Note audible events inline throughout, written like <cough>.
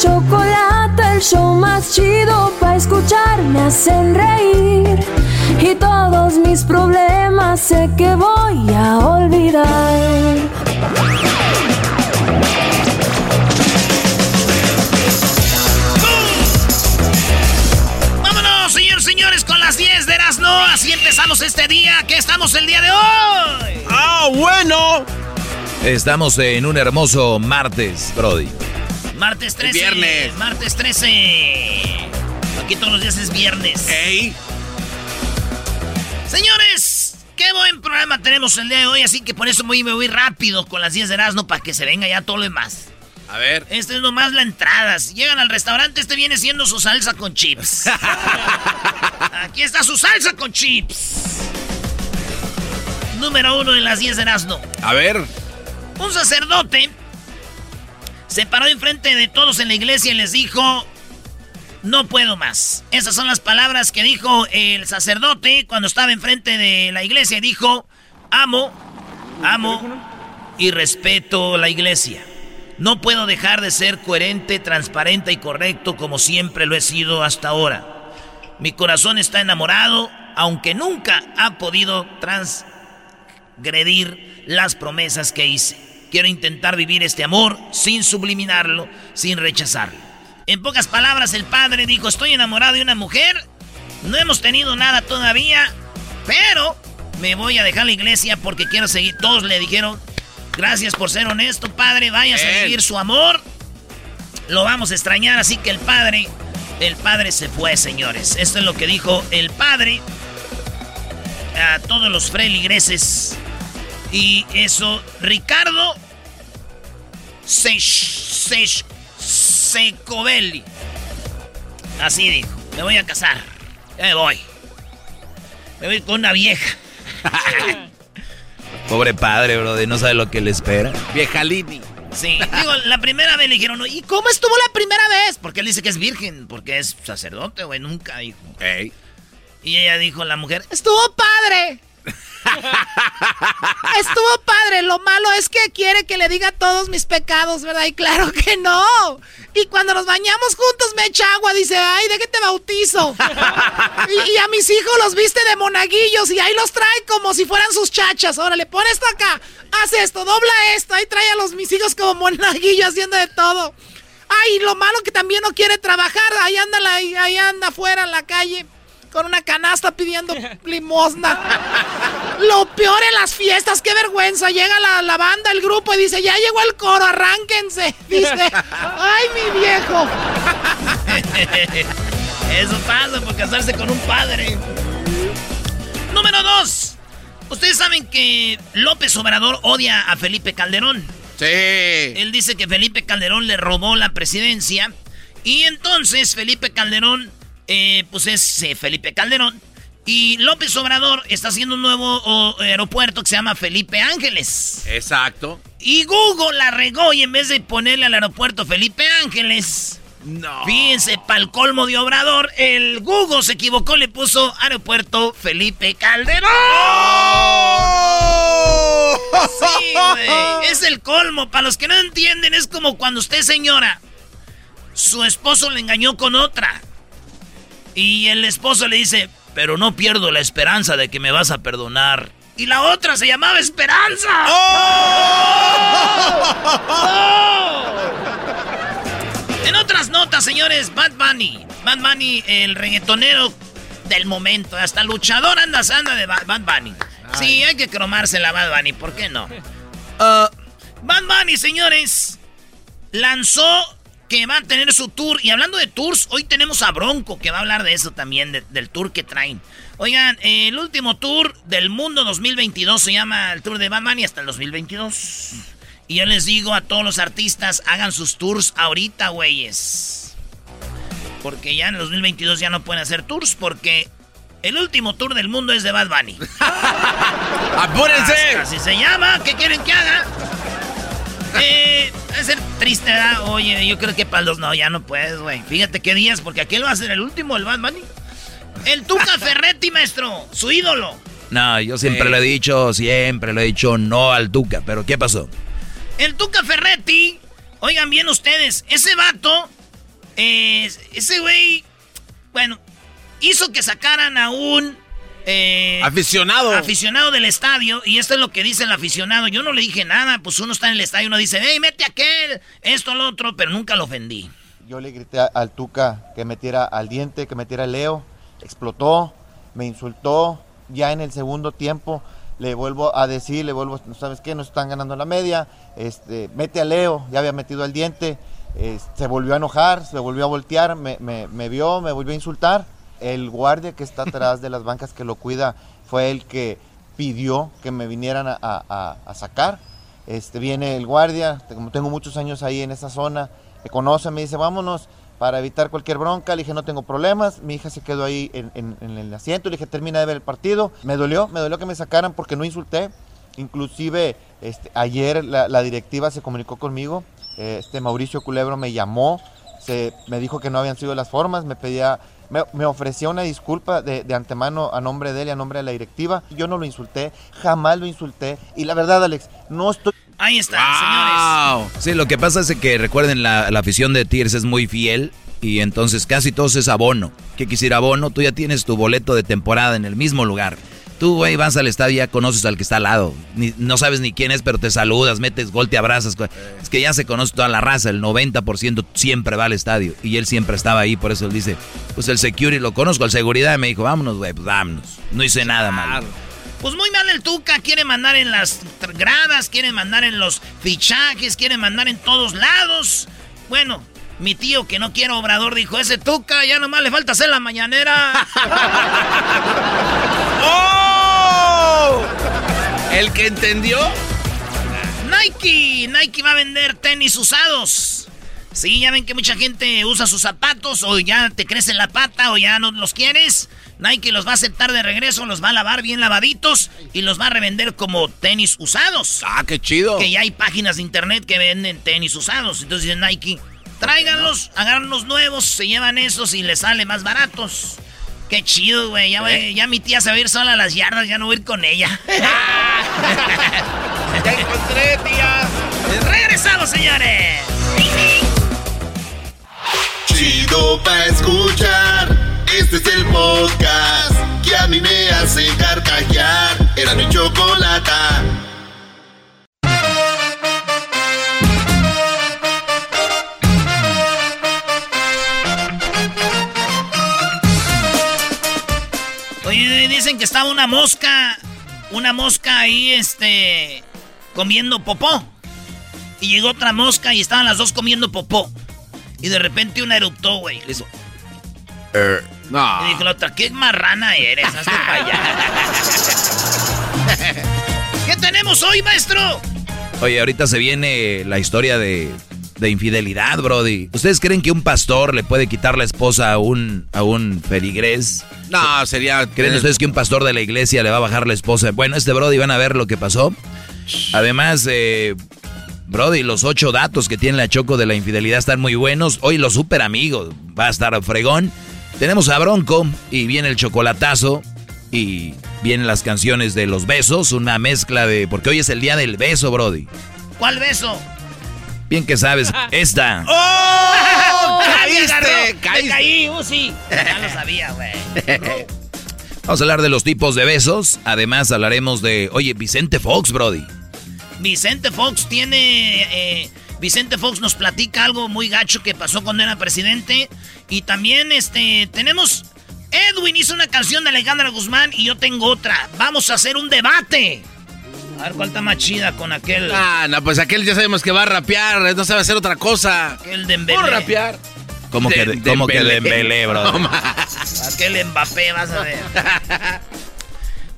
chocolate, el show más chido para escuchar. Me hacen reír y todos mis problemas sé que voy a olvidar. Vámonos, señores, señores, con las 10 de Erasmo. Así empezamos este día. que estamos el día de hoy? ¡Ah, bueno! Estamos en un hermoso martes, Brody. Martes 13. viernes. Martes 13. Aquí todos los días es viernes. ¡Ey! Señores, qué buen programa tenemos el día de hoy. Así que por eso voy, me voy rápido con las 10 de Erasmo para que se venga ya todo lo demás. A ver. Este es nomás la entrada. Si llegan al restaurante, este viene siendo su salsa con chips. <laughs> Aquí está su salsa con chips. Número uno en las 10 de Erasmo. A ver. Un sacerdote se paró enfrente de todos en la iglesia y les dijo, no puedo más. Esas son las palabras que dijo el sacerdote cuando estaba enfrente de la iglesia dijo, amo, amo y respeto la iglesia. No puedo dejar de ser coherente, transparente y correcto como siempre lo he sido hasta ahora. Mi corazón está enamorado, aunque nunca ha podido transgredir las promesas que hice. Quiero intentar vivir este amor sin subliminarlo, sin rechazarlo. En pocas palabras, el padre dijo, estoy enamorado de una mujer, no hemos tenido nada todavía, pero me voy a dejar la iglesia porque quiero seguir. Todos le dijeron, gracias por ser honesto, padre, váyase a vivir su amor. Lo vamos a extrañar, así que el padre, el padre se fue, señores. Esto es lo que dijo el padre a todos los feligreses. Y eso, Ricardo Sech, Secovelli. Así dijo, me voy a casar. Ya me voy. Me voy con una vieja. <laughs> Pobre padre, Brody, no sabe lo que le espera. Vieja Lini. Sí, digo, la primera vez le dijeron, ¿y cómo estuvo la primera vez? Porque él dice que es virgen, porque es sacerdote, güey, nunca dijo. Ey. Y ella dijo, la mujer, estuvo padre. <laughs> estuvo padre, lo malo es que quiere que le diga todos mis pecados, ¿verdad? Y claro que no. Y cuando nos bañamos juntos me echa agua, dice, ay, ¿de qué te bautizo? y, a mis hijos los viste de monaguillos y ahí los trae como si fueran sus chachas. Órale, pon esto acá, haz esto, dobla esto, ahí trae a los mis hijos como monaguillos haciendo de todo. Ay, lo malo que también no quiere trabajar, ahí anda, ahí anda afuera en la calle con una canasta pidiendo limosna. Lo peor en las fiestas, qué vergüenza. Llega la, la banda, el grupo y dice, ya llegó el coro, arránquense. <laughs> Dice, ay, mi viejo. <laughs> Eso pasa por casarse con un padre. Número dos. Ustedes saben que López Obrador odia a Felipe Calderón. Sí. Él dice que Felipe Calderón le robó la presidencia. Y entonces Felipe Calderón eh, pues es eh, Felipe Calderón. Y López Obrador está haciendo un nuevo aeropuerto que se llama Felipe Ángeles. Exacto. Y Google la regó y en vez de ponerle al aeropuerto Felipe Ángeles, no. Fíjense, para el colmo de Obrador, el Google se equivocó, le puso aeropuerto Felipe Calderón. ¡Oh! Sí, güey. Es el colmo. Para los que no entienden, es como cuando usted, señora, su esposo le engañó con otra. Y el esposo le dice, pero no pierdo la esperanza de que me vas a perdonar. Y la otra se llamaba Esperanza. ¡Oh! En otras notas, señores, Bad Bunny. Bad Bunny, el reggaetonero del momento. Hasta luchador anda anda de Bad, Bunny. Sí, hay que cromarse la Bad Bunny, ¿por qué no? Uh, Bad Bunny, señores, lanzó que va a tener su tour. Y hablando de tours, hoy tenemos a Bronco, que va a hablar de eso también, del tour que traen. Oigan, el último tour del mundo 2022 se llama el Tour de Bad Bunny hasta el 2022. Y yo les digo a todos los artistas, hagan sus tours ahorita, güeyes. Porque ya en el 2022 ya no pueden hacer tours porque el último tour del mundo es de Bad Bunny. <laughs> ¡Apúrense! Así se llama. ¿Qué quieren que haga? Eh, triste, ¿verdad? Oye, yo creo que para los no, ya no puedes, güey. Fíjate qué días, porque aquel va a ser el último, el Bad Bunny. El Tuca <laughs> Ferretti, maestro, su ídolo. No, yo siempre le he dicho, siempre le he dicho no al Tuca, pero ¿qué pasó? El Tuca Ferretti, oigan bien ustedes, ese vato, ese güey, bueno, hizo que sacaran a un... Eh, aficionado. Aficionado del estadio. Y esto es lo que dice el aficionado. Yo no le dije nada. Pues uno está en el estadio y uno dice, hey, mete aquel, esto, lo otro. Pero nunca lo ofendí. Yo le grité al Tuca que metiera al diente, que metiera a Leo. Explotó, me insultó. Ya en el segundo tiempo le vuelvo a decir, le vuelvo, ¿sabes qué? Nos están ganando la media, este, mete a Leo, ya había metido al diente, se volvió a enojar, se volvió a voltear, me, me, vio, me volvió a insultar. El guardia que está atrás de las bancas que lo cuida fue el que pidió que me vinieran a, sacar. Este, viene el guardia, como tengo muchos años ahí en esa zona, me conoce, me dice, vámonos para evitar cualquier bronca. Le dije, no tengo problemas. Mi hija se quedó ahí en, el asiento. Le dije, termina de ver el partido. Me dolió, me dolió que me sacaran porque no insulté. Inclusive este, ayer la, directiva se comunicó conmigo. Este Mauricio Culebro me llamó, se, me dijo que no habían sido las formas, me pedía, me, ofrecía una disculpa de, de, antemano a nombre de él y a nombre de la directiva. Yo no lo insulté, jamás lo insulté. Y la verdad, Alex, no estoy Ahí está, señores. Sí, lo que pasa es que recuerden, la, afición de Tigres es muy fiel y entonces casi todos es abono. ¿Qué quisiera abono? Tú ya tienes tu boleto de temporada en el mismo lugar. Tú, güey, vas al estadio y ya conoces al que está al lado. no sabes ni quién es, pero te saludas, metes gol, te abrazas. Es que ya se conoce toda la raza. El 90% siempre va al estadio. Y él siempre estaba ahí, por eso él dice, pues el security lo conozco, el seguridad. me dijo, vámonos, güey, pues vámonos. No hice nada malo. Pues muy mal el Tuca, quiere mandar en las gradas, quiere mandar en los fichajes, quiere mandar en todos lados. Bueno, mi tío que no quiere obrador dijo, ese Tuca ya nomás le falta hacer la mañanera. <laughs> <laughs> ¡Oh! <laughs> ¿El que entendió? Nike, Nike va a vender tenis usados. Sí, ya ven que mucha gente usa sus zapatos o ya te crece la pata o ya no los quieres. Nike los va a aceptar de regreso, los va a lavar bien lavaditos y los va a revender como tenis usados. Ah, qué chido. Que ya hay páginas de internet que venden tenis usados. Entonces dice Nike, tráiganlos, agarran los nuevos, se llevan esos y les sale más baratos. Qué chido, güey. Ya, ya, mi tía se va a ir sola a las yardas, ya no voy a ir con ella. <laughs> ya encontré, tía. Regresamos, señores. Chido pa' escuchar. Este es el podcast que a mí me hace carcajear. Era mi chocolate. Dicen que estaba una mosca, una mosca ahí, este, comiendo popó. Y llegó otra mosca y estaban las dos comiendo popó. Y de repente una eruptó, güey. Le hizo... Er, no. Y dijo la otra, qué marrana eres, hazte para allá. <laughs> ¿Qué tenemos hoy, maestro? Oye, ahorita se viene la historia de de infidelidad, Brody. ¿Ustedes creen que un pastor le puede quitar la esposa a un, a un feligrés? No, sería... ¿Creen ustedes que un pastor de la iglesia le va a bajar la esposa? Bueno, este Brody van a ver lo que pasó. Además, eh, Brody, los ocho datos que tiene la Choco de la infidelidad están muy buenos. Hoy los super amigos va a estar fregón. Tenemos a Bronco y viene el chocolatazo y vienen las canciones de los besos, una mezcla de... Porque hoy es el día del beso, Brody. ¿Cuál beso? Bien que sabes, <laughs> esta. ¡Oh! <laughs> ¡Caíste! ¡Caíste! caí, Uzi! Ya lo sabía, güey. Vamos a hablar de los tipos de besos. Además hablaremos de... Oye, Vicente Fox, Brody. Vicente Fox tiene... Eh, Vicente Fox nos platica algo muy gacho que pasó cuando era presidente. Y también este tenemos... Edwin hizo una canción de Alejandra Guzmán y yo tengo otra. Vamos a hacer un debate. A ver cuál está más chida con aquel. Ah, no, pues aquel ya sabemos que va a rapear, no sabe hacer otra cosa. Aquel de Embele. ¿Cómo rapear? ¿Cómo que, de, ¿cómo que de Embele, bro? No, aquel Mbappé, vas a ver. <laughs>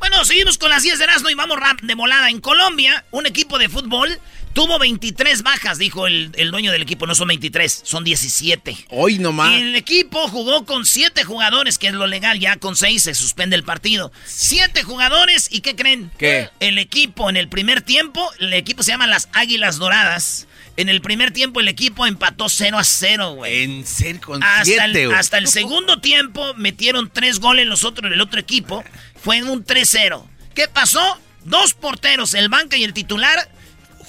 bueno, seguimos con las 10 de Erasmo y vamos rap de molada. En Colombia, un equipo de fútbol Tuvo 23 bajas, dijo el, dueño del equipo. No son 23, son 17. Hoy nomás. Y el equipo jugó con 7 jugadores, que es lo legal. Ya con 6 se suspende el partido. 7 jugadores, ¿y qué creen? ¿Qué? El equipo en el primer tiempo, el equipo se llama las Águilas Doradas. En el primer tiempo el equipo empató 0 a 0, güey. En serio, con hasta, siete, el, hasta el segundo tiempo metieron 3 goles los otros en el otro equipo. Fue un 3-0. ¿Qué pasó? Dos porteros, el banca y el titular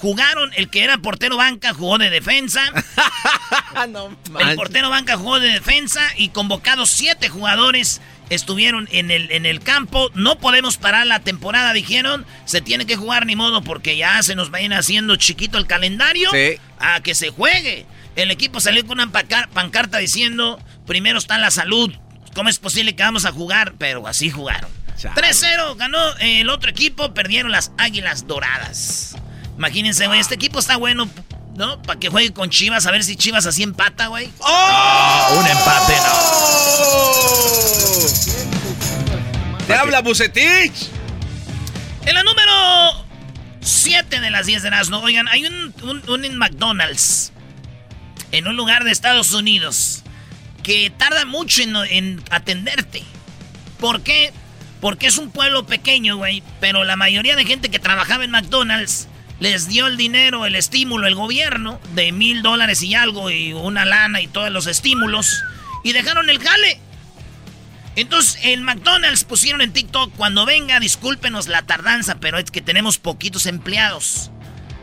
Jugaron, el que era portero banca jugó de defensa. <laughs> el portero banca jugó de defensa y convocados siete jugadores estuvieron en el, en el campo. No podemos parar la temporada, dijeron. Se tiene que jugar ni modo porque ya se nos va a ir haciendo chiquito el calendario. A que se juegue. El equipo salió con una pancarta diciendo, primero está la salud. ¿Cómo es posible que vamos a jugar? Pero así jugaron. 3-0 ganó el otro equipo, perdieron las Águilas Doradas. Imagínense, güey, este equipo está bueno, ¿no? Para que juegue con Chivas, a ver si Chivas así empata, güey. ¡Oh! un empate, no. ¡Te habla Bucetich! En la número 7 de las 10 de ¿no? oigan, hay un, un, McDonald's en un lugar de Estados Unidos que tarda mucho en, en atenderte. ¿Por qué? Porque es un pueblo pequeño, güey. Pero la mayoría de gente que trabajaba en McDonald's les dio el dinero, el estímulo, el gobierno, de mil dólares y algo, y una lana y todos los estímulos, y dejaron el jale. Entonces, en McDonald's pusieron en TikTok, cuando venga, discúlpenos la tardanza, pero es que tenemos poquitos empleados.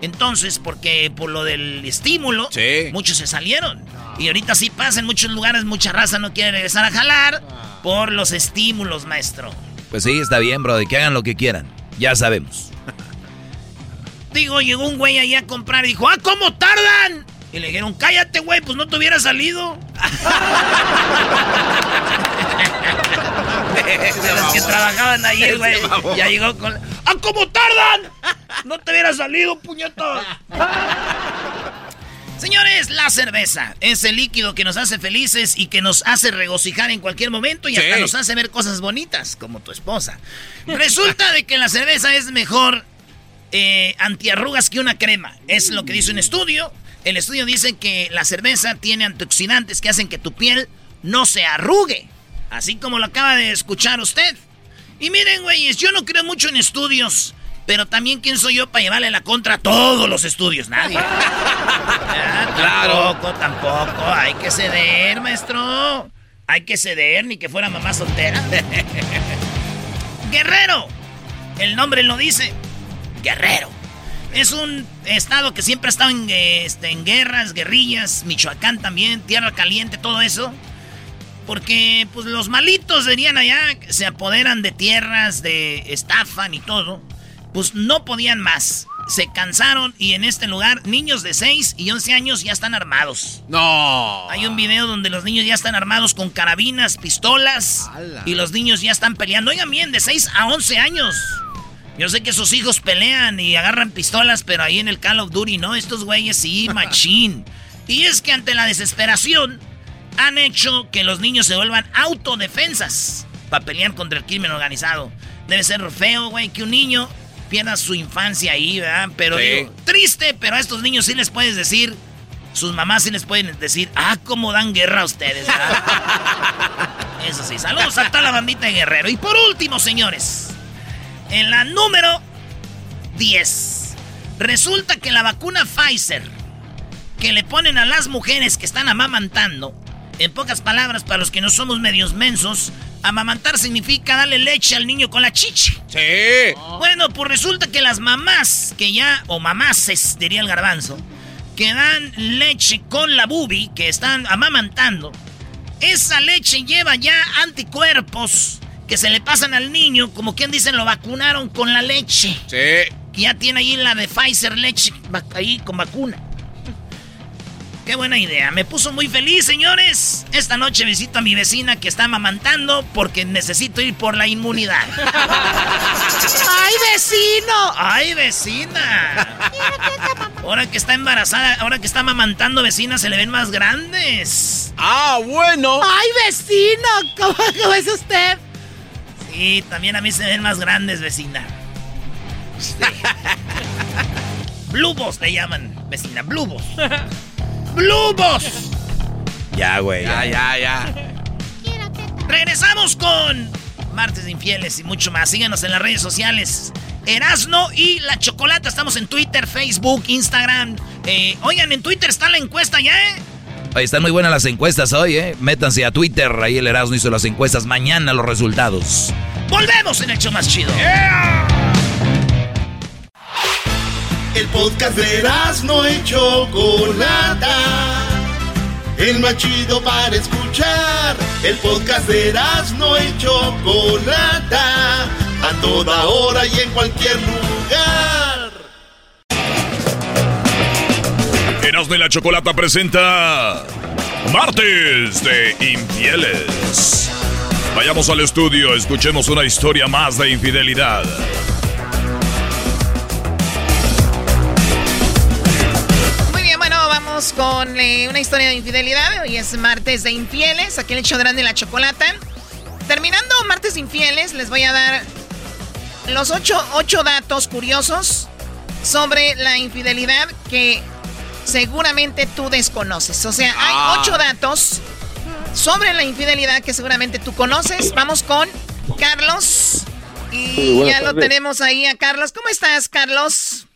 Entonces, porque por lo del estímulo, muchos se salieron. Y ahorita sí pasa en muchos lugares, mucha raza no quiere regresar a jalar por los estímulos, maestro. Pues sí, está bien, bro, de que hagan lo que quieran. Ya sabemos. Digo, llegó un güey ahí a comprar y dijo, ¡ah, cómo tardan! Y le dijeron, cállate, güey, pues no te hubiera salido. <laughs> los que trabajaban ahí, güey. Ya llegó con. ¡Ah, cómo tardan! No te hubiera salido, puñeto. Señores, la cerveza es el líquido que nos hace felices y que nos hace regocijar en cualquier momento y hasta nos hace ver cosas bonitas, como tu esposa. Resulta de que la cerveza es mejor eh, antiarrugas que una crema. Es lo que dice un estudio. El estudio dice que la cerveza tiene antioxidantes que hacen que tu piel no se arrugue. Así como lo acaba de escuchar usted. Y miren, güeyes, yo no creo mucho en estudios. Pero también, ¿quién soy yo para llevarle la contra a todos los estudios? Nadie. <laughs> claro. Tampoco, tampoco. Hay que ceder, maestro. Hay que ceder, ni que fuera mamá soltera. <laughs> Guerrero. El nombre lo dice. Guerrero. Es un estado que siempre ha estado en, este, en guerras, guerrillas, Michoacán también, tierra caliente, todo eso. Porque pues los malitos venían allá, se apoderan de tierras, de estafan y todo. Pues no podían más. Se cansaron y en este lugar niños de 6 y 11 años ya están armados. No. Hay un video donde los niños ya están armados con carabinas, pistolas y los niños ya están peleando. Oigan bien, de 6 a 11 años. Yo sé que sus hijos pelean y agarran pistolas, pero ahí en el Call of Duty no, estos güeyes sí, <laughs> machín. y es que ante la desesperación han hecho que los niños se vuelvan autodefensas para pelear contra el crimen organizado. Debe ser feo, güey, que un niño pierda su infancia ahí, ¿verdad? Pero digo, triste, pero a estos niños sí les puedes decir, sus mamás sí les pueden decir, ah, cómo dan guerra a ustedes, ¿verdad? <laughs> Eso sí, saludos a toda la bandita de Guerrero. Y por último, señores, en la número 10, resulta que la vacuna Pfizer que le ponen a las mujeres que están amamantando, en pocas palabras, para los que no somos medios mensos, amamantar significa darle leche al niño con la chichi. Sí. Bueno, pues resulta que las mamás, que ya, o mamases, diría el garbanzo, que dan leche con la bubi, que están amamantando, esa leche lleva ya anticuerpos que se le pasan al niño, como quien dicen, lo vacunaron con la leche. Sí. Que ya tiene ahí la de Pfizer leche, ahí con vacuna. Qué buena idea. Me puso muy feliz, señores. Esta noche visito a mi vecina que está amamantando porque necesito ir por la inmunidad. <laughs> ¡Ay, vecino! ¡Ay, vecina! Ahora que está embarazada, ahora que está amamantando vecina, se le ven más grandes. ¡Ah, bueno! ¡Ay, vecino! ¿Cómo, es usted? Sí, también a mí se ven más grandes, vecina. Sí. <laughs> Blubos le llaman, vecina, blubos. <laughs> ¡Blubos! Ya, güey. Ya, ya, ya. Regresamos con Martes de Infieles y mucho más. Síganos en las redes sociales. Erasno y la Chocolata. Estamos en Twitter, Facebook, Instagram. Eh, oigan, en Twitter está la encuesta ya, ¿eh? Están muy buenas las encuestas hoy, ¿eh? Métanse a Twitter. Ahí el Erasmo hizo las encuestas. Mañana los resultados. Volvemos en show más chido. El podcast de no y Chocolata. El más chido para escuchar. El podcast de no y Chocolata. A toda hora y en cualquier lugar. Erasmo y la Chocolata presenta Martes de Infieles. Vayamos al estudio, escuchemos una historia más de infidelidad. con eh, una historia de infidelidad. Hoy es martes de infieles. Aquí el hecho grande la chocolata. Terminando martes de infieles, les voy a dar los ocho, ocho datos curiosos sobre la infidelidad que seguramente tú desconoces. O sea, hay ah. ocho datos sobre la infidelidad que seguramente tú conoces. Vamos con Carlos. Y ya lo tenemos ahí a Carlos. ¿Cómo estás, Carlos?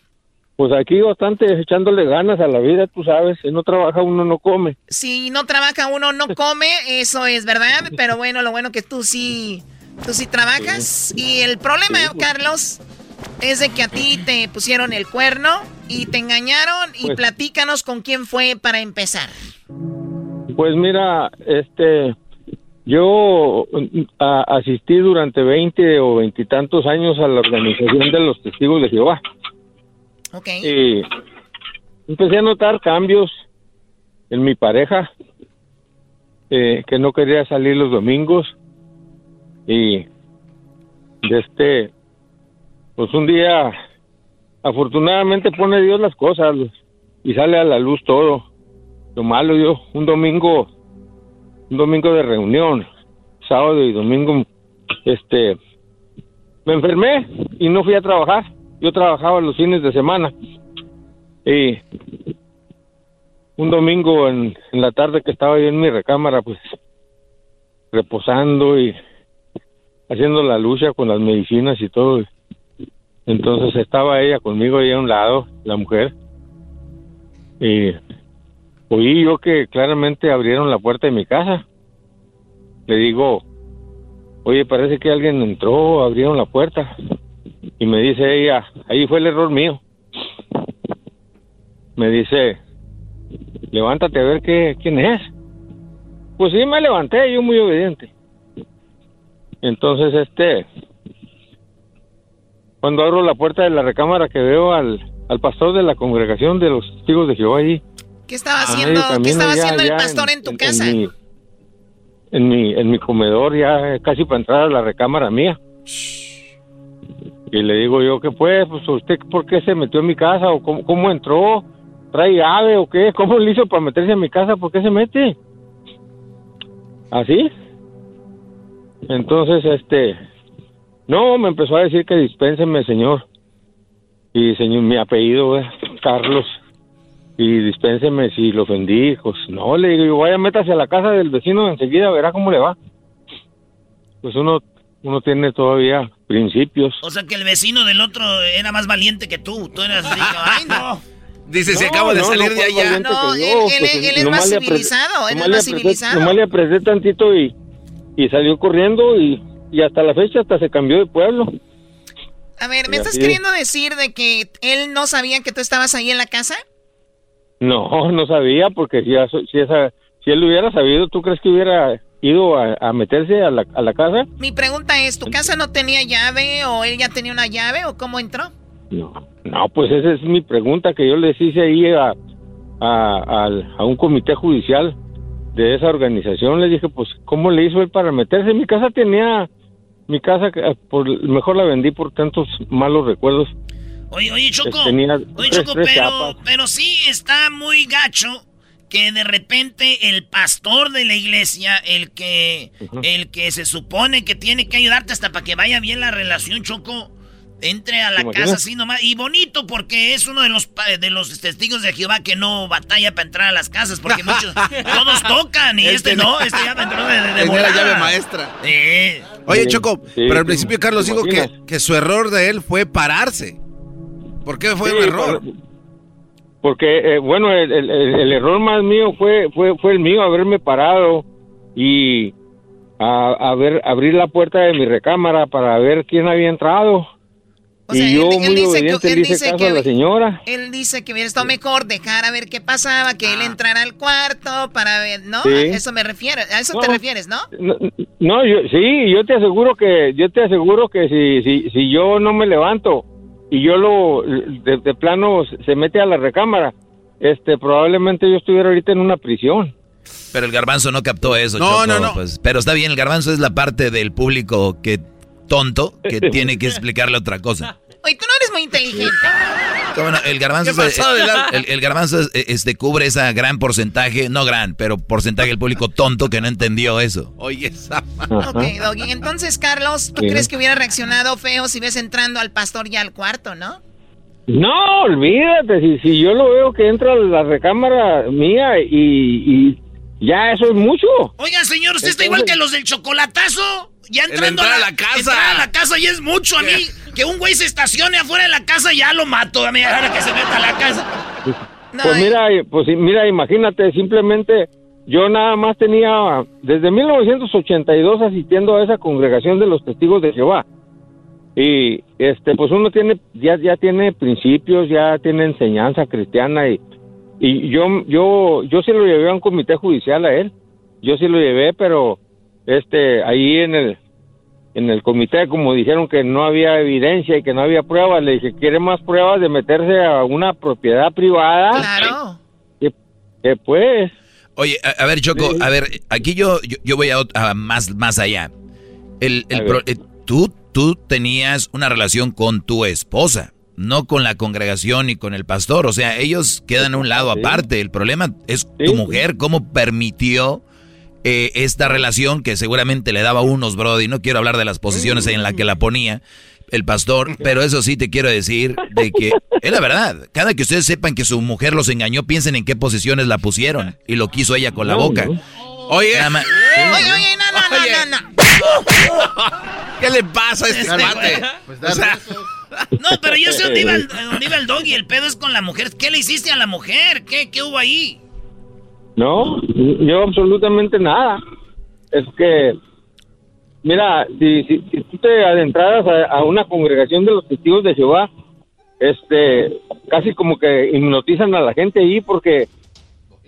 Pues aquí bastante echándole ganas a la vida, tú sabes, si no trabaja uno no come. Si no trabaja uno no <laughs> come, eso es verdad, pero bueno, lo bueno que tú sí, tú sí trabajas. Y el problema, Carlos, es de que a ti te pusieron el cuerno y te engañaron y pues platícanos con quién fue para empezar. Pues mira, este, yo asistí durante 20 o veintitantos años a la organización de los testigos de Jehová. Y empecé a notar cambios en mi pareja, eh, que no quería salir los domingos. Y de este, pues un día, afortunadamente pone Dios las cosas y sale a la luz todo. Lo malo yo, un domingo, un domingo de reunión, sábado y domingo, este, me enfermé y no fui a trabajar yo trabajaba los fines de semana y un domingo en, la tarde que estaba yo en mi recámara, pues reposando y haciendo la lucha con las medicinas y todo. Entonces estaba ella conmigo ahí a un lado, la mujer, y oí yo que claramente abrieron la puerta de mi casa. Le digo, oye, parece que alguien entró, abrieron la puerta. Y me dice ella, ahí fue el error mío. Me dice, levántate a ver qué, quién es. Pues sí, me levanté, yo muy obediente. Entonces, este, cuando abro la puerta de la recámara que veo al, al pastor de la congregación de los testigos de Jehová allí. ¿Qué estaba haciendo, ¿qué estaba haciendo el pastor en, tu casa? En mi, en mi, comedor, ya casi para entrar a la recámara mía. Y le digo yo, ¿qué pues? Pues usted, ¿por qué se metió en mi casa? ¿O cómo, entró? ¿Trae ave o qué? ¿Cómo le hizo para meterse en mi casa? ¿Por qué se mete? ¿Así? Entonces, este... No, me empezó a decir que dispénseme, señor. Y señor, mi apellido es Carlos. y dispénseme si lo ofendí. Pues no, le digo, vaya, métase a la casa del vecino enseguida, verá cómo le va. Pues uno, uno tiene todavía principios. O sea que el vecino del otro era más valiente que tú. Tú eras así, <laughs> ay no. Dice, se acaba de salir de allá. No, él, él, es más civilizado, él es más civilizado. Nomás le apreté tantito y, y salió corriendo y, y hasta la fecha hasta se cambió de pueblo. A ver, ¿me estás queriendo decir de que él no sabía que tú estabas ahí en la casa? No, no sabía, porque si, si, esa, si él lo hubiera sabido, ¿tú crees que hubiera ido a, meterse a la, a la, casa? Mi pregunta es, ¿tu casa no tenía llave o él ya tenía una llave o cómo entró? No, no, pues esa es mi pregunta que yo les hice ahí a, a, a un comité judicial de esa organización. Le dije, pues, ¿cómo le hizo él para meterse? Mi casa tenía mi casa, eh, por, mejor la vendí por tantos malos recuerdos. Oye, oye, Choco. oye, Choco, pero, pero sí está muy gacho que de repente el pastor de la iglesia, el que, el que se supone que tiene que ayudarte hasta para que vaya bien la relación, Choco, entre a la casa así nomás. Y bonito porque es uno de los de los testigos de Jehová que no batalla para entrar a las casas porque <laughs> muchos todos tocan y este, no, este ya entró de, de, la llave maestra. Oye, Choco, pero al principio Carlos dijo que, que, su error de él fue pararse. ¿Por qué fue un error? Porque, eh, bueno, el, el, error más mío fue, fue, fue el mío, haberme parado y a, ver, abrir la puerta de mi recámara para ver quién había entrado y yo muy obediente le hice caso a la señora. Él dice que hubiera estado mejor dejar a ver qué pasaba, que él ah. entrara al cuarto para ver, ¿no? A eso me refiero, a eso te refieres, ¿no? No, yo, sí, yo te aseguro que, yo te aseguro que si, si, si yo no me levanto y yo lo, de, plano se mete a la recámara, este, probablemente yo estuviera ahorita en una prisión. Pero el garbanzo no captó eso. No, no, no. Pues, pero está bien, el garbanzo es la parte del público que tonto que <laughs> tiene que explicarle otra cosa. Oye, tú no eres muy inteligente. Bueno, el garbanzo, el, el, garbanzo este, cubre ese gran porcentaje, no gran, pero porcentaje del público tonto que no entendió eso. Oye, esa. Ok, Doggy. Entonces, Carlos, ¿tú crees que hubiera reaccionado feo si ves entrando al pastor ya al cuarto, no? No, olvídate. Si, si yo lo veo que entra a la recámara mía y, y ya eso es mucho. Oiga, señor, usted está igual que los del chocolatazo. Ya entrando a la, casa. Entrar a la casa y es mucho a mí. Que un güey se estacione afuera de la casa ya lo mato. A mí ahora que se meta a la casa. Pues mira, pues mira, imagínate, simplemente yo nada más tenía desde 1982 asistiendo a esa congregación de los testigos de Jehová. Y este pues uno tiene ya ya tiene principios, ya tiene enseñanza cristiana y y yo yo yo sí lo llevé a un comité judicial a él. Yo sí lo llevé, pero este ahí en el en el comité como dijeron que no había evidencia y que no había pruebas le dije quiere más pruebas de meterse a una propiedad privada claro. Que, pues. Oye a, ver Choco a ver aquí yo yo, voy a, más más allá. El, el eh, tú tú tenías una relación con tu esposa no con la congregación ni con el pastor o sea ellos quedan a un lado aparte. El problema es tu mujer cómo permitió eh, esta relación que seguramente le daba unos, Brody. No quiero hablar de las posiciones en las que la ponía el pastor, pero eso sí te quiero decir de que es la verdad. Cada que ustedes sepan que su mujer los engañó, piensen en qué posiciones la pusieron y lo quiso ella con la boca. Oye, oye, oye, no, no, no, no, ¿Qué le pasa a este, este mate? Pues no, pero yo sé dónde iba, el, <laughs> dónde iba el dog y el pedo es con la mujer. ¿Qué le hiciste a la mujer? ¿Qué, qué hubo ahí? No, yo absolutamente nada. Es que, mira, si, si, tú te adentraras a, una congregación de los testigos de Jehová, este, casi como que hipnotizan a la gente ahí porque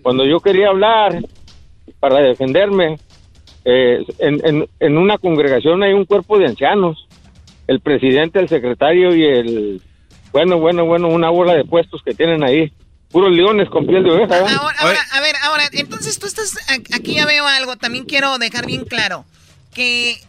cuando yo quería hablar para defenderme, eh, en, una congregación hay un cuerpo de ancianos, el presidente, el secretario y el, bueno, bueno, bueno, una bola de puestos que tienen ahí puros leones con piel de oveja. Ahora, a ver, entonces tú estás, aquí ya veo algo, también quiero dejar bien claro, que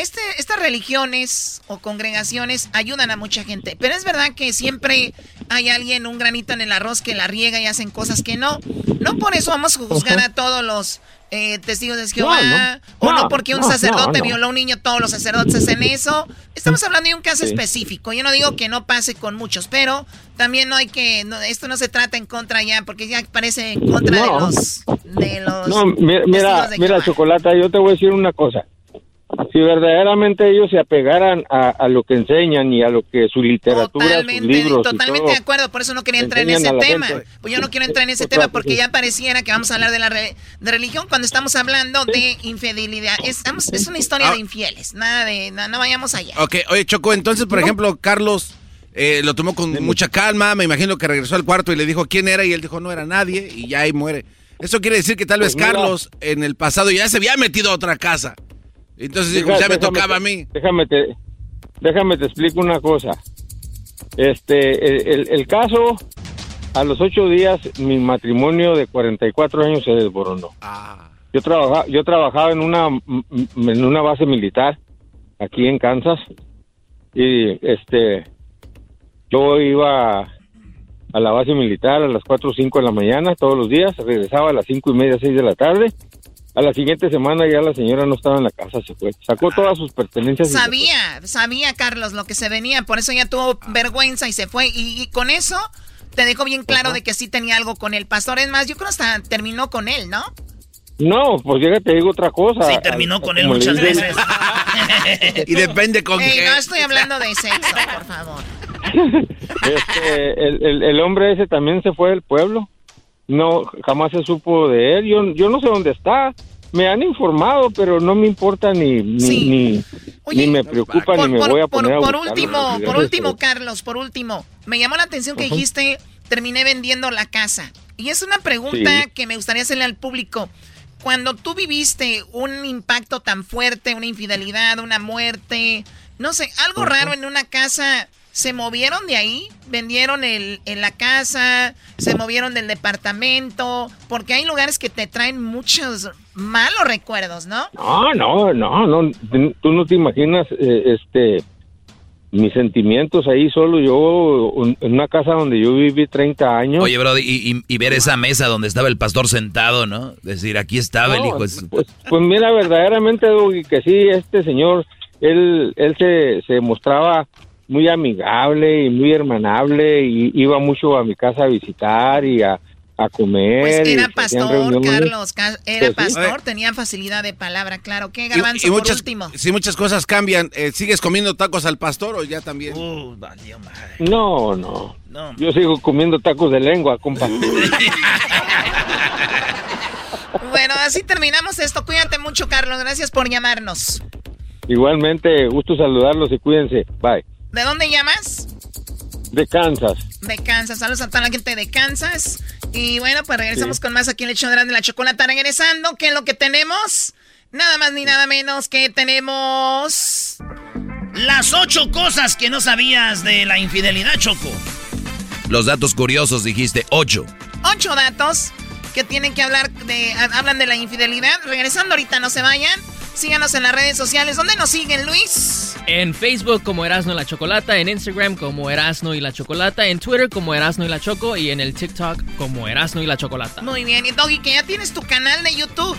este, estas religiones o congregaciones ayudan a mucha gente, pero es verdad que siempre hay alguien, un granito en el arroz que la riega y hacen cosas que no. No por eso vamos a juzgar a todos los eh, testigos de Jehová, o no, porque un sacerdote violó a un niño, todos los sacerdotes hacen eso. Estamos hablando de un caso específico. Yo no digo que no pase con muchos, pero también no hay que, esto no se trata en contra ya, porque ya parece en contra de los, de los. No, mira, mira, Chocolata, yo te voy a decir una cosa si verdaderamente ellos se apegaran a, lo que enseñan y a lo que su literatura, totalmente, sus libros totalmente de acuerdo, por eso no quería entrar en ese tema. Pues yo no quiero entrar en ese tema porque ya pareciera que vamos a hablar de la de religión cuando estamos hablando de infidelidad. Es, es una historia ah. de infieles, nada de, no, vayamos allá. Ok, oye Choco, entonces por ejemplo Carlos eh, lo tomó con mucha calma, me imagino que regresó al cuarto y le dijo quién era y él dijo no era nadie y ya ahí muere. Eso quiere decir que tal vez pues Carlos en el pasado ya se había metido a otra casa. Entonces ya me tocaba a mí. Déjame te, déjame te explico una cosa. Este, el, caso, a los ocho días, mi matrimonio de 44 años se desboronó. Ah. Yo trabajaba, yo trabajaba en una, en una base militar aquí en Kansas y este, yo iba a la base militar a las 4 o 5 de la mañana todos los días, regresaba a las cinco y media, 6 de la tarde a la siguiente semana ya la señora no estaba en la casa, se fue. Sacó todas sus pertenencias. Sabía, sabía Carlos lo que se venía, por eso ya tuvo vergüenza y se fue. Y, con eso te dejó bien claro de que sí tenía algo con el pastor. Es más, yo creo hasta terminó con él, ¿no? No, pues llega te digo otra cosa. Sí, terminó con él muchas veces. <laughs> y depende con qué. No estoy hablando de sexo, por favor. <laughs> Este, el, el hombre ese también se fue del pueblo no jamás se supo de él. Yo, yo no sé dónde está. Me han informado, pero no me importa ni ni, ni, me preocupa ni me voy a poner por, último, por último, Carlos, por último, me llamó la atención que dijiste terminé vendiendo la casa. Y es una pregunta que me gustaría hacerle al público. Cuando tú viviste un impacto tan fuerte, una infidelidad, una muerte, no sé, algo raro en una casa, se movieron de ahí, vendieron el, en la casa, se movieron del departamento, porque hay lugares que te traen muchos malos recuerdos, ¿no? No, no, no, no, tú no te imaginas, eh, este, mis sentimientos ahí solo yo, en una casa donde yo viví 30 años. Oye, bro, y, ver esa mesa donde estaba el pastor sentado, ¿no? Decir, aquí estaba el hijo. Pues, pues, mira, verdaderamente, que sí, este señor, él, él se, se mostraba muy amigable y muy hermanable y iba mucho a mi casa a visitar y a, comer. Pues era pastor, Carlos, era pues pastor, tenía facilidad de palabra, claro. ¿Qué garbanzo y, muchas, último? Si muchas cosas cambian, eh, ¿sigues comiendo tacos al pastor o ya también? Uh, no, no, no, Yo sigo comiendo tacos de lengua, compa. <laughs> <laughs> bueno, así terminamos esto. Cuídate mucho, Carlos. Gracias por llamarnos. Igualmente, gusto saludarlos y cuídense. Bye. ¿De dónde llamas? De Kansas. De Kansas. Saludos a toda la gente de Kansas. Y bueno, pues regresamos con más aquí en el show de la chocolata. Regresando, ¿qué es lo que tenemos? Nada más ni nada menos que tenemos... Las ocho cosas que no sabías de la infidelidad, Choco. Los datos curiosos, dijiste ocho. Ocho datos que tienen que hablar de... Hablan de la infidelidad. Regresando ahorita, no se vayan. Síganos en las redes sociales. ¿Dónde nos siguen, Luis? En Facebook como Erasno y la Chocolata, en Instagram como Erasno y la Chocolata, en Twitter como Erasno y la Choco y en el TikTok como Erasno y la Chocolata. Muy bien, y Doggy, que ya tienes tu canal de YouTube.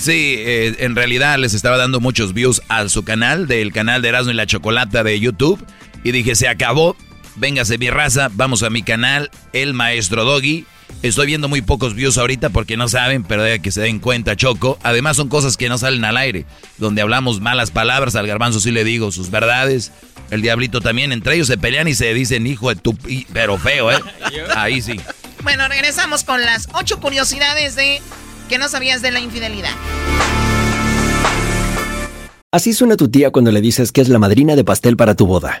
Sí, eh, en realidad les estaba dando muchos views a su canal, del canal de Erasno y la Chocolata de YouTube. Y dije, se acabó, véngase mi raza, vamos a mi canal, El Maestro Doggy. Estoy viendo muy pocos views ahorita porque no saben, pero de que se den cuenta, Choco. Además son cosas que no salen al aire, donde hablamos malas palabras, al garbanzo sí le digo sus verdades. El diablito también, entre ellos se pelean y se dicen hijo de tu... Pero feo, ¿eh? <laughs> Ahí sí. Bueno, regresamos con las ocho curiosidades de que no sabías de la infidelidad. Así suena tu tía cuando le dices que es la madrina de pastel para tu boda.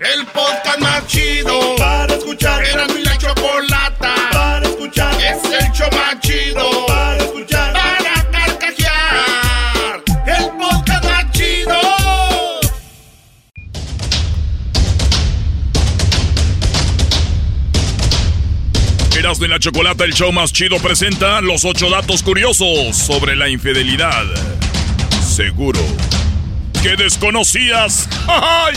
El podcast más chido para escuchar. Era mi la chocolata para escuchar. Es el show más chido para escuchar. Para carcajear. El podcast más chido. Erasmo y la Chocolata, el show más chido, presenta los ocho datos curiosos sobre la infidelidad. Seguro que desconocías. ¡Ay!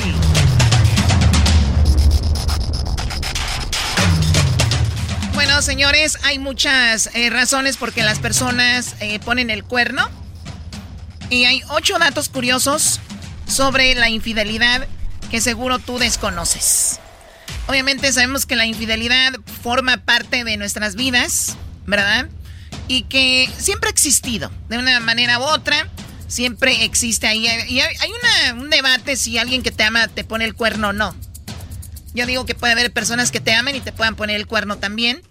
Señores, hay muchas eh, razones por que las personas eh, ponen el cuerno. Y hay ocho datos curiosos sobre la infidelidad que seguro tú desconoces. Obviamente sabemos que la infidelidad forma parte de nuestras vidas, ¿verdad? Y que siempre ha existido, de una manera u otra, siempre existe ahí. Y hay un debate si alguien que te ama te pone el cuerno o no. Yo digo que puede haber personas que te amen y te puedan poner el cuerno también.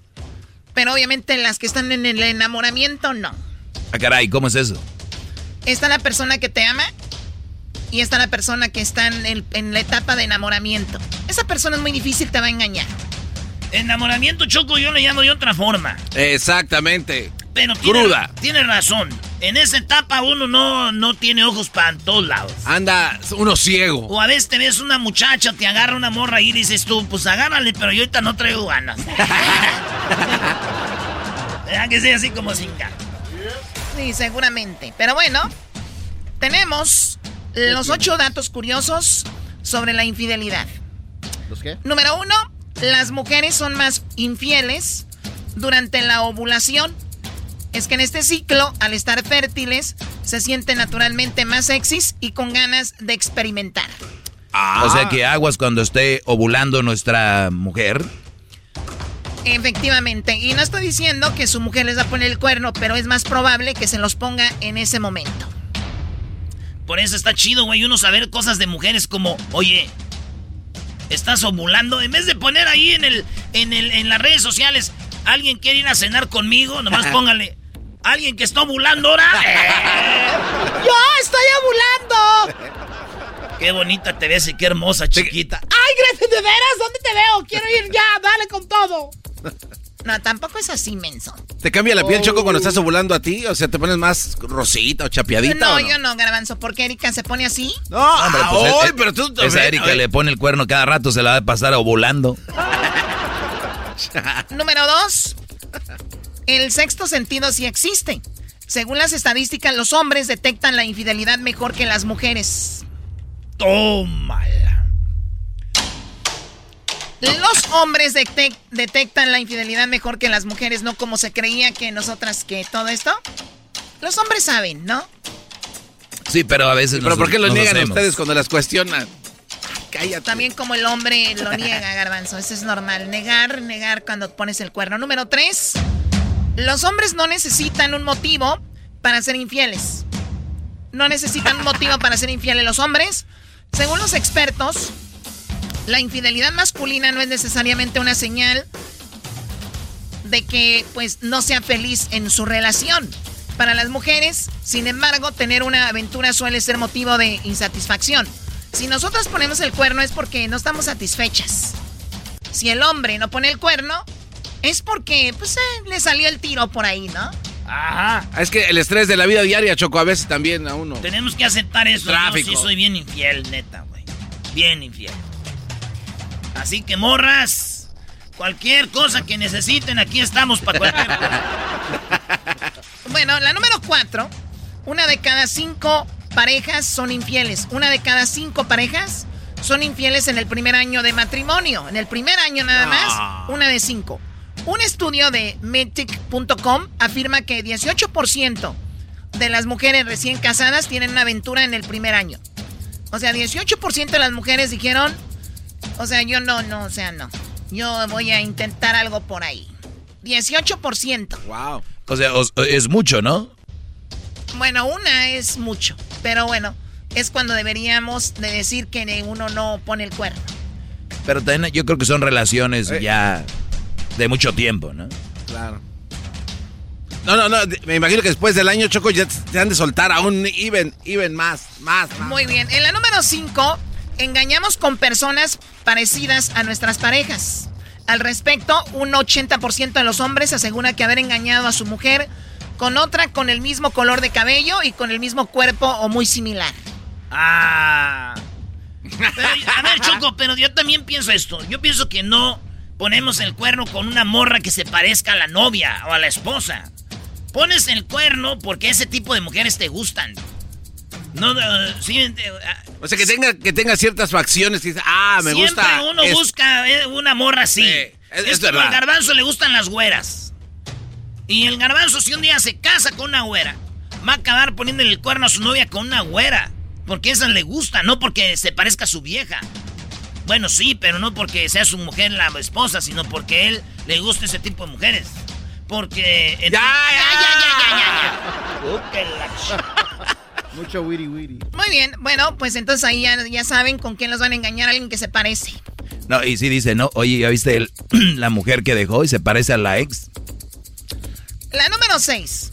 Pero obviamente las que están en el enamoramiento, no. Ah, caray, ¿cómo es eso? Está la persona que te ama y está la persona que está en, el- en la etapa de enamoramiento. Esa persona es muy difícil, te va a engañar. Enamoramiento choco yo le llamo de otra forma. Exactamente. Pero tiene, Cruda. tiene razón. En esa etapa uno no, no tiene ojos para todos lados. Anda uno ciego. O a veces te ves una muchacha, te agarra una morra y dices tú, pues agárrale, pero yo ahorita no traigo ganas. <laughs> ¿Verdad que sea así como sin ganas? Sí, seguramente. Pero bueno, tenemos los ocho datos curiosos sobre la infidelidad. ¿Los qué? Número uno, las mujeres son más infieles durante la ovulación. Es que en este ciclo, al estar fértiles, se sienten naturalmente más sexys y con ganas de experimentar. O sea que aguas cuando esté ovulando nuestra mujer. Efectivamente. Y no estoy diciendo que su mujer les va a poner el cuerno, pero es más probable que se los ponga en ese momento. Por eso está chido, güey, uno saber cosas de mujeres como, oye, estás ovulando. En vez de poner ahí en el, en el, en las redes sociales, alguien quiere ir a cenar conmigo, nomás <laughs> póngale, alguien que está ovulando ahora. <laughs> ¡Yo estoy ovulando! Qué bonita te ves y qué hermosa, chiquita. ¡Ay, gracias! ¿De veras? ¿Dónde te veo? Quiero ir ya, dale con todo. No, tampoco es así, menso. ¿Te cambia la piel, Choco, cuando estás ovulando a ti? O sea, ¿te pones más rosita o chapeadita No, o no? yo no, garbanzo. ¿Por qué Erika se pone así? No, Hombre, ah, pues, hoy, eh, pero tú... Esa a Erika le pone el cuerno cada rato, se la va a pasar ovulando. <laughs> Número dos. El sexto sentido sí existe. Según las estadísticas, los hombres detectan la infidelidad mejor que las mujeres. Tómala. Los hombres detec- detectan la infidelidad mejor que las mujeres, no como se creía que nosotras que todo esto. Los hombres saben, ¿no? Sí, pero a veces ¿Pero nos- por qué lo niegan hacemos. ustedes cuando las cuestionan? Cállate. También como el hombre lo niega, <laughs> garbanzo. Eso es normal. Negar, negar cuando pones el cuerno. Número tres. Los hombres no necesitan un motivo para ser infieles. No necesitan un motivo para ser infieles los hombres. Según los expertos, la infidelidad masculina no es necesariamente una señal de que pues no sea feliz en su relación. Para las mujeres, sin embargo, tener una aventura suele ser motivo de insatisfacción. Si nosotros ponemos el cuerno es porque no estamos satisfechas. Si el hombre no pone el cuerno, es porque pues eh, le salió el tiro por ahí, ¿no? Ajá. Es que el estrés de la vida diaria, Choco, a veces también a uno. Tenemos que aceptar eso. Tráfico. Yo sí soy bien infiel, neta, güey. Bien infiel. Así que morras, cualquier cosa que necesiten, aquí estamos para cualquier cosa. <laughs> Bueno, la número cuatro. Una de cada cinco parejas son infieles. Una de cada cinco parejas son infieles en el primer año de matrimonio. En el primer año nada más, una de cinco. Un estudio de Metic.com afirma que 18% de las mujeres recién casadas tienen una aventura en el primer año. O sea, 18% de las mujeres dijeron, o sea, yo no, no, o sea, no. Yo voy a intentar algo por ahí. 18%. Wow. O sea, es mucho, ¿no? Bueno, una es mucho, pero bueno, es cuando deberíamos de decir que uno no pone el cuerno. Pero también yo creo que son relaciones eh. ya de mucho tiempo, ¿no? Claro. No, no, no, me imagino que después del año Choco ya te han de soltar aún even, even más, más, más. Muy bien, en la número 5, engañamos con personas parecidas a nuestras parejas. Al respecto, un 80% de los hombres asegura que haber engañado a su mujer con otra con el mismo color de cabello y con el mismo cuerpo o muy similar. Ah. a ver, Choco, pero yo también pienso esto. Yo pienso que no ponemos el cuerno con una morra que se parezca a la novia o a la esposa. Pones el cuerno porque ese tipo de mujeres te gustan. No, sí, ah, o sea, que tenga, que tenga ciertas facciones y dice, ah, me gusta. Siempre uno busca eh, una morra así. es, es, al garbanzo le gustan las güeras. Y el garbanzo, si un día se casa con una güera, va a acabar poniéndole el cuerno a su novia con una güera. Porque esa le gusta, no porque se parezca a su vieja. Bueno, sí, pero no porque sea su mujer la esposa, sino porque él le gusta ese tipo de mujeres. Porque. Ya, ya, ya, ya, ya, <laughs> Mucho witty witty. Muy bien, bueno, pues entonces ahí ya, saben con quién los van a engañar, alguien que se parece. No, y sí dice, ¿no? Oye, ¿ya viste <clears throat> la mujer que dejó y se parece a la ex? La número 6.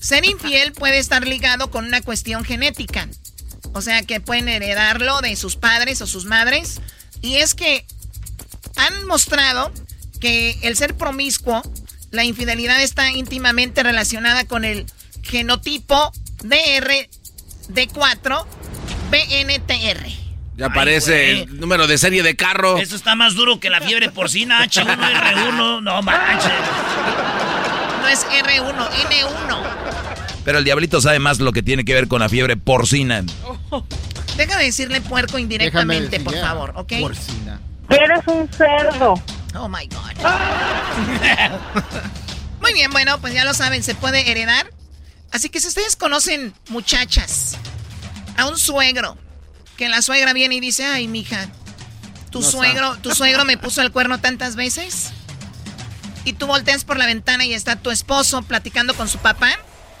Ser infiel puede estar ligado con una cuestión genética. O sea, que pueden heredarlo de sus padres o sus madres. Y es que han mostrado que el ser promiscuo, la infidelidad está íntimamente relacionada con el genotipo DRD4 BNTR. Ya aparece el número de serie de carro. Eso está más duro que la fiebre porcina H1R1. No manches no es R1, N1. Pero el diablito sabe más lo que tiene que ver con la fiebre porcina. Déjame decirle puerco indirectamente, por favor, ¿ok? Porcina. Eres un cerdo. Oh my God. <laughs> Muy bien, bueno, pues ya lo saben, se puede heredar. Así que si ustedes conocen muchachas, a un suegro, que la suegra viene y dice, ay, mija, tu suegro, tu suegro me puso el cuerno tantas veces y tú volteas por la ventana y está tu esposo platicando con su papá.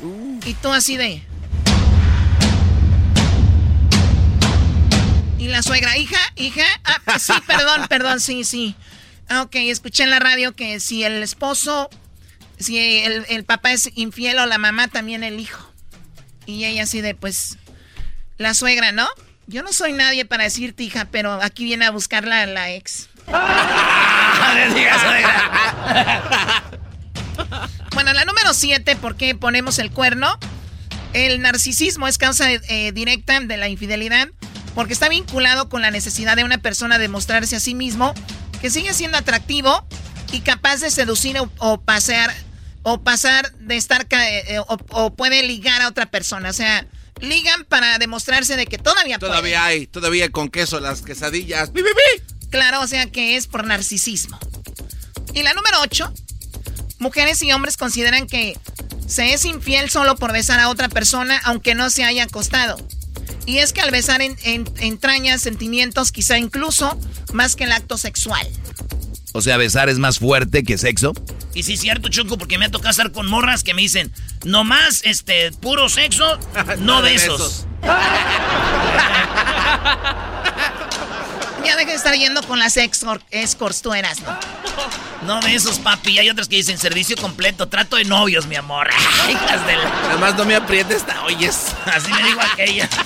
Y tú así de... Y la suegra, hija, hija. Ah, sí, <laughs> perdón, perdón, sí, sí. Ah, ok, escuché en la radio que si el esposo, si el, el papá es infiel o la mamá, también el hijo. Y ella así de, pues, la suegra, ¿no? Yo no soy nadie para decirte, hija, pero aquí viene a buscarla la ex. <laughs> <laughs> bueno, la número 7, ¿por qué ponemos el cuerno? El narcisismo es causa eh, directa de la infidelidad porque está vinculado con la necesidad de una persona de mostrarse a sí mismo que sigue siendo atractivo y capaz de seducir o, pasar o pasar de estar eh, o, puede ligar a otra persona, o sea, ligan para demostrarse de que todavía todavía hay, todavía con queso las quesadillas. ¡Bi, Claro, o sea que es por narcisismo. Y la número 8. Mujeres y hombres consideran que se es infiel solo por besar a otra persona aunque no se haya acostado. Y es que al besar en, entrañas sentimientos quizá incluso más que el acto sexual. O sea, besar es más fuerte que sexo. Y sí, es cierto, Choco, porque me ha tocado estar con morras que me dicen, nomás, este, puro sexo, <laughs> no, besos. <laughs> Ya deja de estar yendo con las escorts, tú eras, ¿no? No de esos, papi. Hay otras que dicen servicio completo, trato de novios, mi amor. <laughs> Hijas de Nada más no me aprietes, oyes. Así me digo aquella. <laughs>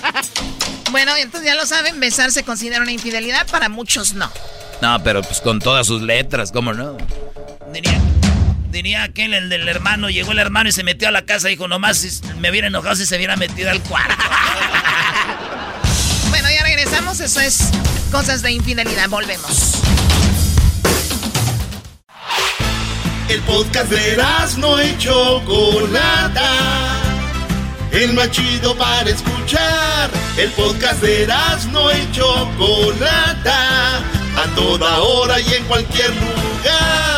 Bueno, entonces ya lo saben, besar se considera una infidelidad, para muchos no. No, pero pues con todas sus letras, ¿cómo no? Diría, diría aquel, el del hermano, llegó el hermano y se metió a la casa y dijo, nomás me hubiera enojado si se hubiera metido al cuarto. <laughs> regresamos, eso es cosas de infidelidad. Volvemos. El podcast de no y Chocolata. El más chido para escuchar. El podcast de no y Chocolata. A toda hora y en cualquier lugar.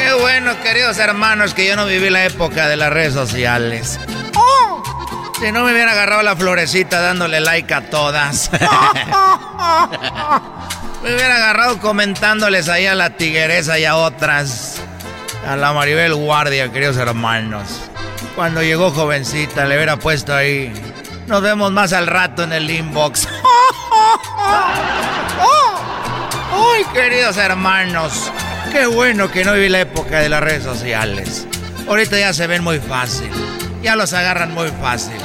Qué bueno, queridos hermanos, que yo no viví la época de las redes sociales. Si no me hubiera agarrado la florecita dándole like a todas. <laughs> me hubiera agarrado comentándoles ahí a la tigueresa y a otras. A la Maribel Guardia, queridos hermanos. Cuando llegó jovencita, le hubiera puesto ahí. Nos vemos más al rato en el inbox. <laughs> ¡Ay, queridos hermanos! Qué bueno que no viví la época de las redes sociales. Ahorita ya se ven muy fácil. Ya los agarran muy fácil.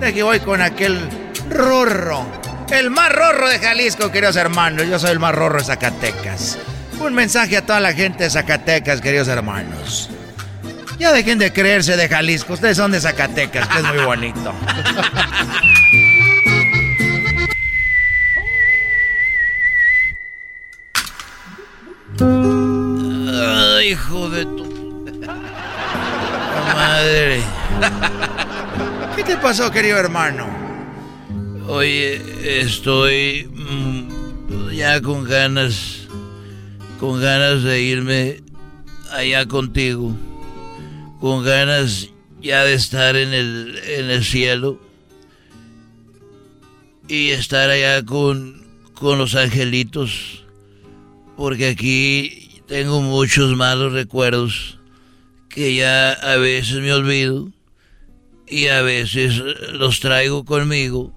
De que voy con aquel rorro. El más rorro de Jalisco, queridos hermanos. Yo soy el más rorro de Zacatecas. Un mensaje a toda la gente de Zacatecas, queridos hermanos. Ya dejen de creerse de Jalisco. Ustedes son de Zacatecas, que es muy bonito. <laughs> Hijo de tu madre. ¿Qué te pasó, querido hermano? Oye, estoy mm, ya con ganas, con ganas de irme allá contigo, con ganas ya de estar en el, en el cielo y estar allá con, con los angelitos, porque aquí tengo muchos malos recuerdos que ya a veces me olvido y a veces los traigo conmigo,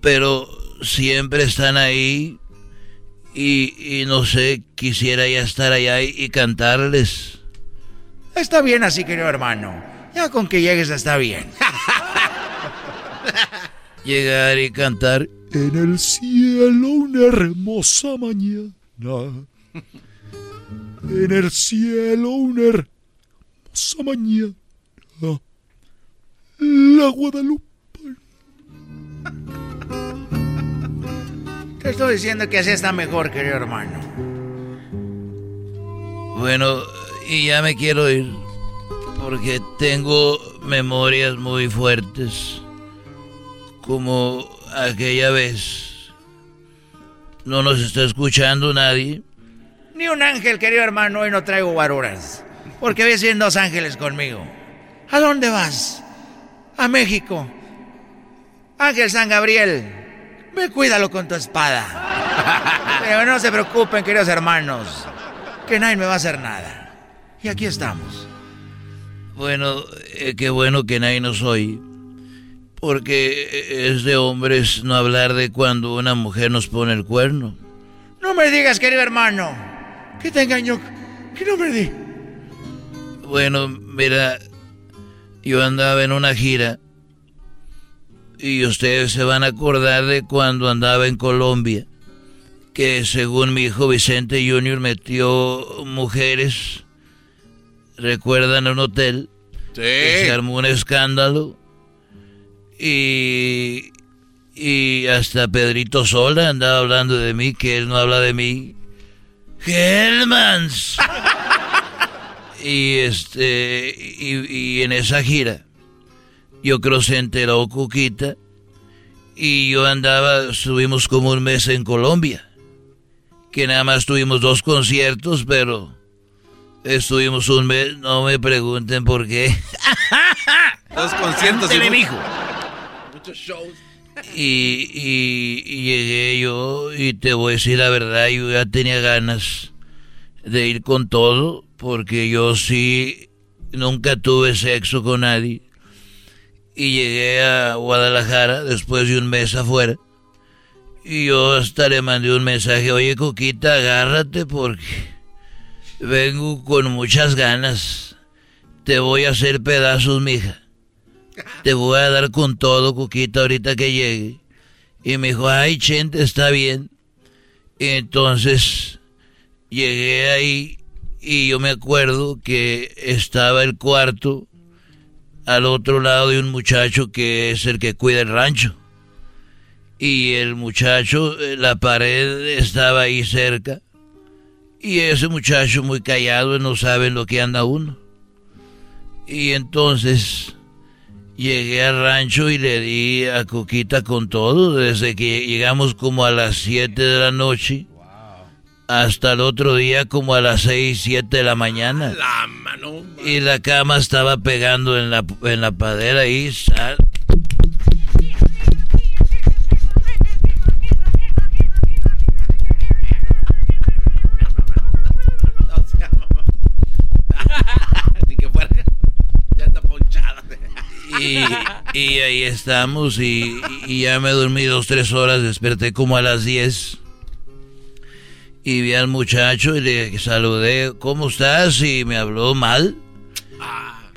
pero siempre están ahí y, no sé, quisiera ya estar allá y, cantarles. Está bien así, querido hermano. Ya con que llegues está bien. <laughs> Llegar y cantar en el cielo una hermosa mañana. En el cielo una hermosa mañana. La Guadalupe. <laughs> Te estoy diciendo que así está mejor, querido hermano. Bueno, y ya me quiero ir. Porque tengo memorias muy fuertes. Como aquella vez. No nos está escuchando nadie. Ni un ángel, querido hermano. Hoy no traigo guaruras. Porque voy siendo dos ángeles conmigo. ¿A dónde vas? a México. Ángel San Gabriel, me cuídalo con tu espada. <laughs> Pero no se preocupen, queridos hermanos, que nadie me va a hacer nada. Y aquí estamos. Bueno, eh, qué bueno que nadie nos oye. Porque es de hombres no hablar de cuando una mujer nos pone el cuerno. No me digas, querido hermano, que te engañó. Que no me di. Bueno, mira, yo andaba en una gira y ustedes se van a acordar de cuando andaba en Colombia, que según mi hijo Vicente Junior metió mujeres, recuerdan un hotel, sí. se armó un escándalo y, y hasta Pedrito Sola andaba hablando de mí, que él no habla de mí. Helmans. <laughs> Y este, y, en esa gira, yo creo se enteró Cuquita y yo andaba, estuvimos como un mes en Colombia, que nada más tuvimos dos conciertos, pero estuvimos un mes, no me pregunten por qué. <laughs> dos conciertos. y Muchos shows. Y, y, llegué yo y te voy a decir la verdad, yo ya tenía ganas de ir con todo, porque yo sí nunca tuve sexo con nadie. Y llegué a Guadalajara después de un mes afuera. Y yo hasta le mandé un mensaje, oye Coquita, agárrate porque vengo con muchas ganas. Te voy a hacer pedazos, mija. Te voy a dar con todo, Coquita, ahorita que llegue. Y me dijo, ay, Chente, está bien. Y entonces llegué ahí y yo me acuerdo que estaba el cuarto al otro lado de un muchacho que es el que cuida el rancho. Y el muchacho, eh, la pared estaba ahí cerca. Y ese muchacho muy callado no sabe lo que anda uno. Y entonces llegué al rancho y le di a Coquita con todo, desde que llegamos como a las 7 de la noche hasta el otro día como a las 6, 7 de la mañana. y la cama estaba pegando en la, en la padera y... Sal. Y, ahí estamos y, y, ya me dormí dos, tres horas, desperté como a las 10 y vi al muchacho y le saludé, ¿cómo estás? Y me habló mal.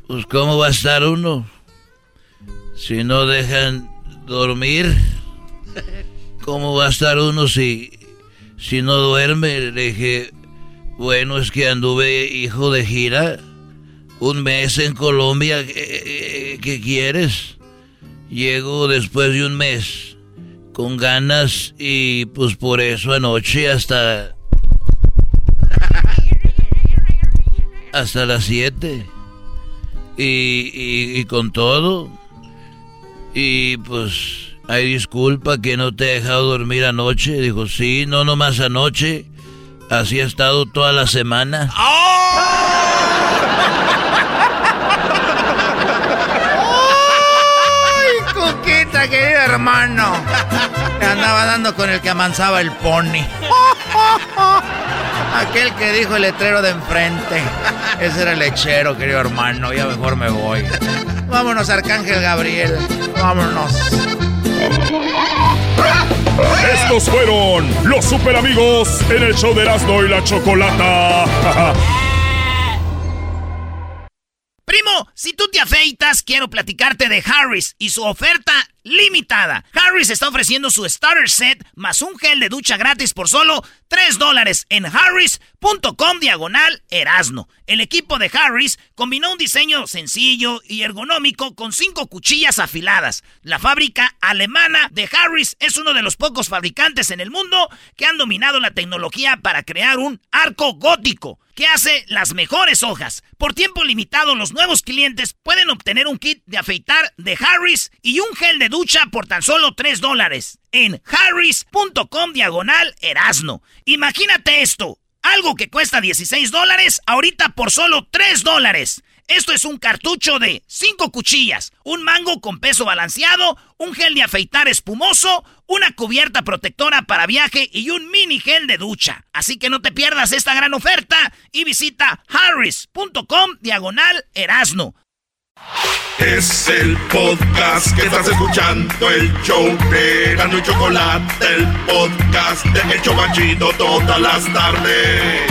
Pues ¿cómo va a estar uno? Si no dejan dormir, ¿cómo va a estar uno si, si no duerme? Le dije, bueno, es que anduve hijo de gira un mes en Colombia, ¿qué, qué quieres? Llego después de un mes con ganas y pues por eso anoche hasta hasta las 7. Y, y, con todo. Y pues, hay disculpa que no te he dejado dormir anoche. Dijo, sí, no nomás anoche. Así ha estado toda la semana. ¡Ay, hermano! Me andaba dando con el que amansaba el pony. Aquel que dijo el letrero de enfrente. Ese era el lechero, querido hermano. Ya mejor me voy. Vámonos, Arcángel Gabriel. Vámonos. Estos fueron los super amigos en el show de Erasmo y la Chocolata. Primo, si tú te afeitas, quiero platicarte de Harris y su oferta limitada. Harris está ofreciendo su starter set más un gel de ducha gratis por solo 3 dólares en harris.com diagonal erasno. El equipo de Harris combinó un diseño sencillo y ergonómico con cinco cuchillas afiladas. La fábrica alemana de Harris es uno de los pocos fabricantes en el mundo que han dominado la tecnología para crear un arco gótico que hace las mejores hojas. Por tiempo limitado, los nuevos clientes pueden obtener un kit de afeitar de Harris y un gel de ducha por tan solo 3 dólares en harris.com diagonal erasno. Imagínate esto, algo que cuesta 16 dólares, ahorita por solo 3 dólares. Esto es un cartucho de 5 cuchillas, un mango con peso balanceado, un gel de afeitar espumoso, una cubierta protectora para viaje y un mini gel de ducha. Así que no te pierdas esta gran oferta y visita harris.com diagonal erasno. Es el podcast que estás escuchando, el show de Gano y Chocolate, el podcast de El Chobachito todas las tardes.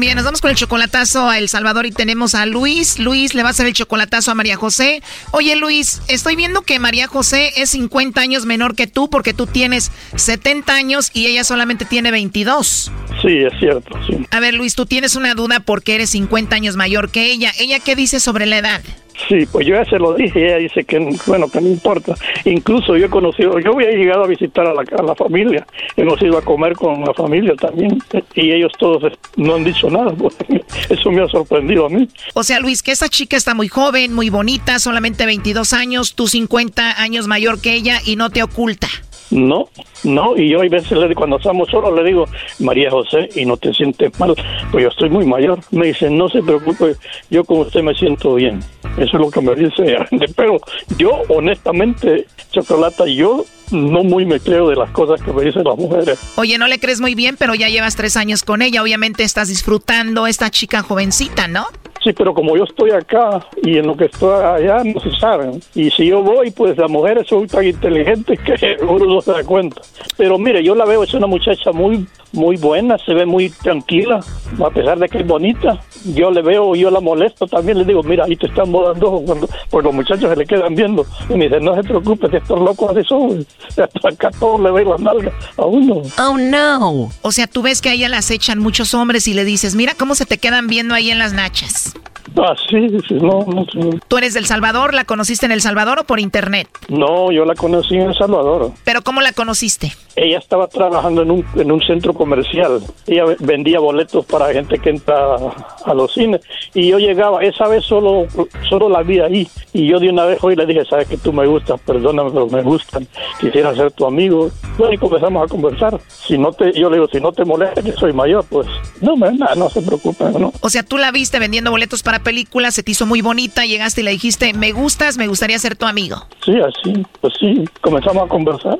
Bien, nos vamos con el chocolatazo a El Salvador y tenemos a Luis. Luis le va a hacer el chocolatazo a María José. Oye Luis, estoy viendo que María José es 50 años menor que tú porque tú tienes 70 años y ella solamente tiene 22. Sí, es cierto, sí. A ver Luis, tú tienes una duda porque eres 50 años mayor que ella. ¿Ella qué dice sobre la edad? Sí, pues yo ya se lo dije ella dice que, bueno, que no importa. Incluso yo he conocido, yo había llegado a visitar a la, a la familia, hemos ido a comer con la familia también y ellos todos no han dicho nada. pues, <laughs> Eso me ha sorprendido a mí. O sea, Luis, que esta chica está muy joven, muy bonita, solamente 22 años, tú 50 años mayor que ella y no te oculta. No, no, y yo hay veces le, cuando estamos solos le digo, María José, y no te sientes mal, pues yo estoy muy mayor. Me dice, no se preocupe, yo con usted me siento bien. Es lo que me dice. Pero yo, honestamente, Chocolata, yo no muy me creo de las cosas que me dicen las mujeres. Oye, no le crees muy bien, pero ya llevas tres años con ella. Obviamente estás disfrutando esta chica jovencita, ¿no? Sí, pero como yo estoy acá y en lo que estoy allá no se saben. Y si yo voy, pues las mujeres son tan inteligentes que <laughs> uno no se da cuenta. Pero mire, yo la veo, es una muchacha muy muy buena, se ve muy tranquila, a pesar de que es bonita. Yo le veo, yo la molesto también, le digo, mira, ahí te están modando cuando pues los muchachos se le quedan viendo. Y me dice, no se preocupe, que estos locos así son. <laughs> Acá todos le ven las nalgas a uno. Oh, no. O sea, tú ves que a ella las echan muchos hombres y le dices, mira cómo se te quedan viendo ahí en las nachas. Ah, sí, sí, no, no, sí. ¿Tú eres del Salvador? ¿La conociste en El Salvador o por internet? No, yo la conocí en El Salvador. ¿Pero cómo la conociste? Ella estaba trabajando en un, en un centro comercial. Ella ve- vendía boletos para gente que entra a los cines. Y yo llegaba, esa vez solo, solo la vi ahí. Y yo de una vez hoy le dije, sabes que tú me gustas, perdóname, pero me gustan. Quisiera ser tu amigo. Bueno, y comenzamos a conversar. Si no te, yo le digo, si no te molesta que soy mayor, pues no, no, no se preocupe, ¿no? O sea, tú la viste vendiendo boletos para películas, se te hizo muy bonita, llegaste y le dijiste, me gustas, me gustaría ser tu amigo. Sí, así, pues sí, comenzamos a conversar.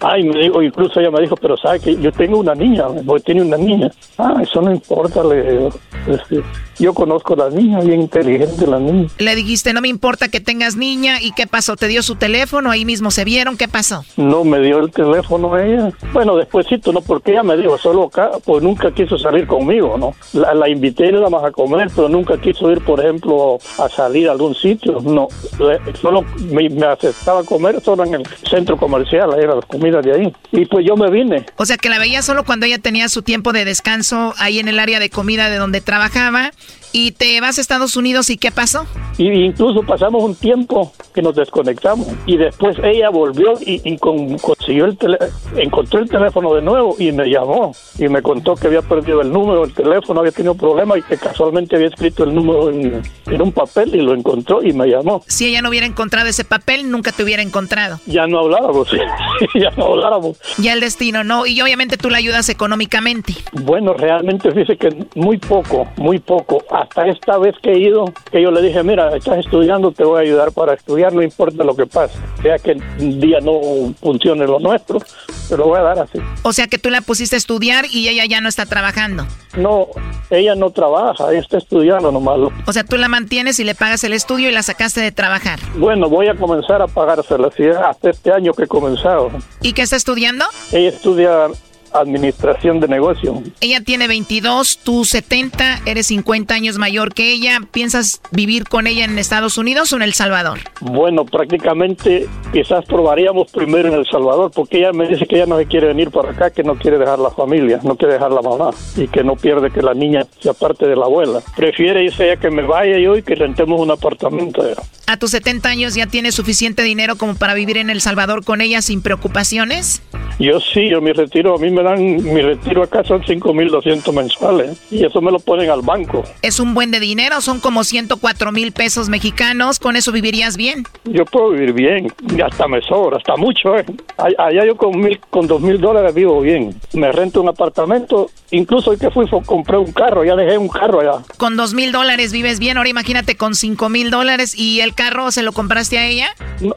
Ay, me dijo, incluso ella me dijo, pero sabe que yo tengo una niña, porque tiene una niña. Ah, eso no importa, le digo. Este, yo conozco a la niña, bien inteligente la niña. Le dijiste, no me importa que tengas niña, ¿y qué pasó? ¿Te dio su teléfono? Ahí mismo se vieron, ¿qué pasó? No me dio el teléfono ella. Bueno, despuésito, no, porque ella me dijo, solo acá, pues nunca quiso salir conmigo, ¿no? La, la invité nada más a comer, pero nunca quiso ir, por ejemplo, a salir a algún sitio. No, Le- solo me, me aceptaba comer solo en el centro comercial, ahí era la comida de ahí. Y pues yo me vine. O sea, que la veía solo cuando ella tenía su tiempo de descanso ahí en el área de comida de donde trabajaba. Y te vas a Estados Unidos y ¿qué pasó? Y incluso pasamos un tiempo que nos desconectamos y después ella volvió y, y con- consiguió el tele- encontró el teléfono de nuevo y me llamó y me contó que había perdido el número del teléfono, había tenido problemas y que casualmente había escrito el número en, en un papel y lo encontró y me llamó. Si ella no hubiera encontrado ese papel, nunca te hubiera encontrado. Ya no hablábamos, <laughs> ya no hablábamos. Ya el destino, ¿no? Y obviamente tú la ayudas económicamente. Bueno, realmente fíjese que muy poco, muy poco. Hasta esta vez que he ido, que yo le dije, mira, estás estudiando, te voy a ayudar para estudiar, no importa lo que pase. Sea que un día no funcione lo nuestro, te lo voy a dar así. O sea que tú la pusiste a estudiar y ella ya no está trabajando. No, ella no trabaja, ella está estudiando nomás. O sea, tú la mantienes y le pagas el estudio y la sacaste de trabajar. Bueno, voy a comenzar a pagársela, sí, hasta este año que he comenzado. ¿Y qué está estudiando? Ella estudia administración de negocio. Ella tiene 22, tú 70, eres 50 años mayor que ella. ¿Piensas vivir con ella en Estados Unidos o en El Salvador? Bueno, prácticamente quizás probaríamos primero en El Salvador, porque ella me dice que ella no se quiere venir para acá, que no quiere dejar la familia, no quiere dejar la mamá y que no pierde que la niña sea parte de la abuela. Prefiere irse ella que me vaya yo y que rentemos un apartamento. ¿A tus 70 años ya tienes suficiente dinero como para vivir en El Salvador con ella sin preocupaciones? Yo sí, yo mi retiro, a mí me dan, mi retiro acá son 5.200 mensuales y eso me lo ponen al banco. Es un buen de dinero, son como 104 mil pesos mexicanos. ¿Con eso vivirías bien? Yo puedo vivir bien, hasta me sobra, hasta mucho. ¿eh? All- Allá yo con mil, con dos mil dólares vivo bien. Me rento un apartamento, incluso hoy que fui compré un carro, ya dejé un carro allá. Con dos mil dólares vives bien. Ahora imagínate con cinco mil dólares y el carro se lo compraste a ella.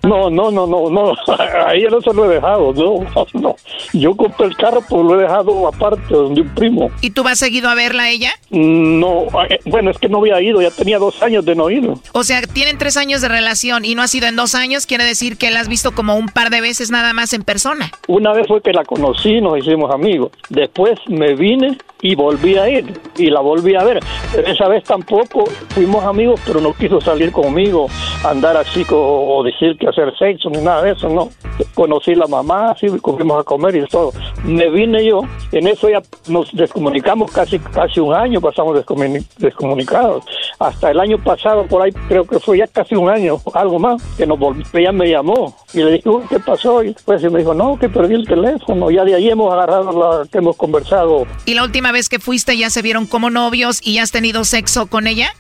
No, no, no, no, no, <laughs> a ella no se lo he dejado, no, <laughs> no. Yo compré el carro, pues lo he dejado aparte de un primo. ¿Y tú vas seguido a verla a ella? No, eh, bueno, es que no había ido, ya tenía dos años de no ir. O sea, tienen tres años de relación y no ha sido en dos años. Quiere decir que la has visto como un par de veces nada más en persona. Una vez fue que la conocí, nos hicimos amigos. Después me vine y volví a ir y la volví a ver. Esa vez tampoco fuimos amigos, pero no quiso salir conmigo, andar así o decir que hacer sexo ni nada de eso, no. Conocí la mamá, así fuimos a comer y todo. Me vine yo, en eso ya nos descomunicamos casi casi un año, pasamos descomuni- descomunicados. hasta el año pasado, por ahí creo que fue ya casi un año, algo más, que nos volvió, ella me llamó y le dije, "Uy, ¿qué pasó? Y y me dijo, no, que perdí el teléfono. Ya de ahí hemos agarrado la que hemos conversado. ¿Y la última vez que fuiste ya se vieron como novios y ya has tenido sexo con ella?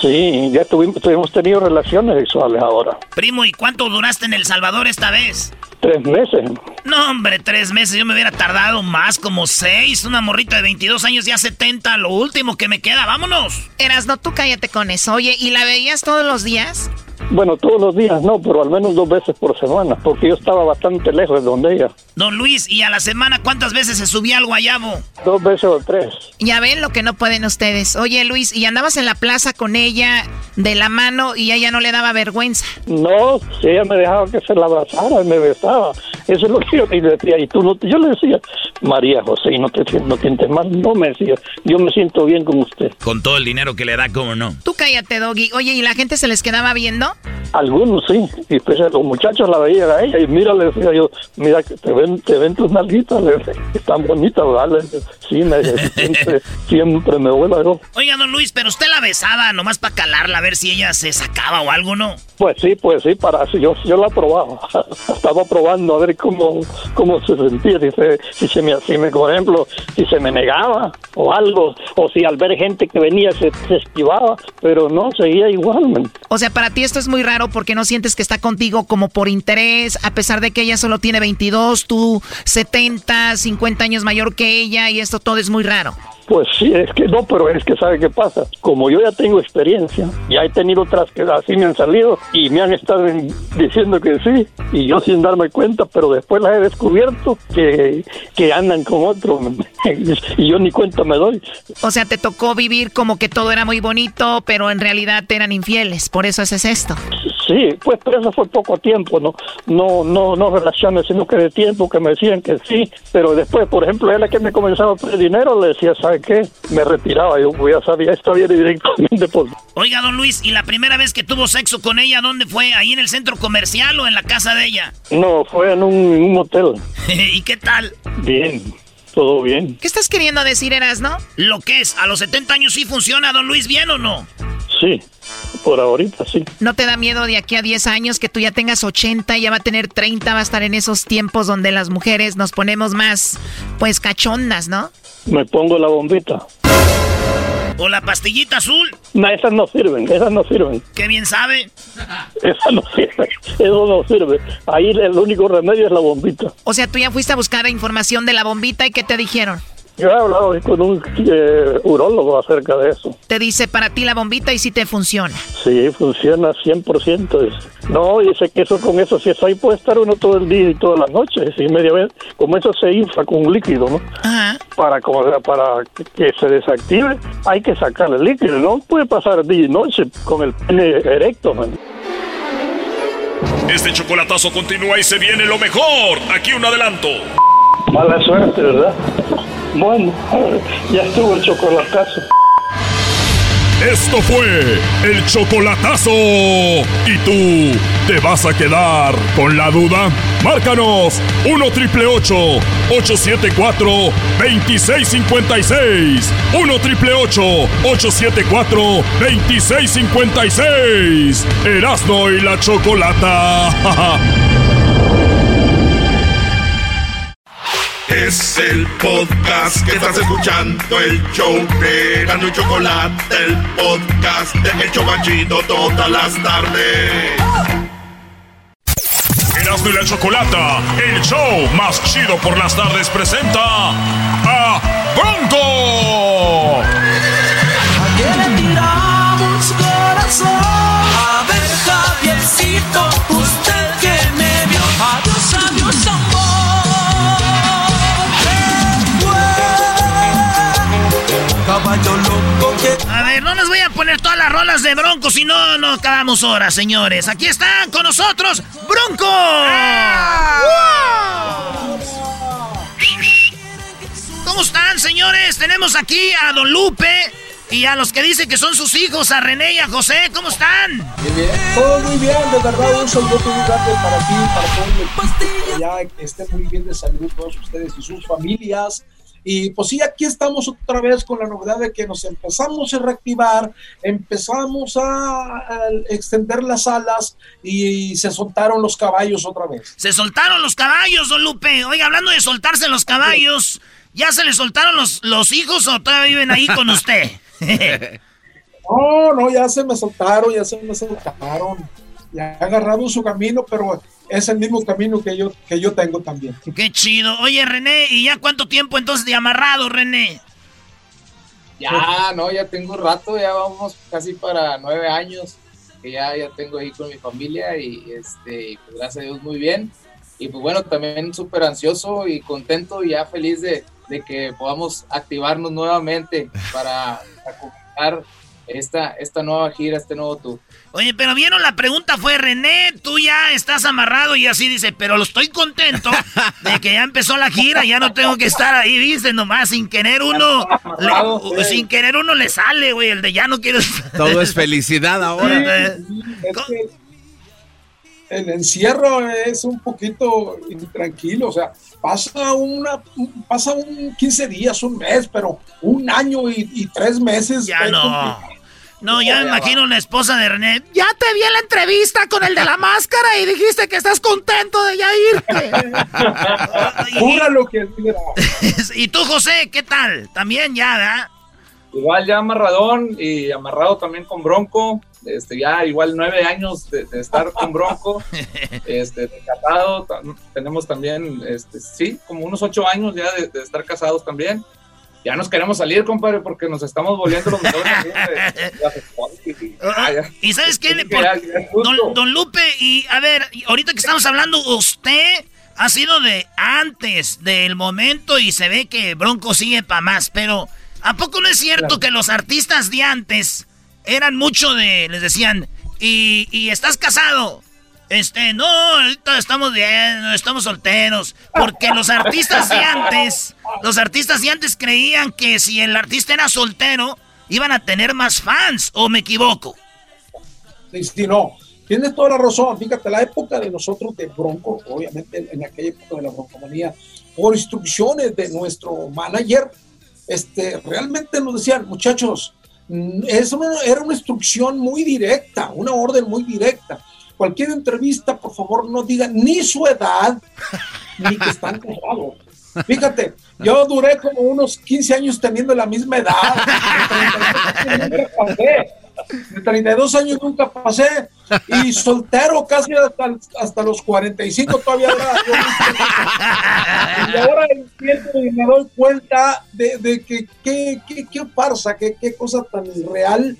Sí, ya tuvimos, hemos tenido relaciones sexuales ahora. Primo, ¿y cuánto duraste en El Salvador esta vez? Tres meses. No, hombre, tres meses. Yo me hubiera tardado más, como seis. Una morrita de 22 años, ya 70. Lo último que me queda, vámonos. Eras, no, tú cállate con eso. Oye, ¿y la veías todos los días? Bueno, todos los días no, pero al menos dos veces por semana, porque yo estaba bastante lejos de donde ella. Don Luis, ¿y a la semana cuántas veces se subía al guayabo? Dos veces o tres. Ya ven lo que no pueden ustedes. Oye, Luis, ¿y andabas en la plaza con ella de la mano y a ella no le daba vergüenza? No, si ella me dejaba que se la abrazara y me besaba. Eso es lo que yo le decía. Y tú no, yo le decía, María José, no te no sientes mal. No me decía, yo me siento bien con usted. Con todo el dinero que le da, ¿cómo no? Tú cállate, Doggy. Oye, ¿y la gente se les quedaba viendo? Algunos sí, y pues los muchachos la veían a ella y mira, le decía yo, mira, que te ven, te ven tus nalguitas, están bonitas, ¿verdad? Sí, me, <laughs> siempre, siempre me vuelvo yo. Oiga, don Luis, pero usted la besaba nomás para calarla, a ver si ella se sacaba o algo, ¿no? Pues sí, pues sí, para yo, yo la probaba, <laughs> estaba probando a ver cómo, cómo se sentía, si, se, si, se me, si me, por ejemplo, si se me negaba o algo, o si al ver gente que venía se, se esquivaba, pero no, seguía igual, man. O sea, para ti esto es muy raro porque no sientes que está contigo como por interés, a pesar de que ella solo tiene 22, tú 70, 50 años mayor que ella y esto todo es muy raro. Pues sí, es que no, pero es que ¿sabe qué pasa? Como yo ya tengo experiencia, ya he tenido otras que así me han salido y me han estado en- diciendo que sí, y yo sin darme cuenta, pero después las he descubierto que, que andan con otro, <laughs> y yo ni cuenta me doy. O sea, te tocó vivir como que todo era muy bonito, pero en realidad eran infieles, por eso haces esto. Sí, pues pero eso fue poco tiempo, no, no, no, no relaciones, sino que de tiempo que me decían que sí, pero después, por ejemplo, él que me comenzaba a pedir dinero, le decía, ¿sabe qué? Me retiraba, yo ya está bien directamente por... Oiga, don Luis, ¿y la primera vez que tuvo sexo con ella, dónde fue? ¿Ahí en el centro comercial o en la casa de ella? No, fue en un, en un motel. <laughs> ¿Y qué tal? Bien, todo bien. ¿Qué estás queriendo decir, Eras, no? Lo que es, ¿a los 70 años sí funciona, don Luis, bien o no? Sí, por ahorita sí. ¿No te da miedo de aquí a 10 años que tú ya tengas 80, ya va a tener 30, va a estar en esos tiempos donde las mujeres nos ponemos más, pues, cachondas, ¿no? Me pongo la bombita. ¿O la pastillita azul? No, esas no sirven, esas no sirven. ¿Qué bien sabe? <laughs> Esas no sirven, eso no sirve. Ahí el único remedio es la bombita. O sea, tú ya fuiste a buscar información de la bombita y ¿qué te dijeron? Yo he hablado hoy con un eh, urólogo acerca de eso. Te dice para ti la bombita y si te funciona. Sí, funciona 100%. es- No, dice que eso con eso, si eso ahí puede estar uno todo el día y toda la noche. Sí, media vez, como eso se infla con un líquido, ¿no? Para, como- para que, que se desactive, hay que sacar el líquido. No puede pasar día y noche con el pene erecto, man. Este chocolatazo continúa y se viene lo mejor. Aquí un adelanto. Mala suerte, ¿verdad? Bueno, <laughs> ya estuvo el chocolatazo. Esto fue el chocolatazo. ¿Y tú te vas a quedar con la duda? Márcanos 1 triple 874 2656. 1 triple 874 2656. Erasno y la chocolata. <laughs> Es el podcast que estás escuchando, el show de Gano y Chocolate, el podcast de El Chobachito todas las tardes. Erasmo y la chocolata, el show más chido por las tardes, presenta a Bronco. ¿A qué le tiramos corazón? A ver, Javiercito, usted A ver, no les voy a poner todas las rolas de Bronco, si no, no acabamos horas, señores. Aquí están con nosotros, Bronco. ¿Cómo están, señores? Tenemos aquí a Don Lupe y a los que dicen que son sus hijos, a René y a José. ¿Cómo están? Todo muy bien, de verdad, un saludo muy grande para ti, para todo el equipo, ya que estén muy bien de salud todos ustedes y sus familias. Y pues sí, aquí estamos otra vez con la novedad de que nos empezamos a reactivar, empezamos a, a extender las alas y, se soltaron los caballos otra vez. Se soltaron los caballos, don Lupe. Oiga, hablando de soltarse los caballos, ¿ya se le soltaron los, los hijos o todavía viven ahí con usted? <laughs> <laughs> no, no, ya se me soltaron, ya se me soltaron. Ya ha agarrado su camino, pero es el mismo camino que yo, que yo tengo también. Qué chido. Oye, René, ¿y ya cuánto tiempo entonces de amarrado, René? Ya, no, ya tengo un rato, ya vamos casi para nueve años que ya, ya tengo ahí con mi familia y este, pues, gracias a Dios muy bien. Y pues bueno, también súper ansioso y contento y ya feliz de, de que podamos activarnos nuevamente para, para esta, esta nueva gira, este nuevo tour. Oye, pero vieron, la pregunta fue, René, tú ya estás amarrado y así dice, pero lo estoy contento <laughs> de que ya empezó la gira, ya no tengo que estar ahí, dice, nomás, sin querer uno, le, sin querer uno le sale, güey, el de ya no quiero Todo es felicidad ahora. El encierro es un poquito intranquilo, o sea, pasa una, pasa un 15 días, un mes, pero un año y, tres meses. Ya no. No, ya me imagino la esposa de René. Ya te vi en la entrevista con el de la máscara y dijiste que estás contento de ya irte. <laughs> lo que <laughs> ¿Y tú, José, qué tal? También ya, ¿verdad? Igual ya amarradón y amarrado también con Bronco. Este, ya igual nueve años de, estar con Bronco, <laughs> este, de casado, tenemos también, este, sí, como unos ocho años ya de, de estar casados también. Ya nos queremos salir, compadre, porque nos estamos volviendo los mejores <laughs> y, sabes qué, don, Lupe, y a ver, ahorita que estamos hablando, usted ha sido de antes del momento y se ve que Bronco sigue para más, pero ¿a poco no es cierto que los artistas de antes eran mucho de, les decían, y, y estás casado? Este, no, ahorita estamos bien, estamos solteros. Porque los artistas de antes, los artistas de antes creían que si el artista era soltero, iban a tener más fans, ¿o me equivoco? Sí, sí, no. Tienes toda la razón. Fíjate, la época de nosotros de Bronco, obviamente en aquella época de la broncomanía, por instrucciones de nuestro manager, este, realmente nos decían, muchachos, mm, eso era una instrucción muy directa, una orden muy directa cualquier entrevista, por favor, no diga ni su edad, ni que están casados. Fíjate, yo duré como unos 15 años teniendo la misma edad. <laughs> De 32 años nunca pasé. Y soltero casi hasta, los 45 todavía. Y ahora entiendo y me doy cuenta de, que qué, farsa, qué, qué cosa tan irreal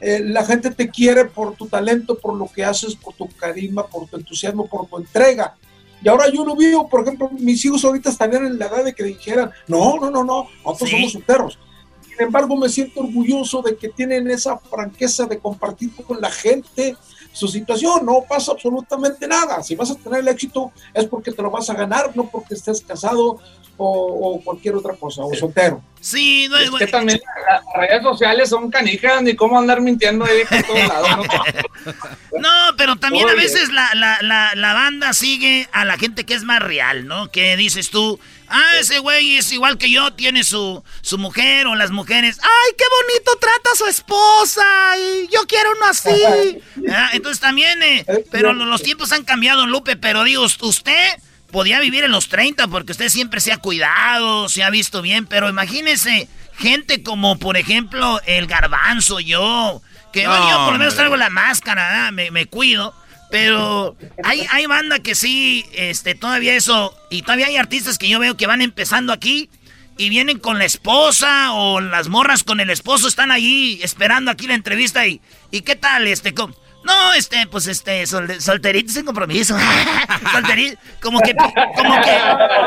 eh, la gente te quiere por tu talento, por lo que haces, por tu carisma, por tu entusiasmo, por tu entrega. Y ahora yo lo vivo, por ejemplo, mis hijos ahorita estarían en la edad de que dijeran, no, no, no, no, nosotros somos solteros. Sin embargo, me siento orgulloso de que tienen esa franqueza de compartir con la gente su situación. No pasa absolutamente nada. Si vas a tener el éxito es porque te lo vas a ganar, no porque estés casado o, cualquier otra cosa, o soltero. Sí, no, es que también las redes sociales son canijas, ni cómo andar mintiendo ahí por todos lados. No, <laughs> pero también a veces la, la, la, banda sigue a la gente que es más real, ¿no? Que dices tú, ah, ese güey es igual que yo, tiene su, su mujer o las mujeres, ay, qué bonito trata a su esposa, y yo quiero uno así. <laughs> Ah, entonces también, eh, pero los tiempos han cambiado, Lupe, pero digo, usted podía vivir en los 30 porque usted siempre se ha cuidado, se ha visto bien, pero imagínese gente como, por ejemplo, el garbanzo, yo, que yo por lo menos traigo la máscara, me, me, cuido. Pero hay, hay banda que sí, este, todavía eso, y todavía hay artistas que yo veo que van empezando aquí y vienen con la esposa o las morras con el esposo, están ahí esperando aquí la entrevista y, ¿y qué tal? Este, con, no, este, pues este, solterito sin compromiso. <laughs> solterito. Como que, como que,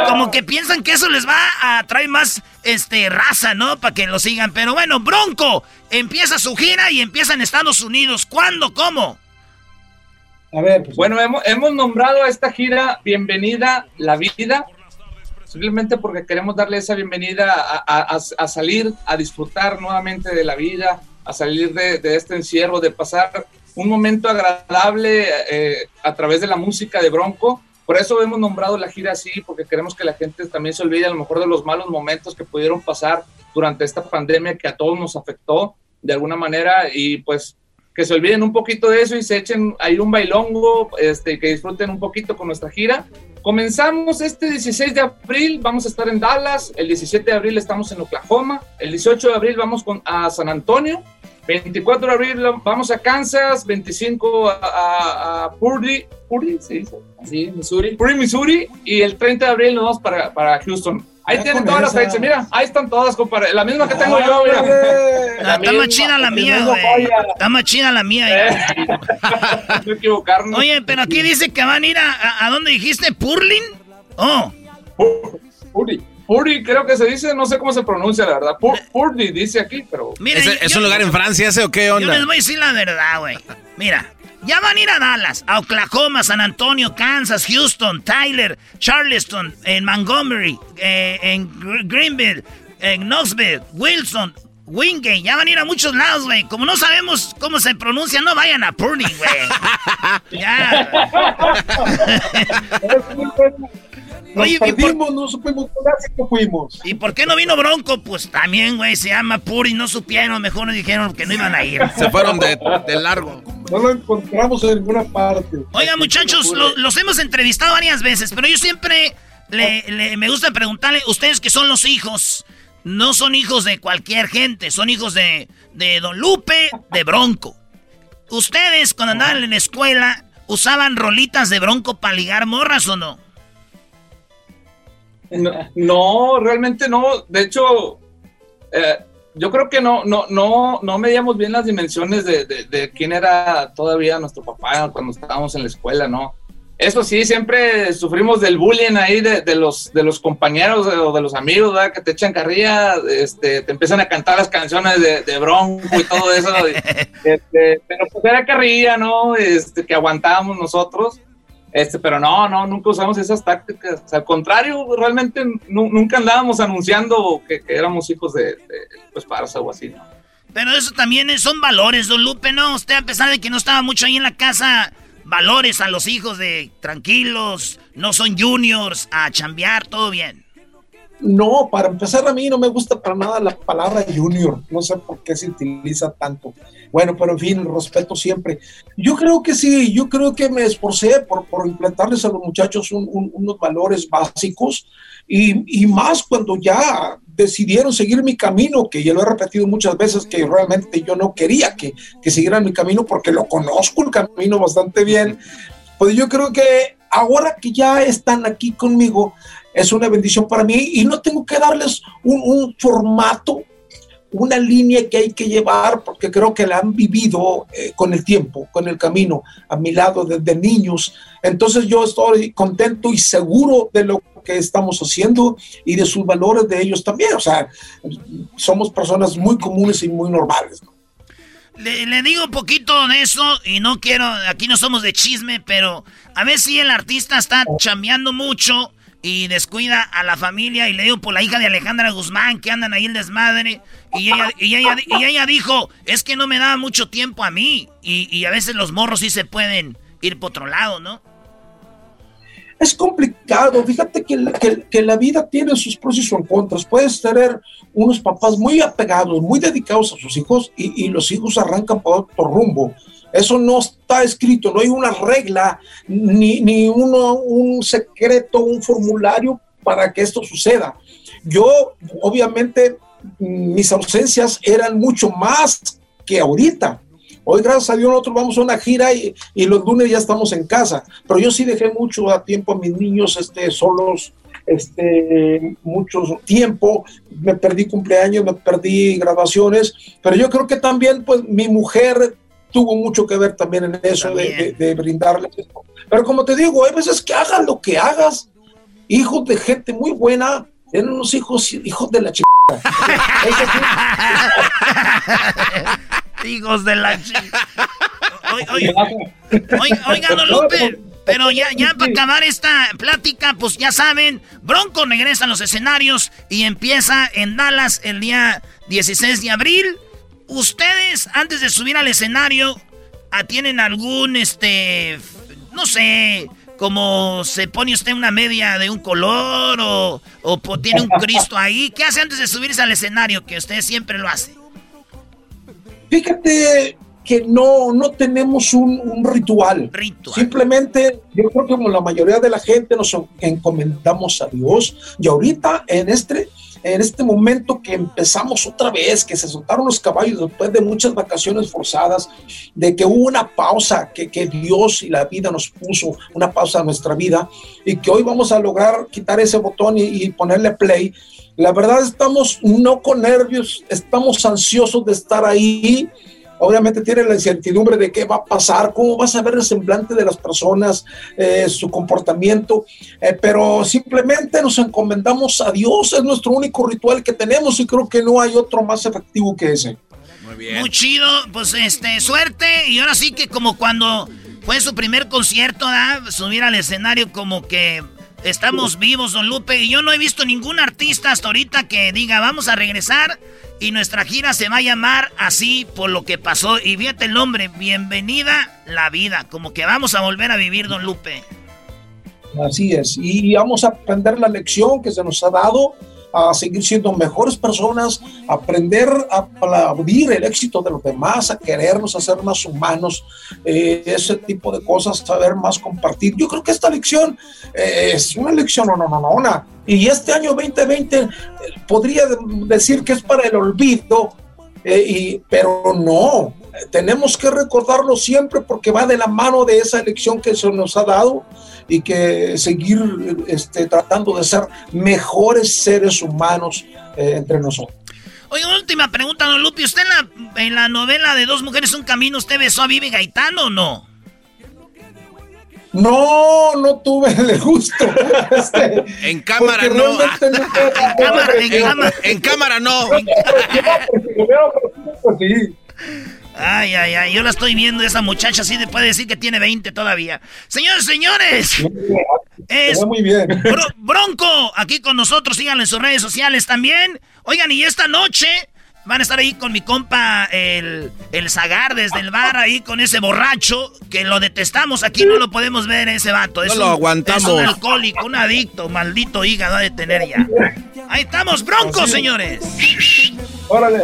como que piensan que eso les va a traer más, este, raza, ¿no? Para que lo sigan. Pero bueno, Bronco empieza su gira y empieza en Estados Unidos. ¿Cuándo? ¿Cómo? A ver, pues, bueno, hemos, hemos nombrado a esta gira Bienvenida la Vida, simplemente porque queremos darle esa bienvenida a, salir, a disfrutar nuevamente de la vida, a salir de, de, este encierro, de pasar un momento agradable eh, a través de la música de Bronco, Por eso hemos nombrado la gira así, porque queremos que la gente también se olvide a lo mejor de los malos momentos que pudieron pasar durante esta pandemia que a todos nos afectó de alguna manera. Y pues que se olviden un poquito de eso y se echen ahí un bailongo, este, que disfruten un poquito con nuestra gira. Comenzamos este 16 de abril, vamos a estar en Dallas, el 17 de abril estamos en Oklahoma, el 18 de abril vamos con, a San Antonio, 24 de abril vamos a Kansas, 25 a, a, a Purdy, Purdy, ¿se dice? Sí, Missouri. Purdy, Missouri, y el 30 de abril nos vamos para, para Houston. Ahí Ya tienen todas las fechas, mira, ahí están todas, compadre. La misma que tengo yo, mira. Ah, está más chida la mía, güey. Está más chida la <laughs> mía. No equivocarnos. Oye, pero aquí dice que van a ir a, a, ¿a dónde dijiste? ¿Purlin? Oh. Purdy. Purdy, creo que se dice, no sé cómo se pronuncia, la verdad. Pur- Purdy dice aquí, pero. Mira, ¿Es, es yo- un lugar en Francia ese o qué Yo onda? les voy a decir la verdad, güey. Mira, ya van a ir a Dallas, a Oklahoma, San Antonio, Kansas, Houston, Tyler, Charleston, en Montgomery, eh, en Gr- Greenville, en Knoxville, Wilson, Wingate. Ya van a ir a muchos lados, güey. Como no sabemos cómo se pronuncia, no vayan a Purdy, güey. <laughs> ya. <laughs> <laughs> Nos Oye, ¿y por- perdimos, no supimos que fuimos. ¿Y por qué no vino Bronco? Pues también, güey, se llama Puri, no supieron, mejor nos dijeron que no iban a ir. Se fueron de, de largo. No lo encontramos en ninguna parte. Oigan, muchachos, lo- los hemos entrevistado varias veces, pero yo siempre le, le- me gusta preguntarle, ustedes que son los hijos, no son hijos de cualquier gente, son hijos de, de Don Lupe, de Bronco. Ustedes, cuando andaban en la escuela, usaban rolitas de Bronco para ligar morras o no? No, no, realmente no. De hecho, eh, yo creo que no, no, no, no medíamos bien las dimensiones de, de- quién era todavía nuestro papá cuando estábamos en la escuela, ¿no? Eso sí, siempre sufrimos del bullying ahí de, los, de los compañeros eh, o de los amigos, ¿verdad? Que te echan carrilla, este, te empiezan a cantar las canciones de, Bronco y todo eso. <laughs> este, pero pues era carrilla, ¿no? Este, que aguantábamos nosotros. Este, pero no, no, nunca usamos esas tácticas. Al contrario, realmente nu- nunca andábamos anunciando que, éramos hijos de, de pues, o así, ¿no? Pero eso también es- son valores, Don Lupe, ¿no? Usted, a pesar de que no estaba mucho ahí en la casa, valores a los hijos de tranquilos, no son juniors, a chambear, todo bien. No, para empezar a mí no me gusta para nada la palabra junior, no sé por qué se utiliza tanto. Bueno, pero en fin, respeto siempre. Yo creo que sí, yo creo que me esforcé por, implantarles a los muchachos un- un- unos valores básicos y, y más cuando ya decidieron seguir mi camino, que ya lo he repetido muchas veces, que realmente yo no quería que, que siguieran mi camino porque lo conozco el camino bastante bien. Pues yo creo que ahora que ya están aquí conmigo, es una bendición para mí y no tengo que darles un, un formato, una línea que hay que llevar, porque creo que la han vivido eh, con el tiempo, con el camino, a mi lado desde niños. Entonces yo estoy contento y seguro de lo que estamos haciendo y de sus valores de ellos también. O sea, somos personas muy comunes y muy normales. ¿no? Le, le digo un poquito de eso y no quiero, aquí no somos de chisme, pero a ver si el artista está chambeando mucho y descuida a la familia y le digo por la hija de Alejandra Guzmán que andan ahí el desmadre y ella, y ella, y ella dijo, es que no me da mucho tiempo a mí y, y a veces los morros sí se pueden ir por otro lado, ¿no? es complicado. Fíjate que la, que- que la vida tiene sus pros y sus contras. Puedes tener unos papás muy apegados, muy dedicados a sus hijos y, y los hijos arrancan por otro rumbo. Eso no está escrito, no hay una regla, ni, ni uno, un secreto, un formulario para que esto suceda. Yo, obviamente, mis ausencias eran mucho más que ahorita. Hoy, gracias a Dios, nosotros vamos a una gira y, los lunes ya estamos en casa. Pero yo sí dejé mucho tiempo a mis niños este, solos, este, mucho tiempo. Me perdí cumpleaños, me perdí graduaciones. Pero yo creo que también, pues, mi mujer tuvo mucho que ver también en eso de, de, de brindarles esto. Pero como te digo, hay veces que hagas lo que hagas. Hijos de gente muy buena, tienen unos hijos, hijos de la chica. Hijos de la chi- Oy- oy- oy- Oiga, don Lupe, pero ya, ya para acabar esta plática, pues ya saben, Bronco regresa a los escenarios y empieza en Dallas el día 16 de abril. Ustedes, antes de subir al escenario, ah, ¿tienen algún, este, no sé, como se pone usted una media de un color o, o tiene un Cristo ahí. ¿Qué hace antes de subirse al escenario? Que usted siempre lo hace. Fíjate que no, no tenemos un, ritual. Simplemente, yo creo que como la mayoría de la gente nos encomendamos a Dios. Y ahorita, en este, en este momento que empezamos otra vez, que se soltaron los caballos después de muchas vacaciones forzadas, de que hubo una pausa que, que Dios y la vida nos puso, una pausa a nuestra vida, y que hoy vamos a lograr quitar ese botón y, y ponerle play. La verdad estamos no con nervios, estamos ansiosos de estar ahí obviamente tiene la incertidumbre de qué va a pasar, cómo vas a ver el semblante de las personas, eh, su comportamiento, eh, pero simplemente nos encomendamos a Dios, es nuestro único ritual que tenemos y creo que no hay otro más efectivo que ese. Muy bien. Muy chido, pues este, suerte y ahora sí que como cuando fue su primer concierto, subir al escenario como que estamos vivos, don Lupe, y yo no he visto ningún artista hasta ahorita que diga vamos a regresar y nuestra gira se va a llamar así por lo que pasó. Y fíjate el nombre, Bienvenida la vida. Como que vamos a volver a vivir, don Lupe. Así es. Y vamos a aprender la lección que se nos ha dado a seguir siendo mejores personas, aprender a aplaudir el éxito de los demás, a querernos, a ser más humanos, eh, ese tipo de cosas, saber más compartir. Yo creo que esta lección eh, es una lección no, no, no, no. Y este año 2020 eh, podría decir que es para el olvido, y, pero no, tenemos que recordarlo siempre porque va de la mano de esa elección que se nos ha dado y que seguir este, tratando de ser mejores seres humanos eh, entre nosotros. Oye, última pregunta, don Lupi. ¿Usted en la, en la novela de Dos Mujeres Un Camino, usted besó a Vivi Gaitán o no? No, no tuve el gusto. <laughs> Este, en cámara no. <laughs> en, cámara, en, cámara, en cámara no. <laughs> Ay, ay, ay, yo la estoy viendo, esa muchacha sí puede decir que tiene 20 todavía. Señores, señores. Es muy bien. Bronco, aquí con nosotros, síganlo en sus redes sociales también. Oigan, y esta noche van a estar ahí con mi compa, el, el Zagar, desde el bar, ahí con ese borracho, que lo detestamos aquí, no lo podemos ver ese vato. no lo aguantamos. Es un alcohólico, un adicto, maldito hígado de tener ya. Ahí estamos, Bronco, señores. Órale.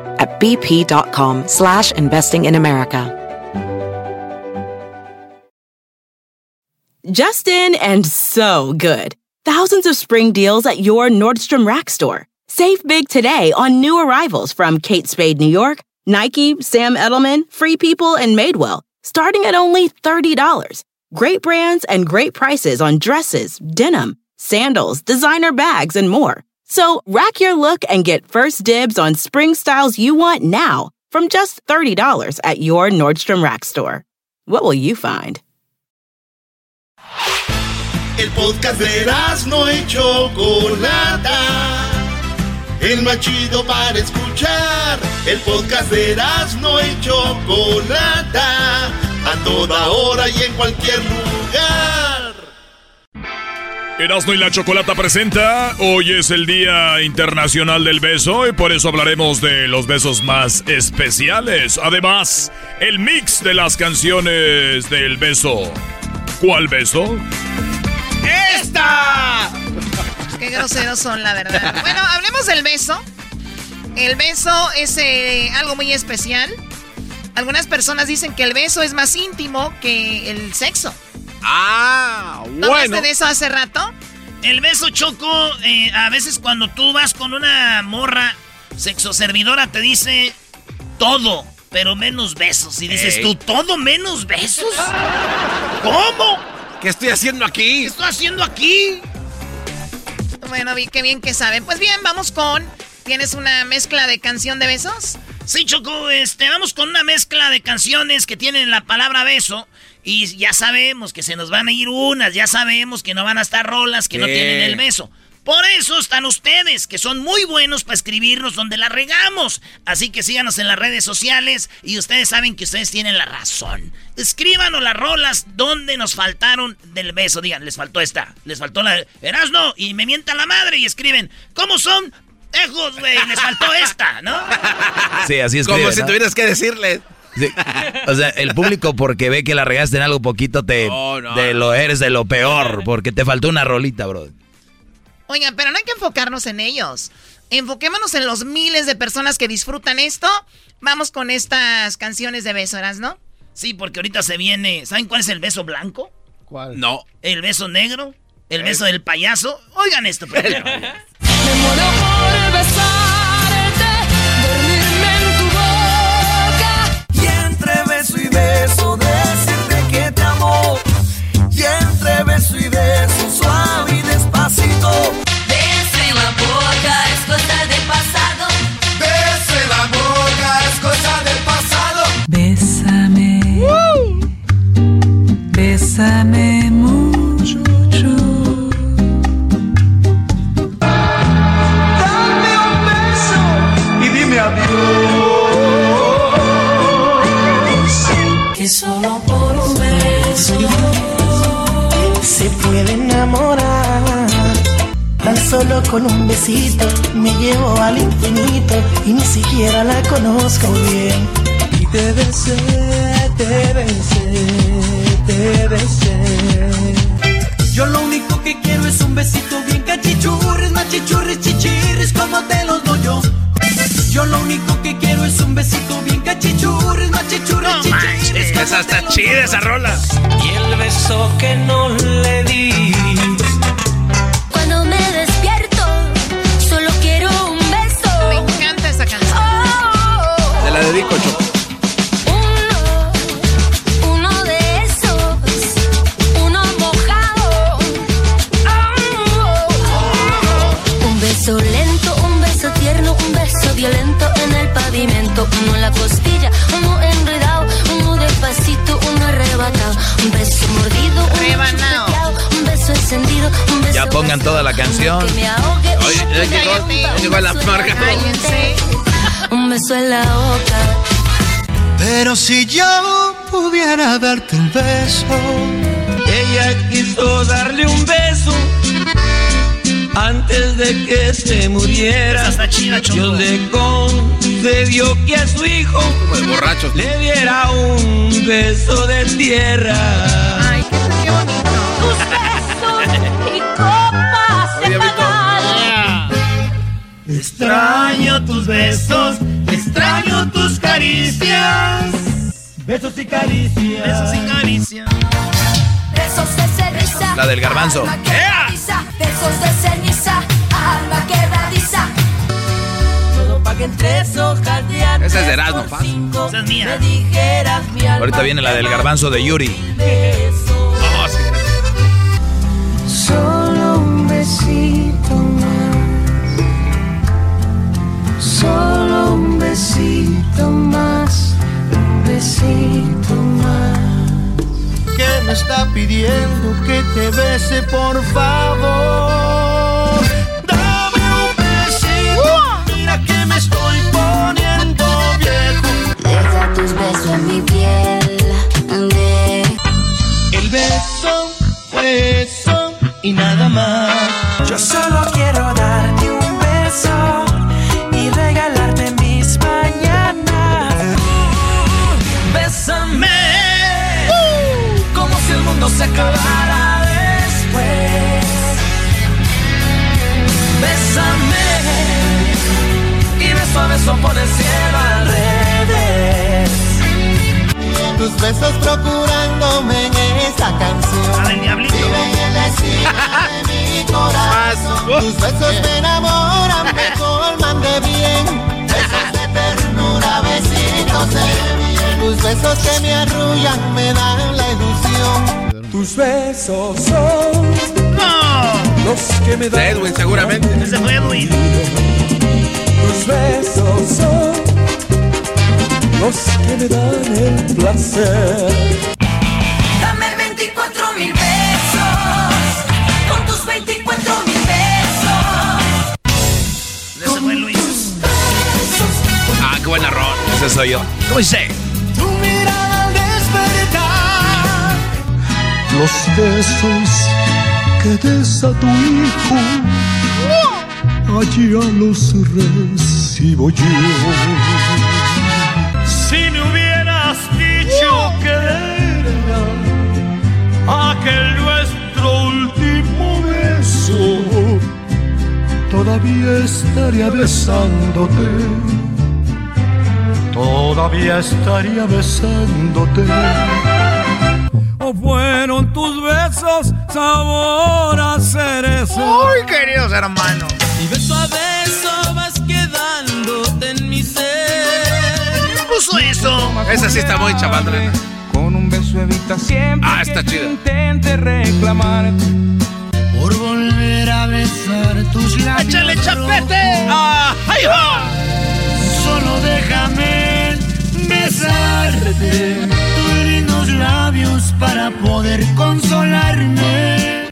at bp.com slash investing in America. Justin and so good. Thousands of spring deals at your Nordstrom Rack store. Save big today on new arrivals from Kate Spade New York, Nike, Sam Edelman, Free People, and Madewell, starting at only $30. Great brands and great prices on dresses, denim, sandals, designer bags, and more. So rack your look and get first dibs on spring styles you want now from just $30 at your Nordstrom Rack store. What will you find? El podcast de no. El para escuchar. El podcast de no. A toda hora y en cualquier lugar. Erasmo y la Chocolata presenta. Hoy es el Día Internacional del Beso y por eso hablaremos de los besos más especiales. Además, el mix de las canciones del beso. ¿Cuál beso? ¡Esta! Qué groseros son, la verdad. Bueno, hablemos del beso. El beso es eh, algo muy especial. Algunas personas dicen que el beso es más íntimo que el sexo. Ah, bueno. ¿No hablaste de eso hace rato? El beso choco, eh, a veces cuando tú vas con una morra sexo servidora te dice todo, pero menos besos. Y dices tú, ¿todo menos besos? ¿Cómo? ¿Qué estoy haciendo aquí? ¿Qué estoy haciendo aquí? Bueno, vi qué bien que saben. Pues bien, vamos con. ¿Tienes una mezcla de canción de besos? Sí, Choco, este, vamos con una mezcla de canciones que tienen la palabra beso. Y ya sabemos que se nos van a ir unas, ya sabemos que no van a estar rolas que no tienen el beso. Por eso están ustedes, que son muy buenos para escribirnos donde la regamos. Así que síganos en las redes sociales y ustedes saben que ustedes tienen la razón. Escríbanos las rolas donde nos faltaron del beso. Digan, les faltó esta, les faltó la de Erasno y me mientan la madre y escriben, ¿cómo son? Tejos, güey, les faltó esta, ¿no? Sí, así es. Como si tuvieras que decirle. O sea, el público porque ve que la regaste en algo poquito te, no, te lo eres de lo peor, porque te faltó una rolita, bro. Oigan, pero no hay que enfocarnos en ellos. Enfoquémonos en los miles de personas que disfrutan esto. Vamos con estas canciones de beso, ¿no? Sí, porque ahorita se viene. ¿Saben cuál es el beso blanco? ¿Cuál? No. ¿El beso negro? ¿El beso del payaso? Oigan esto primero. <laughs> Me muero por besarte, Mucho. Dame un beso y dime adiós. Que solo por un beso se puede enamorar. Tan solo con un besito me llevo al infinito y ni siquiera la conozco bien. Y te besé, te besé, te besé. Yo lo único que quiero es un besito bien cachichurris, machichurris, chichirris, como te los doy yo. Yo lo único que quiero es un besito bien cachichurris, machichurris, chichirris. Esa está chida esa rola. Y el beso que no le di. Cuando me despierto, solo quiero un beso. Me encanta esa canción. Oh, Te la dedico, Choco. Uno en la costilla, uno enredado, uno despacito, uno arrebatado. Un beso mordido, un un beso encendido, un beso Ya pongan toda la canción. llegó, ya llegó la marca. Un beso en la boca. Pero si yo pudiera darte el beso, ella quiso darle un beso antes de que se muriera. Esa está chida, Choco. Concedió que a su hijo le diera un beso de tierra. Ay, qué, qué bonito. Tus besos y copas de canal. Extraño tus besos, extraño tus caricias. Besos y caricias. Besos y caricias. Besos de ceniza. La del garbanzo. Alma. Besos de ceniza. Alma quebradiza. Todo pa' que en tres hojas de antes Esa es de Erasmo, cinco Esa es mía. Me dijeras mi alma Ahorita viene la del garbanzo de Yuri. Oh, sí. Solo un besito más. Solo un besito más. Un besito más. que me está pidiendo que te bese, por favor. Me estoy poniendo viejo. Deja tus besos en mi piel. De El beso fue eso y nada más. Yo solo quiero darte un beso y regalarte mis mañanas. Bésame como si el mundo se acabara después. Bésame a beso por el cielo al revés. Tus besos procurándome en esa canción. Diablito. Viven en la esquina de mi corazón. Tus besos me enamoran, me <laughs> colman de bien. Besos de ternura, besitos de bien. Tus besos que me arrullan me dan la ilusión. Tus besos son ¡No! los que me De dan. Edwin, seguramente. Ese fue Edwin. Tus besos son los que me dan el placer. Dame 24 mil pesos, con tus 24 mil pesos. Ese fue Luis. Ah, qué buena rol. Ese soy yo. ¿Cómo dice? Tu mirada al despertar, los besos que des a tu hijo, allá los recibo yo. Si me hubieras dicho que era aquel nuestro último beso, todavía estaría besándote. Todavía estaría besándote. O fueron tus besos sabor a cerezo. Uy, queridos hermanos. Y beso a beso vas quedándote en mi ser. ¿Quién puso eso? Esa sí está muy chavandra. Con un beso evita siempre Ah, está que intente reclamar. Por volver a besar tus labios. ¡Échale chapete! Ah, ¡Ay, va! Solo déjame besarte tus lindos labios para poder consolarme.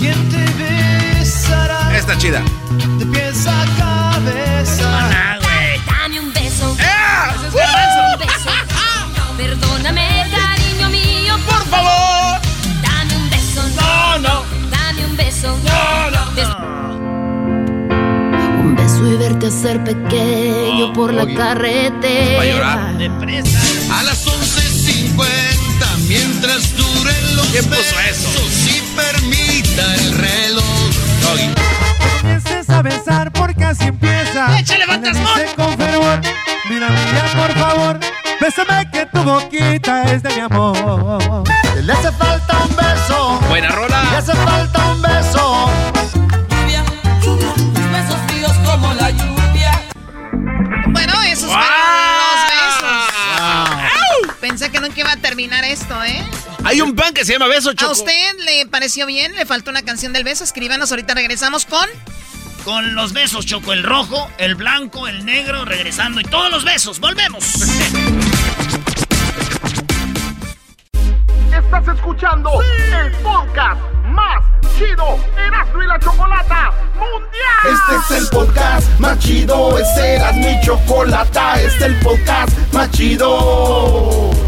¿Quién te besará Está chida. de pies a cabeza? Güey. Dame un beso. Dame un beso. Perdóname, cariño mío, por favor. Dame un beso. No, no, Dame un beso. no, no. Un beso y verte hacer pequeño por la carretera. A las 11.50, mientras duren los ¿Quién puso eso? besos y permita el reloj. A besar porque así empieza. ¡Échale, fantasmón! Dice con fervor, mira, mira, por favor, bésame que tu boquita es de mi amor. Le hace falta un beso, Buena le rola. hace falta un beso. Lluvia, lluvia, tus besos fríos como la lluvia. Bueno, fueron los besos. Pensé que nunca iba a terminar esto, ¿eh? Hay un pan que se llama Beso ¿A Choco. usted le pareció bien? ¿Le faltó una canción del beso? Escríbanos, ahorita regresamos con... Con los besos, Choco. El rojo, el blanco, el negro, regresando. Y todos los besos. ¡Volvemos! Estás escuchando el podcast más chido Erasmo y la Chocolata Mundial. Este es el podcast más chido, este era mi chocolata, este es el podcast más chido.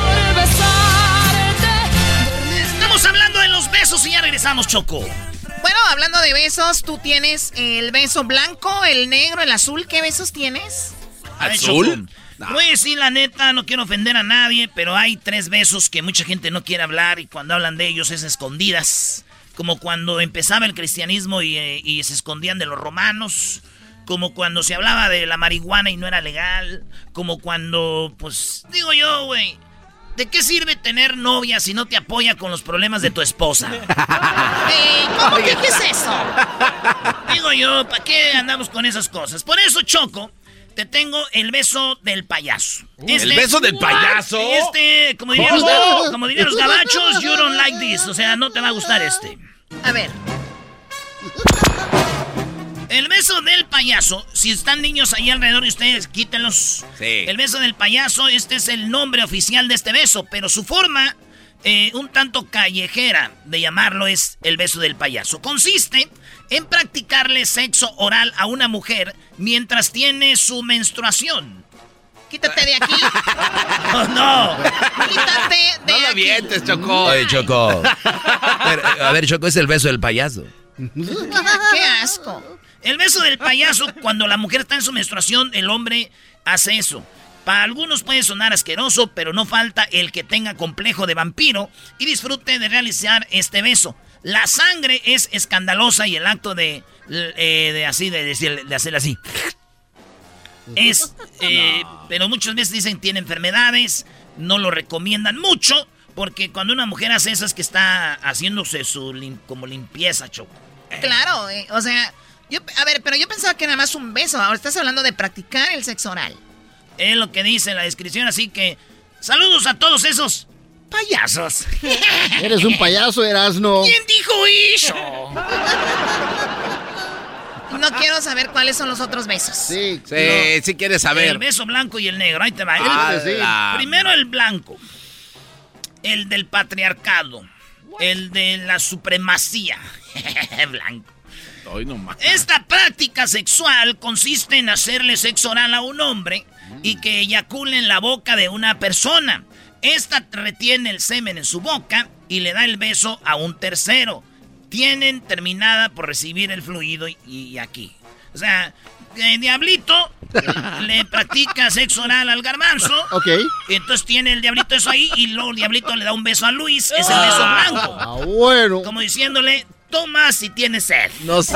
besos y ya regresamos, Choco. Bueno, hablando de besos, tú tienes el beso blanco, el negro, el azul. ¿Qué besos tienes? ¿Azul? Choco, Voy a decir la neta, no quiero ofender a nadie, pero hay tres besos que mucha gente no quiere hablar y cuando hablan de ellos es escondidas. Como cuando empezaba el cristianismo y, eh, y se escondían de los romanos. Como cuando se hablaba de la marihuana y no era legal. Como cuando, pues, digo yo, güey. ¿De qué sirve tener novia si no te apoya con los problemas de tu esposa? <laughs> ¿Cómo que qué es eso? Digo yo, ¿para qué andamos con esas cosas? Por eso, Choco, te tengo el beso del payaso. ¿El beso del payaso? Este, como dirían, como dirían los <laughs> gabachos, you don't like this. O sea, no te va a gustar este. A ver. El beso del payaso, si están niños ahí alrededor de ustedes, quítenlos. Sí. El beso del payaso, este es el nombre oficial de este beso, pero su forma eh, un tanto callejera de llamarlo es el beso del payaso. Consiste en practicarle sexo oral a una mujer mientras tiene su menstruación. Quítate de aquí. <laughs> ¡Oh, no! Quítate de No lo aquí. avientes, Choco. Oye, Choco. <laughs> Pero, a ver, Choco, es el beso del payaso. <laughs> Qué asco. El beso del payaso, <laughs> cuando la mujer está en su menstruación, el hombre hace eso. Para algunos puede sonar asqueroso, pero no falta el que tenga complejo de vampiro y disfrute de realizar este beso. La sangre es escandalosa y el acto de, eh, de así, de, decir- de hacer así. Es, <laughs> eh, pero muchas veces dicen tiene enfermedades, no lo recomiendan mucho, porque cuando una mujer hace eso es que está haciéndose su lim- como limpieza, Choco. Claro, eh, o sea, yo, a ver, pero yo pensaba que era más un beso. Ahora estás hablando de practicar el sexo oral. Es lo que dice la descripción, así que saludos a todos esos payasos. <laughs> Eres un payaso, Erasno. ¿Quién dijo eso? <laughs> No quiero saber cuáles son los otros besos. Sí, Sí, sí quieres saber. El beso blanco y el negro, ahí te va. El- ¡Hala! primero el blanco. El del patriarcado. El de la supremacía. <laughs> blanco. Hoy nomás. Esta práctica sexual consiste en hacerle sexo oral a un hombre y que eyacule en la boca de una persona. Esta retiene el semen en su boca y le da el beso a un tercero. Tienen terminada por recibir el fluido y, y aquí. O sea, el diablito <laughs> le practica sexo oral al garbanzo. <laughs> Ok. Entonces tiene el diablito eso ahí y luego el diablito le da un beso a Luis. Es el beso blanco. Ah, bueno. Como diciéndole, toma si tienes sed. No sé.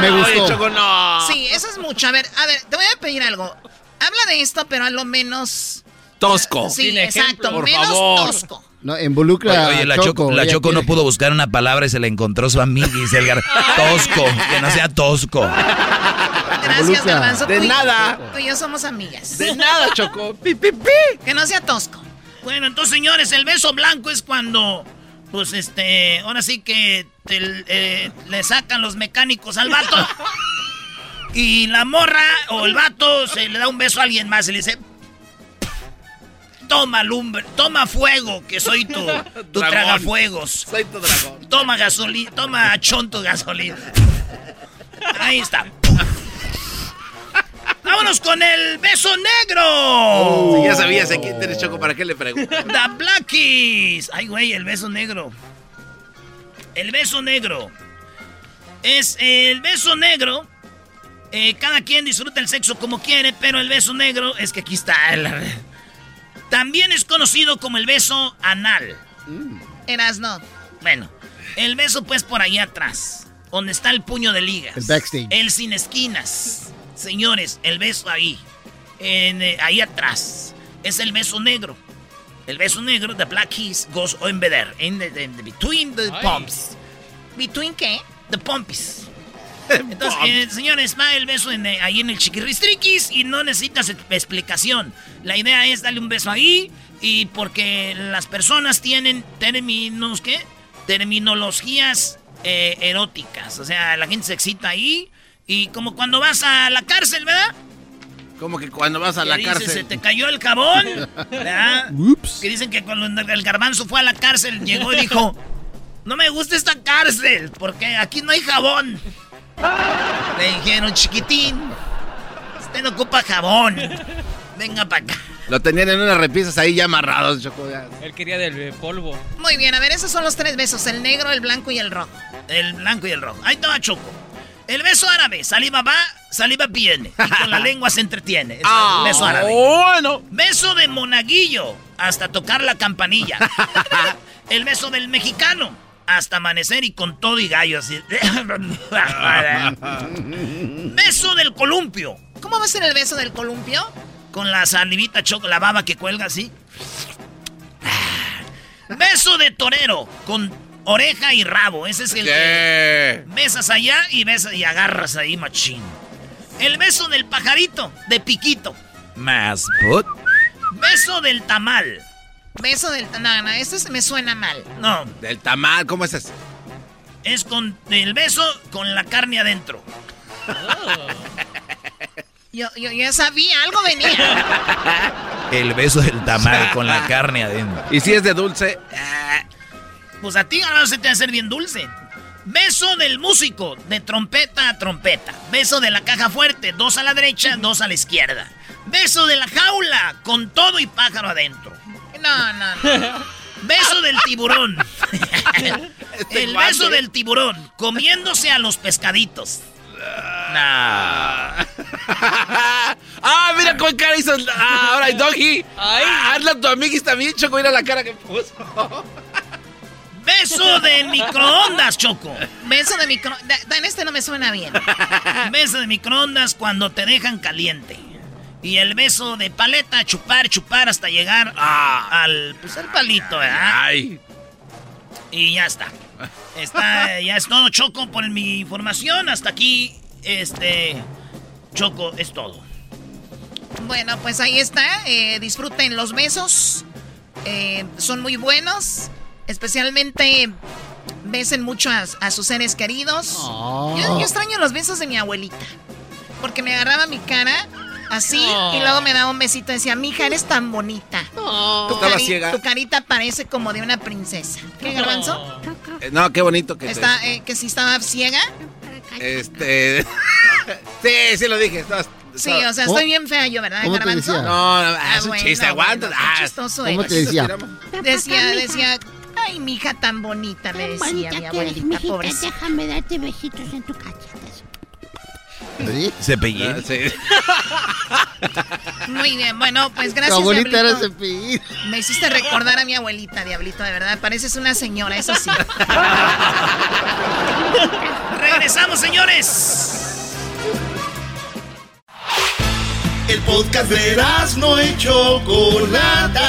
Me gustó. Choco, no. Sí, eso es mucho. A ver, a ver, te voy a pedir algo. Habla de esto, pero a lo menos. Tosco. Sí, exacto. Por menos favor. tosco. No, involucra Oye, la Choco, Choco. la Choco no pudo buscar una palabra y se la encontró su amiguis, el gar... Tosco, que no sea tosco. Gracias. Garbanzo. De Tú y- nada. Tú y yo somos amigas. De nada, Choco. Pi, pi, pi. Que no sea tosco. Bueno, entonces, señores, el beso blanco es cuando, pues, este, ahora sí que eh, le sacan los mecánicos al vato. Y la morra o el vato se le da un beso a alguien más y le dice, toma lumbre, toma fuego, que soy tu, tu Dragón. tragafuegos. Soy tu dragón. Toma gasolina, toma chonto gasolina. Ahí está. Vámonos con el beso negro. Si ya sabías a quién tienes Choco, ¿para qué le preguntas? The Blackies. Ay, güey, el beso negro. El beso negro. Es el beso negro. eh, cada quien disfruta el sexo como quiere, pero el beso negro es que aquí está. <laughs> También es conocido como el beso anal. Eras no. Bueno, el beso pues por ahí atrás, donde está el puño de ligas. El backstage. El sin esquinas. Señores, el beso ahí, en, eh, ahí atrás, es el beso negro. El beso negro, the black kiss, goes over there, in the, in the- between the Ay. pumps. ¿Between qué? The pumps. Entonces, eh, señores, va el beso en, eh, ahí en el chiquirristriquis y no necesitas explicación. La idea es darle un beso ahí y porque las personas tienen términos, ¿qué? Terminologías eh, eróticas. O sea, la gente se excita ahí y como cuando vas a la cárcel, ¿verdad? Como que cuando vas a Que la dices, cárcel. se te cayó el jabón. ¿verdad? Que dicen que cuando el garbanzo fue a la cárcel, llegó y dijo, no me gusta esta cárcel, porque aquí no hay jabón. Le dijeron, chiquitín, usted no ocupa jabón. Venga para acá. Lo tenían en unas repisas ahí ya amarrados, Choco. Él quería del eh, polvo. Muy bien, a ver, esos son los tres besos: el negro, el blanco y el rojo. El blanco y el rojo. Ahí estaba Choco. El beso árabe, saliva va, saliva viene. Y con la <laughs> lengua se entretiene. Es Ah, el beso árabe. bueno. Beso de monaguillo, hasta tocar la campanilla. <laughs> el beso del mexicano, hasta amanecer y con todo y gallo así. <laughs> beso del columpio, ¿Cómo va a ser el beso del columpio? con la salivita choco, la baba que cuelga así. Beso de torero, con oreja y rabo. Ese es el que besas allá y besas y agarras ahí, machín. El beso del pajarito, de piquito. Más put. Beso del tamal. Beso del. No, no, esto se me suena mal. No, Del tamal, ¿cómo es eso? es con el beso con la carne adentro. Yo, yo ya sabía, algo venía. <laughs> El beso del tamal <laughs> con la carne adentro. Y si es de dulce, Pues a ti ahora se te va a hacer bien dulce. Beso del músico, de trompeta a trompeta. Beso de la caja fuerte, dos a la derecha, dos a la izquierda. Beso de la jaula, con todo y pájaro adentro. No, no, no. Beso del tiburón. <laughs> El beso del tiburón, comiéndose a los pescaditos. Nah. <laughs> ah, mira con cara hizo. Ah, ahora hay doggy. Ah, hazla a tu amiguis también, Choco. Mira la cara que puso. Beso de microondas, Choco. Beso de micro. da- En este no me suena bien. <laughs> Beso de microondas cuando te dejan caliente. Y el beso de paleta, chupar, chupar hasta llegar al, pues, al palito, ¿verdad? Ay. Y ya está. Está, ya es todo, Choco, por mi información. Hasta aquí, este, Choco, es todo. Bueno, pues ahí está. eh, disfruten los besos. Eh, son muy buenos. Especialmente besen mucho a, a sus seres queridos. Oh. Yo, yo extraño los besos de mi abuelita. Porque me agarraba mi cara así Oh. y luego me daba un besito y decía, mija, eres tan bonita. Tu, Estaba cari- ciega. tu carita parece como de una princesa. ¿Qué, garbanzo? Eh, No, qué bonito que te- Está, eh, que si estaba ciega. Este. <laughs> sí, sí lo dije. estabas- Sí, o sea, estoy bien fea yo, ¿verdad, ¿Cómo te garbanzo? decía? No, no, Ah, es un bueno, chiste, aguanta. Ah, chistoso ¿cómo eres. te decía? Decía, decía, ay, mi hija tan bonita, me decía mi eres, abuelita, mijita, pobrecita. déjame darte besitos en tu cachete. Cepillín. <laughs> Muy bien, bueno, pues gracias, Tu abuelita era Diablito. cepillín. Me hiciste recordar a mi abuelita, Diablito, de verdad. Pareces una señora, eso sí. <laughs> Regresamos, señores. El podcast de no y Chocolata.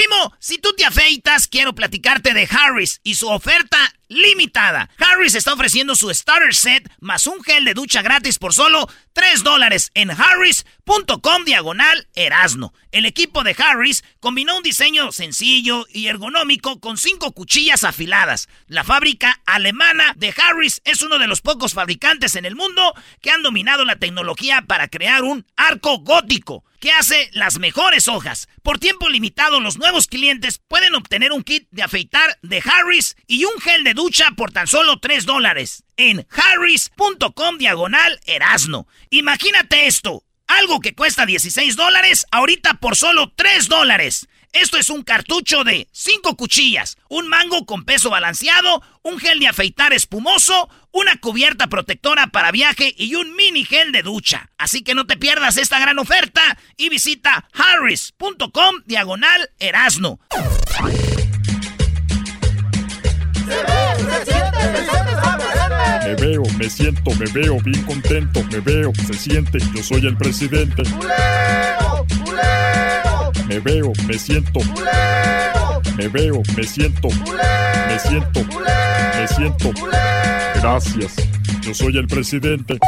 Primo, si tú te afeitas, quiero platicarte de Harris y su oferta limitada. Harris está ofreciendo su starter set más un gel de ducha gratis por solo 3 dólares en harris.com diagonal erasno. El equipo de Harris combinó un diseño sencillo y ergonómico con cinco cuchillas afiladas. La fábrica alemana de Harris es uno de los pocos fabricantes en el mundo que han dominado la tecnología para crear un arco gótico que hace las mejores hojas. Por tiempo limitado, los nuevos clientes pueden obtener un kit de afeitar de Harris y un gel de ducha por tan solo 3 dólares en harris.com diagonal erasno. Imagínate esto, algo que cuesta 16 dólares, ahorita por solo 3 dólares. Esto es un cartucho de 5 cuchillas, un mango con peso balanceado, un gel de afeitar espumoso, una cubierta protectora para viaje y un mini gel de ducha. Así que no te pierdas esta gran oferta y visita harris.com diagonal erasno. Me veo, me siento, me veo bien contento, me veo, se siente, yo soy el presidente. Me veo, me siento. Me veo, me siento. Me siento. Me siento. Gracias. Yo soy el presidente.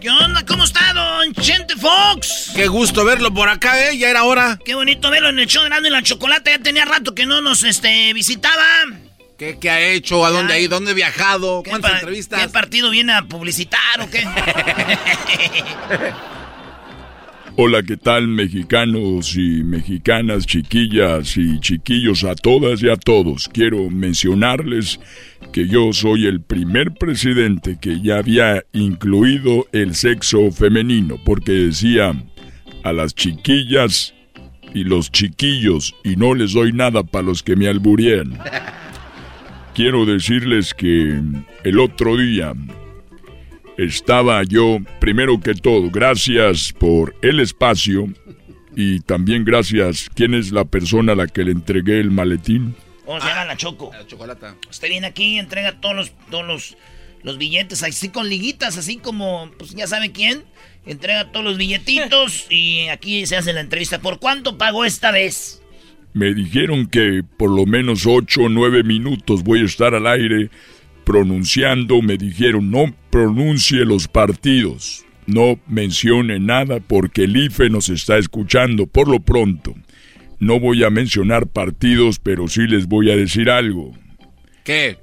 ¿Qué onda? ¿Cómo está, don Chente Fox? Qué gusto verlo por acá, ¿eh? Ya era hora. Qué bonito verlo en el show de Erasmo y la Chocolate. Ya tenía rato que no nos este, visitaba. ¿Qué, qué ha hecho? ¿A dónde ha ido? ¿Dónde ha viajado? ¿Cuántas entrevistas? ¿Qué partido viene a publicitar o qué? <laughs> Hola, ¿qué tal mexicanos y mexicanas, chiquillas y chiquillos, a todas y a todos? Quiero mencionarles que yo soy el primer presidente que ya había incluido el sexo femenino, porque decía a las chiquillas y los chiquillos y no les doy nada para los que me alburían. Quiero decirles que el otro día estaba yo, primero que todo, gracias por el espacio y también gracias, ¿quién es la persona a la que le entregué el maletín? ¿Cómo se llama la Choco? La chocolata. Usted viene aquí y entrega todos los, todos los, los billetes, así con liguitas, así como, pues ya sabe quién. Entrega todos los billetitos <laughs> y aquí se hace la entrevista. ¿Por cuánto pagó esta vez? Me dijeron que por lo menos ocho o nueve minutos voy a estar al aire pronunciando. Me dijeron no pronuncie los partidos, no mencione nada porque el IFE nos está escuchando por lo pronto. No voy a mencionar partidos, pero sí les voy a decir algo. ¿Qué?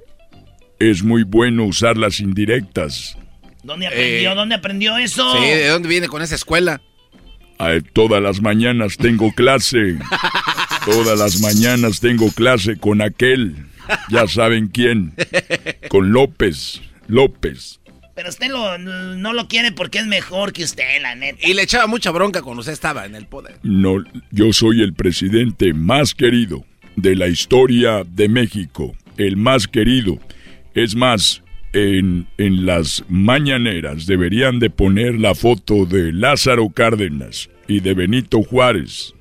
Es muy bueno usar las indirectas. ¿Dónde aprendió? Eh, ¿Dónde aprendió eso? Sí, ¿de dónde viene con esa escuela? Ay, todas las mañanas tengo clase. <laughs> Todas las mañanas tengo clase con aquel. Ya saben quién. Con López. López. Pero usted lo- no lo quiere porque es mejor que usted, la neta. Y le echaba mucha bronca cuando usted estaba en el poder. No, yo soy el presidente más querido de la historia de México. El más querido. Es más, en, en las mañaneras deberían de poner la foto de Lázaro Cárdenas y de Benito Juárez.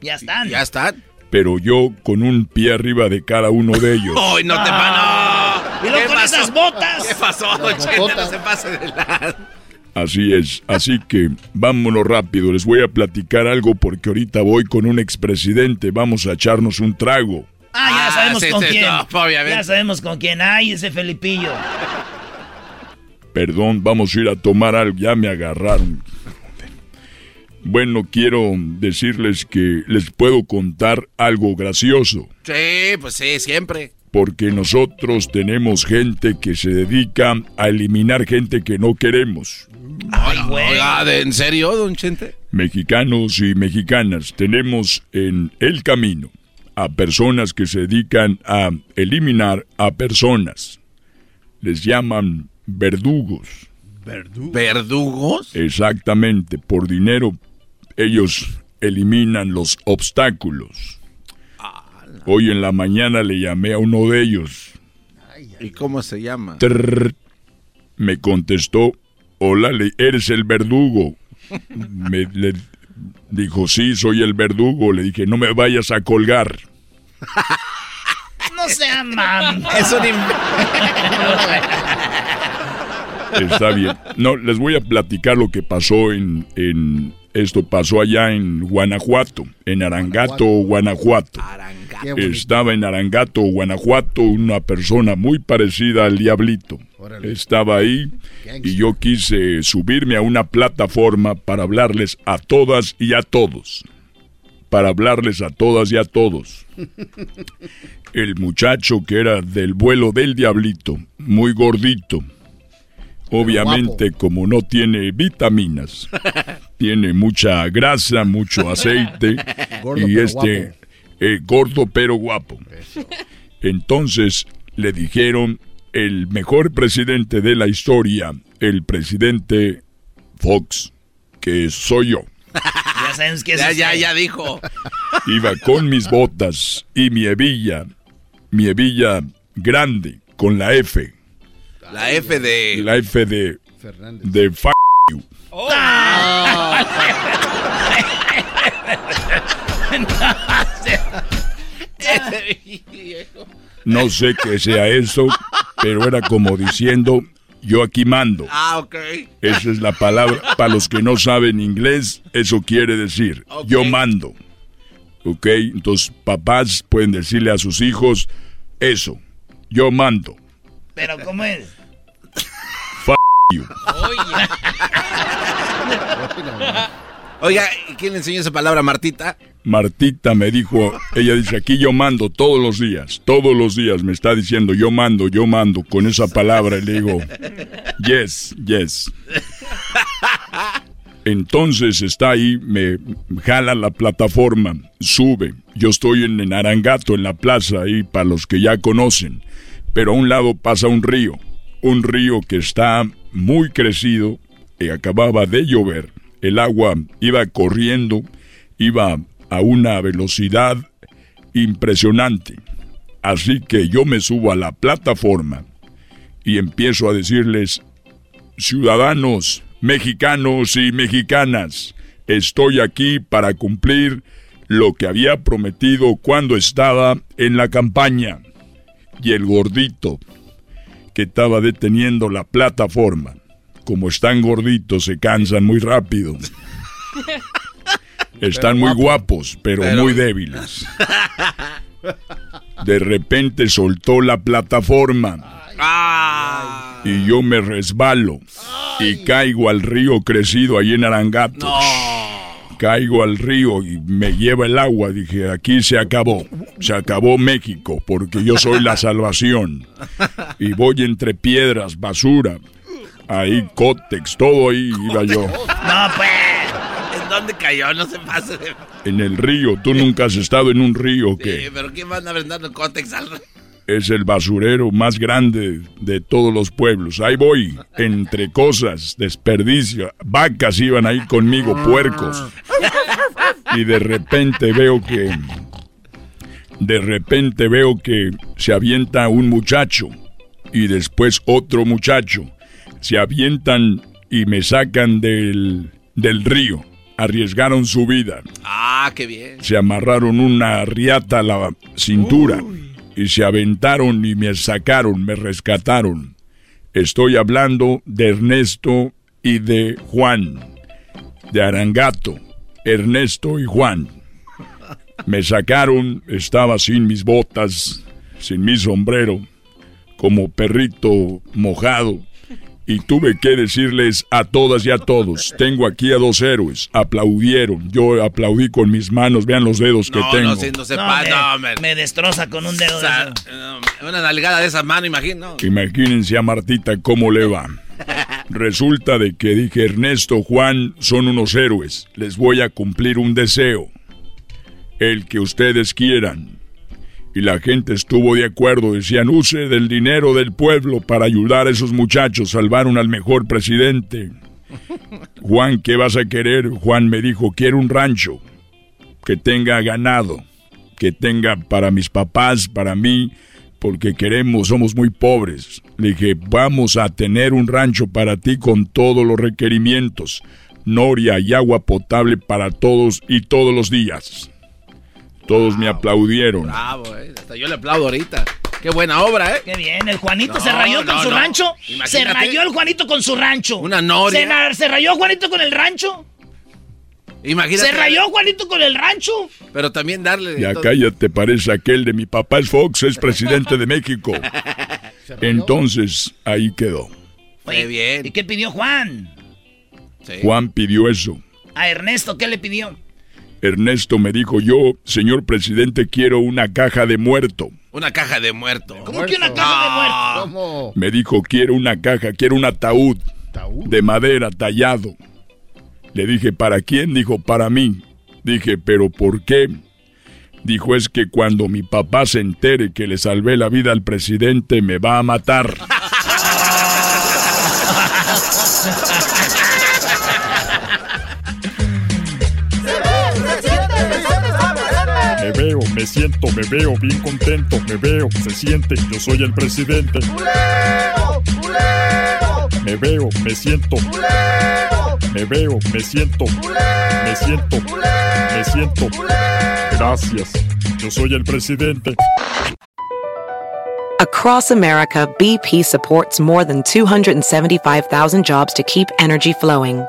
Ya están. Ya están. Pero yo con un pie arriba de cada uno de ellos. <laughs> ¡Ay, no te Ah. van! Y luego con esas botas. ¿Qué pasó, Chente? No se pase de la... Así es, así que vámonos rápido, les voy a platicar algo porque ahorita voy con un expresidente, vamos a echarnos un trago. Ah, ya Ah, sabemos sí, con sí, quién. no, obviamente. ya sabemos con quién. Ay, ese Felipillo. Perdón, vamos a ir a tomar algo, ya me agarraron. Bueno, quiero decirles que les puedo contar algo gracioso, Sí, pues sí, siempre. porque nosotros tenemos gente que se dedica a eliminar gente que no queremos. Ay, ¿de- ¿en serio, don Chente? Mexicanos y mexicanas, tenemos en el camino a personas que se dedican a eliminar a personas. Les llaman verdugos. ¿Verdugos? Exactamente, por dinero ellos eliminan los obstáculos. Hoy en la mañana le llamé a uno de ellos. ¿Y cómo se llama? Trrr. me contestó, hola, le- eres el verdugo. Me le dijo, sí, soy el verdugo. Le dije, no me vayas a colgar. No sea mam. Es un Está bien. No, les voy a platicar lo que pasó en, en esto pasó allá en Guanajuato, en Arangato, Guanajuato. Estaba en Arangato, Guanajuato, una persona muy parecida al diablito. Órale. Estaba ahí y yo quise subirme a una plataforma para hablarles a todas y a todos. Para hablarles a todas y a todos. <laughs> El muchacho que era del vuelo del diablito, muy gordito. Obviamente, como no tiene vitaminas, <laughs> tiene mucha grasa, mucho aceite <laughs> Gordo, y este eh, gordo pero guapo. Entonces le dijeron el mejor presidente de la historia, el presidente Fox, que soy yo. <laughs> Ya sabemos que es Ya, ya, ya dijo. Iba con mis botas y mi hebilla, mi hebilla grande, con la F, La F de... la F de, Fernández. de f you. No sé qué sea eso, pero era como diciendo, yo aquí mando. Ah, ok. Esa es la palabra. Para los que no saben inglés, eso quiere decir, yo mando. ¿Ok? Entonces, papás pueden decirle a sus hijos eso, yo mando. Pero ¿cómo es? <laughs> Oiga, ¿y ¿quién le enseñó esa palabra a Martita? Martita me dijo, ella dice, aquí yo mando todos los días, todos los días me está diciendo, yo mando, yo mando con esa palabra. Y le digo, yes, yes. Entonces está ahí, me jala la plataforma, sube. Yo estoy en, en Arangato, en la plaza, ahí para los que ya conocen. Pero a un lado pasa un río, un río que está muy crecido y acababa de llover. El agua iba corriendo, iba a una velocidad impresionante. Así que yo me subo a la plataforma y empiezo a decirles, ciudadanos mexicanos y mexicanas, estoy aquí para cumplir lo que había prometido cuando estaba en la campaña. Y el gordito que estaba deteniendo la plataforma, como están gorditos, se cansan muy rápido. <laughs> Están muy guapos, pero, Pero- muy débiles. De repente soltó la plataforma. Y yo me resbalo. Y caigo al río crecido ahí en Arangato. Caigo al río y me lleva el agua. Dije, aquí se acabó. Se acabó México porque yo soy la <laughs> salvación. Y voy entre piedras, basura. Ahí, cótex, todo ahí iba yo. No, pues. ¿En dónde cayó? No se pase de... En el río. ¿Tú nunca has estado en un río Sí, que pero ¿quién van a brindar el cótex al... es el basurero más grande de todos los pueblos? Ahí voy, entre cosas, desperdicio. Vacas iban ahí conmigo, puercos. y de repente veo que de repente veo que se avienta un muchacho y después otro muchacho se avientan y me sacan del del río arriesgaron su vida. Ah, qué bien. Se amarraron una riata a la cintura y se aventaron y me sacaron, me rescataron. Estoy hablando de Ernesto y de Juan, de Arangato, Ernesto y Juan. Me sacaron, estaba sin mis botas, sin mi sombrero, como perrito mojado. Y tuve que decirles a todas y a todos, tengo aquí a dos héroes, aplaudieron, yo aplaudí con mis manos, vean los dedos que tengo. no, no se No, me, no, hombre. me destroza con un dedo. O sea, una nalgada de esa mano, imagino. Imagínense a Martita cómo le va. <laughs> Resulta de que dije, Ernesto, Juan son unos héroes, les voy a cumplir un deseo, el que ustedes quieran. Y la gente estuvo de acuerdo, decían, use del dinero del pueblo para ayudar a esos muchachos, salvaron al mejor presidente. <laughs> Juan, ¿qué vas a querer? Juan me dijo, quiero un rancho que tenga ganado, que tenga para mis papás, para mí, porque queremos, somos muy pobres. Le dije, vamos a tener un rancho para ti con todos los requerimientos, noria y agua potable para todos y todos los días. Todos me aplaudieron. Bravo, eh. Hasta yo le aplaudo ahorita. Qué buena obra, ¿eh? Qué bien, el Juanito No, se rayó con su no. rancho. Se rayó el Juanito con su rancho. Una noria. Se, rayó Juanito con el rancho. Imagínate. Se rayó Juanito con el rancho. Pero también darle. Ya todo. cállate, parece aquel de mi papá es Fox, es presidente de México. <laughs> Entonces, ahí quedó. Oye, bien. ¿Y qué pidió Juan? Juan pidió eso. A Ernesto, ¿qué le pidió? Ernesto me dijo, yo, señor presidente, quiero una caja de muerto. Una caja de muerto. ¿Cómo que una caja de muerto? ¿Cómo? Me dijo, quiero una caja, quiero un ataúd de madera tallado. Le dije, ¿para quién? Dijo, para mí. Dije, ¿pero por qué? Dijo, es que cuando mi papá se entere que le salvé la vida al presidente, me va a matar. <laughs> me siento, me veo bien contento, me veo, se siente, yo soy el presidente. Me veo, me siento. Me veo, me siento. Me siento. Me siento. Gracias. Yo soy el presidente. Across America, BP supports more than 275,000 jobs to keep energy flowing.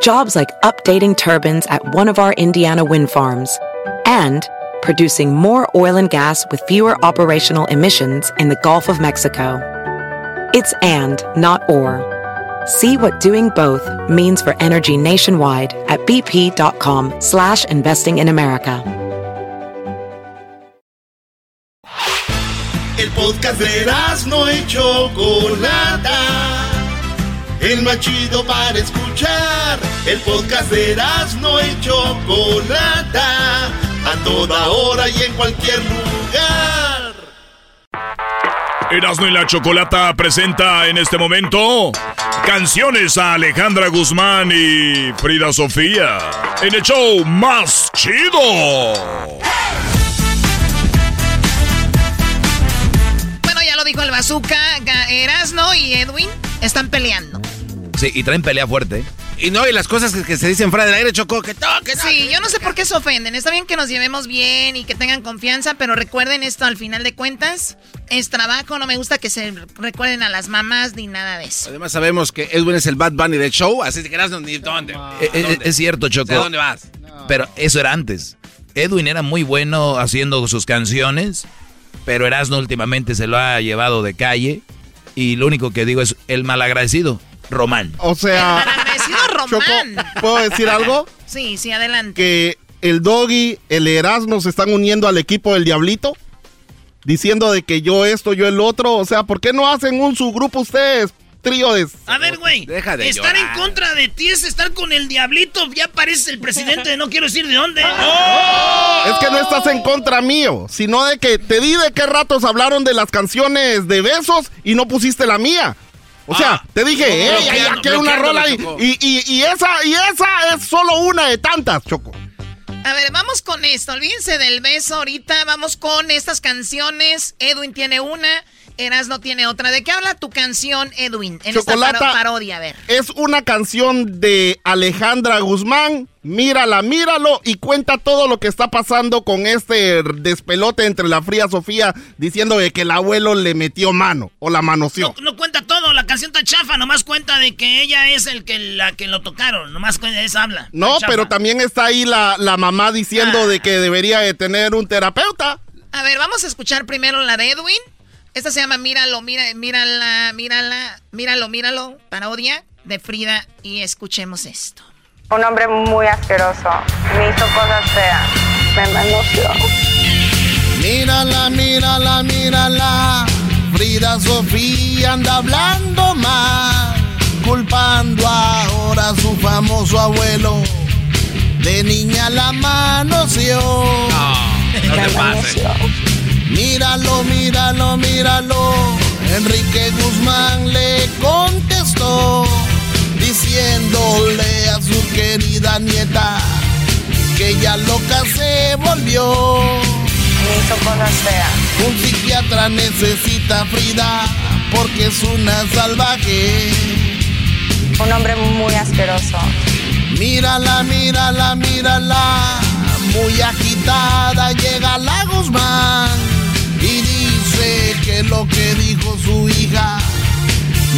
Jobs like updating turbines at one of our Indiana wind farms and producing more oil and gas with fewer operational emissions in the Gulf of Mexico. It's and, not or. See what doing both means for energy nationwide at bp.com slash investing in America. El podcast de no y Chocolata. El machido para escuchar. El podcast de no y Chocolata. A toda hora y en cualquier lugar. Erasmo y la Chocolata presenta en este momento canciones a Alejandra Guzmán y Frida Sofía en el show más chido. Bueno, ya lo dijo el bazooka, Erasno y Edwin están peleando. Sí, y traen pelea fuerte. Y no, y las cosas que, que se dicen fuera del aire, Choco, que toque. Sí, yo no sé por qué se ofenden. Está bien que nos llevemos bien y que tengan confianza, pero recuerden esto al final de cuentas. Es trabajo, no me gusta que se recuerden a las mamás ni nada de eso. Además sabemos que Edwin es el Bad Bunny del show, así que no ni dónde. Eh, eh, Es, cierto, Choco. ¿A dónde vas? Pero eso era antes. Edwin era muy bueno haciendo sus canciones, pero Erasmo últimamente se lo ha llevado de calle. Y lo único que digo es el malagradecido, Román. O sea, Román. ¿puedo decir algo? Sí, sí, adelante. Que el Doggy, el Erasmo se están uniendo al equipo del Diablito. Diciendo de que yo esto, yo el otro. O sea, ¿por qué no hacen un subgrupo ustedes? Trío de... A ver, güey. Deja de Estar en contra de ti es estar con el diablito. Ya pareces el presidente de no quiero decir de dónde. <laughs> Es que no estás en contra mío, sino de que te di de qué ratos hablaron de las canciones de besos y no pusiste la mía. O sea, Ah, te dije, bloqueando, hay aquí hay una rola y, y, y- y esa, y esa es solo una de tantas, Choco. A ver, vamos con esto. Olvídense del beso ahorita. Vamos con estas canciones. Edwin tiene una. Eras no tiene otra. ¿De qué habla tu canción, Edwin? En Chocolata. esta paro- parodia, a ver. Es una canción de Alejandra Guzmán. Mírala, míralo y cuenta todo lo que está pasando con este despelote entre la fría Sofía diciendo de que el abuelo le metió mano o la manoseó. No cuenta todo, la canción está chafa, nomás cuenta de que ella es el que la que lo tocaron, nomás cuenta, esa habla. No, pero también está ahí la, la mamá diciendo Ah. de que debería de tener un terapeuta. A ver, vamos a escuchar primero la de Edwin. Esta se llama Míralo, mira, mírala, mírala, míralo, míralo, parodia de Frida. Y escuchemos esto. Un hombre muy asqueroso. Me hizo cosas feas. Me manoseó. Mírala, mírala, mírala. Frida Sofía anda hablando mal, culpando ahora a su famoso abuelo. De niña la manoseó. No te pases. Míralo, míralo, míralo. Enrique Guzmán le contestó, diciéndole a su querida nieta que ya loca se volvió. Hizo cosas feas. Un psiquiatra necesita a Frida porque es una salvaje. Un hombre muy asqueroso. Mírala, mírala, mírala. Muy agitada llega la Guzmán y dice que lo que dijo su hija,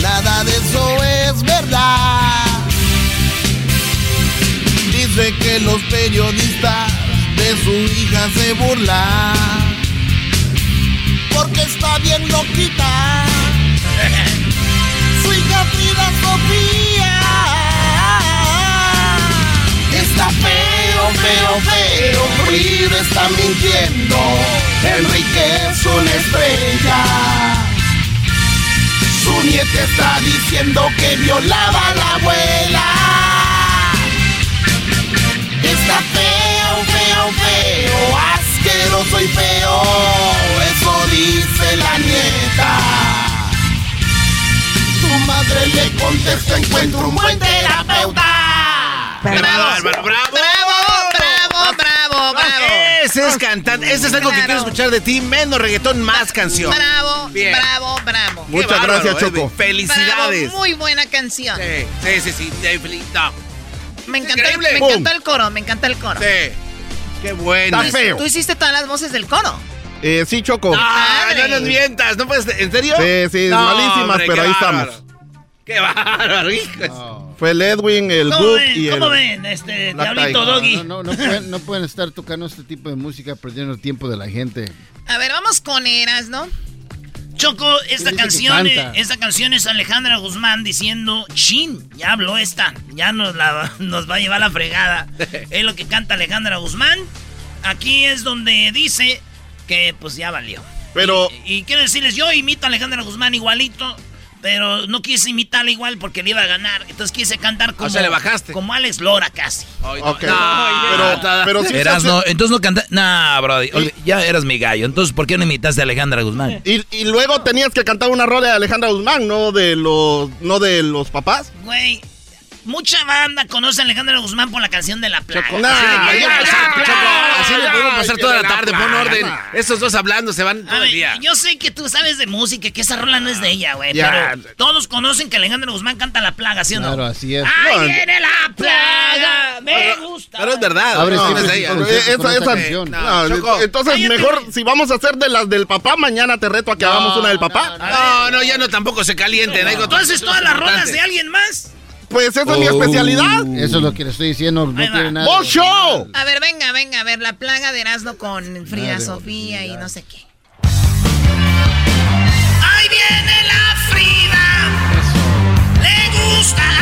nada de eso es verdad. Dice que los periodistas de su hija se burlan porque está bien loquita. <laughs> Su hija Frida Sofía está feo, feo, feo. Frida está mintiendo. Enrique es una estrella. Su nieta está diciendo que violaba a la abuela. Está feo, feo, feo, asqueroso y feo. Eso dice la nieta. Tu madre le contesta, encuentro un buen terapeuta. ¡Bravo, bravo! ¡Bravo, bravo, bravo, bravo! Ese es cantante. Ese es algo que quiero escuchar de ti. Menos reggaetón, más canción. Bravo, Bien. bravo, bravo. Qué bárbaro, Edwin. Felicidades. Bravo, muy buena canción. Sí, sí, sí, sí. no. Me encantó, el, me encantó el coro, me encanta el coro. Sí. Qué bueno. Está feo. Tú hiciste todas las voces del coro. Eh, sí, Choco. Ah, no nos mientas. ¿No puedes, ¿En serio? Sí, sí, No, malísimas, hombre, pero ahí bárbaro. estamos. Qué bárbaro, hijos. Fue el Edwin, el ¿Cómo Book y el... ¿Cómo ven, este, Diablito. Doggy? No, no, no pueden, no pueden estar tocando este tipo de música perdiendo el tiempo de la gente. A ver, vamos con Eras, ¿no? Choco, esta canción, esta canción es Alejandra Guzmán diciendo, chin, ya habló esta, ya nos, la, <laughs> nos va a llevar la fregada. <laughs> es lo que canta Alejandra Guzmán. Aquí es donde dice que pues ya valió. Pero... Y, y quiero decirles, yo imito a Alejandra Guzmán igualito, pero no quise imitarla igual porque le iba a ganar. Entonces quise cantar como, sea, le bajaste. como Alex Lora casi. Ok. pero, pero sí Eras no, entonces no canta. Nah, olvi- Ya eras mi gallo. Entonces, ¿por qué no imitaste a Alejandra Guzmán? Y, y luego tenías que cantar una rola de Alejandra Guzmán, no de los, no de los papás. Güey, mucha banda conoce a Alejandra Guzmán por la canción de La Plaga. Choco, así le podemos ya, pasar, ya, Choco, así le ya, podemos pasar toda la tarde, pon orden. ya. Esos dos hablando se van A todo ver, el día. yo sé que tú sabes de música, que esa rola no es de ella, güey. Pero todos conocen que Alejandra Guzmán canta La Plaga, ¿sí o no? Claro, así es. ¡Ahí No, viene la plaga! ¡Me gusta! Pero es verdad. Abre no, es de ella. esa- esa canción. no, entonces mejor, si vamos a hacer de las del papá, mañana te reto a que hagamos una del papá. No, no, ya no tampoco se calienten. hay ¿Tú otras haces cosas todas las rolas de alguien más? Pues esa es mi especialidad. Eso es lo que le estoy diciendo. No tiene nada. ¡Vos show! A ver, venga, venga, a ver, la plaga de Erasmo con Frida Sofía y no sé qué. ¡Ahí viene la Frida! Le gusta hablar.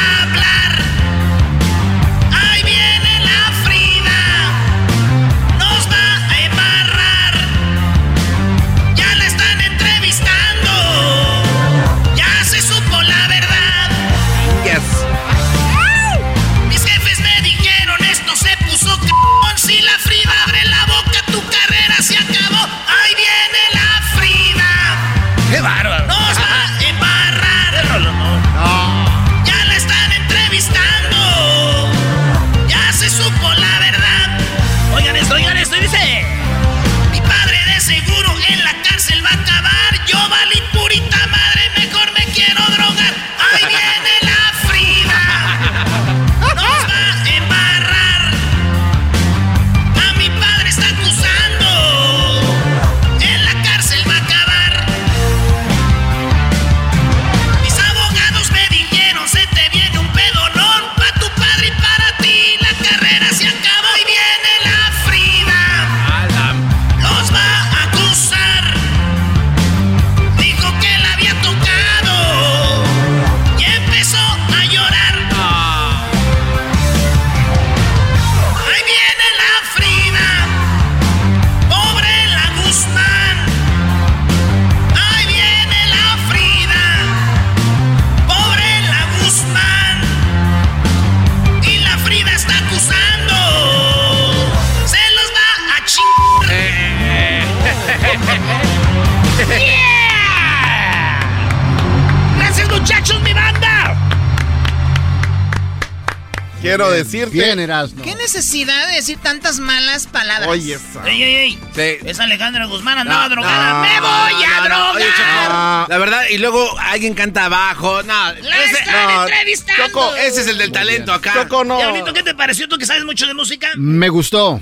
Quiero decirte. Bien, Erasno. ¿Qué necesidad de decir tantas malas palabras? Oye, esa. ¡Ey, ey, ey! Sí. Es Alejandra Guzmán, andaba No, drogada. no, ¡Me voy a no, drogar! oye, Choco, la verdad, y luego alguien canta abajo. No, ¡La ese, están no, entrevistando! Choco, ese es el del talento acá. Choco, no. Diablito, ¿qué te pareció tú que sabes mucho de música? Me gustó.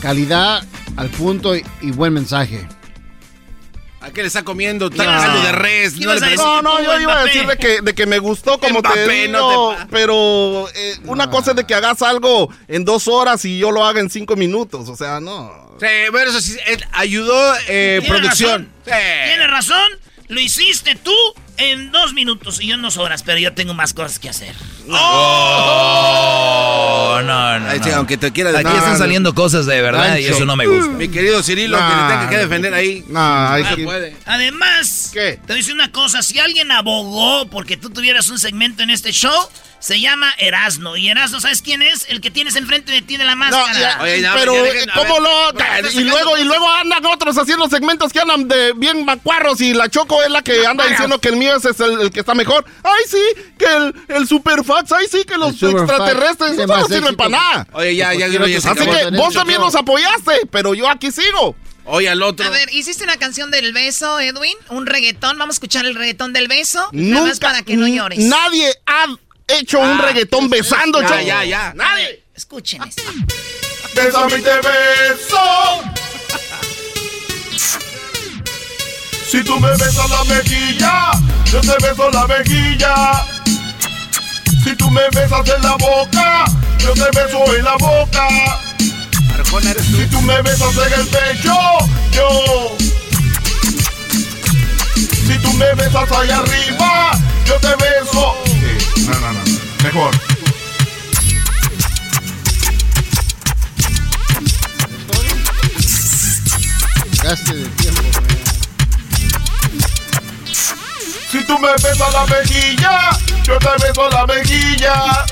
Calidad al punto y, y buen mensaje. ¿A qué le está comiendo? ¿Qué caldo de res. No, le No, no, yo iba a decir de que, de que me gustó como te digo, no te pero eh, una cosa es de que hagas algo en dos horas y yo lo haga en cinco minutos, o sea, no. Sí, bueno, eso sí, eh, ayudó eh, Tienes producción. razón. Sí. Tienes razón. Lo hiciste tú en dos minutos y yo en dos horas, pero yo tengo más cosas que hacer. Oh, no, no, no. aunque te quiera Aquí no, están no. saliendo cosas de verdad y eso no me gusta. Mi querido Cirilo, que le tenga que defender ahí. No, hay No que- puede. Además, ¿Qué? te decir una cosa, si alguien abogó porque tú tuvieras un segmento en este show, se llama Erasno. Y Erasno, ¿sabes quién es? El que tienes enfrente de ti de la No, máscara. ya, Oye, ya, pero ya dejen- a ¿cómo ver, lo? no, y luego y luego andan otros haciendo segmentos que andan de bien macuarros y la Choco es la que anda diciendo que el mío es el, el que está mejor. Ay, sí, que el, el ay, sí, que los extraterrestres, no más sirve éxito para nada. Oye, ya, ya, ya, ya Así que vos también nos apoyaste, pero yo aquí sigo. Oye, al otro. A ver, hiciste una canción del beso, Edwin, un reggaetón. Vamos a escuchar el reggaetón del beso. Nada más Nunca, para que no llores. Nadie ha hecho un Ah, reggaetón besando, Ya, Choco. ya, ya. Nadie. Escuchen esto. Bésame y te beso. Si tú me besas la mejilla, yo te beso la mejilla. Si tú me besas en la boca, yo te beso en la boca. Si tú me besas en el pecho, yo. Si tú me besas allá arriba, yo te beso. Sí, no, no, no. Mejor. Gaste de Si tú me besas la mejilla, yo te beso la mejilla.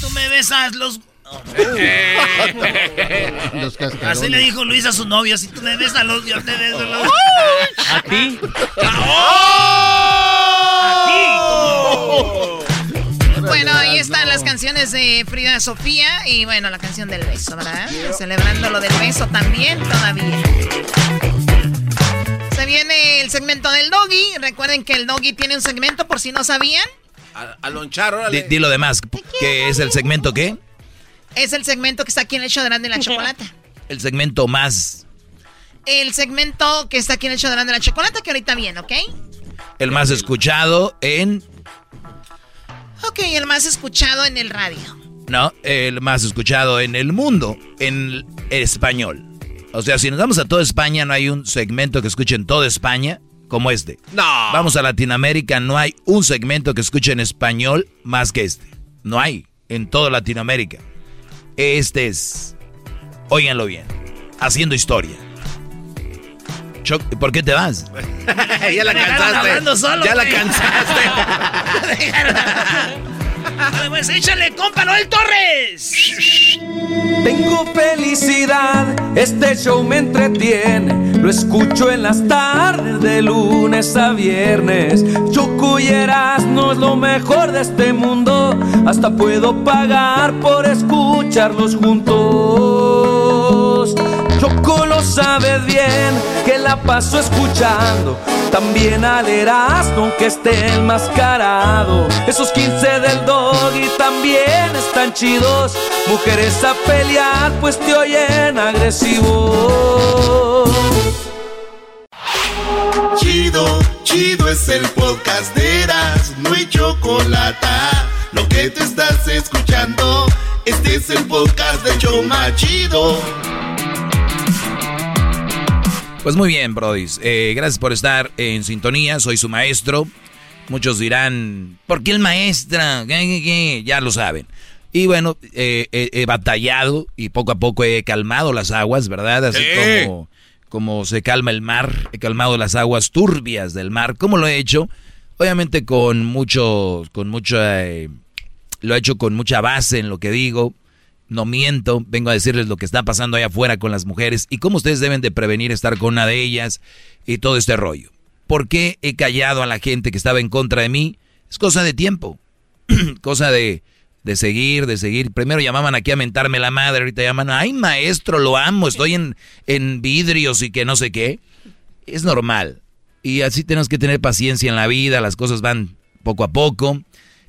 Tú me besas los... <laughs> Los. Así le dijo Luis a su novio, si tú me besas los... Yo te beso los... ¿A ti? Bueno, ahí están las canciones de Frida Sofía y bueno, la canción del beso, ¿verdad? Celebrando lo del beso también todavía. Se viene el segmento del doggy. Recuerden que el doggy tiene un segmento por si no sabían. A, a lonchar, Di, órale. di lo demás. ¿Qué es el segmento qué? Es el segmento que está aquí en el show de Grande la Chocolata. El segmento más, El segmento que está aquí en el show de la Chocolata que ahorita viene, ¿ok? el más escuchado en, Ok, el más escuchado en el radio. no, el más escuchado en el mundo, en español. O sea, si nos vamos a toda España, no hay un segmento que escuche en toda España como este. No. Vamos a Latinoamérica, no hay un segmento que escuche en español más que este. No hay en toda Latinoamérica. Este es, óiganlo bien, haciendo historia. Choc, ¿Por qué te vas? <laughs> ya la cansaste. solo, ya la cansaste. <laughs> Pues, échale, compa Torres. Tengo felicidad, este show me entretiene. Lo escucho en las tardes de lunes a viernes. Choco y Erasmo es lo mejor de este mundo. Hasta puedo pagar por escucharlos juntos. Lo sabes bien, que la paso escuchando. También al Erasmo que esté enmascarado. Esos 15 del doggy también están chidos. Mujeres a pelear, pues te oyen agresivo. Chido, chido es el podcast de Eras, no hay chocolate. Lo que te estás escuchando, este es el podcast de Choma Chido. Pues muy bien, brodis. Eh, gracias por estar en sintonía. Soy su maestro. Muchos dirán, ¿por qué el maestra? Ya lo saben. Y bueno, eh, eh, he batallado y poco a poco he calmado las aguas, ¿verdad? Así Sí. como, como se calma el mar. He calmado las aguas turbias del mar. ¿Cómo lo he hecho? Obviamente con mucho, con mucha, eh, lo he hecho con mucha base en lo que digo. No miento, vengo a decirles lo que está pasando allá afuera con las mujeres y cómo ustedes deben de prevenir estar con una de ellas y todo este rollo. ¿Por qué he callado a la gente que estaba en contra de mí? Es cosa de tiempo, <clears throat> cosa de, de seguir, de seguir. Primero llamaban aquí a mentarme la madre, ahorita llaman, ay maestro, lo amo, estoy en, en vidrios y que no sé qué. Es normal. Y así tenemos que tener paciencia en la vida, las cosas van poco a poco.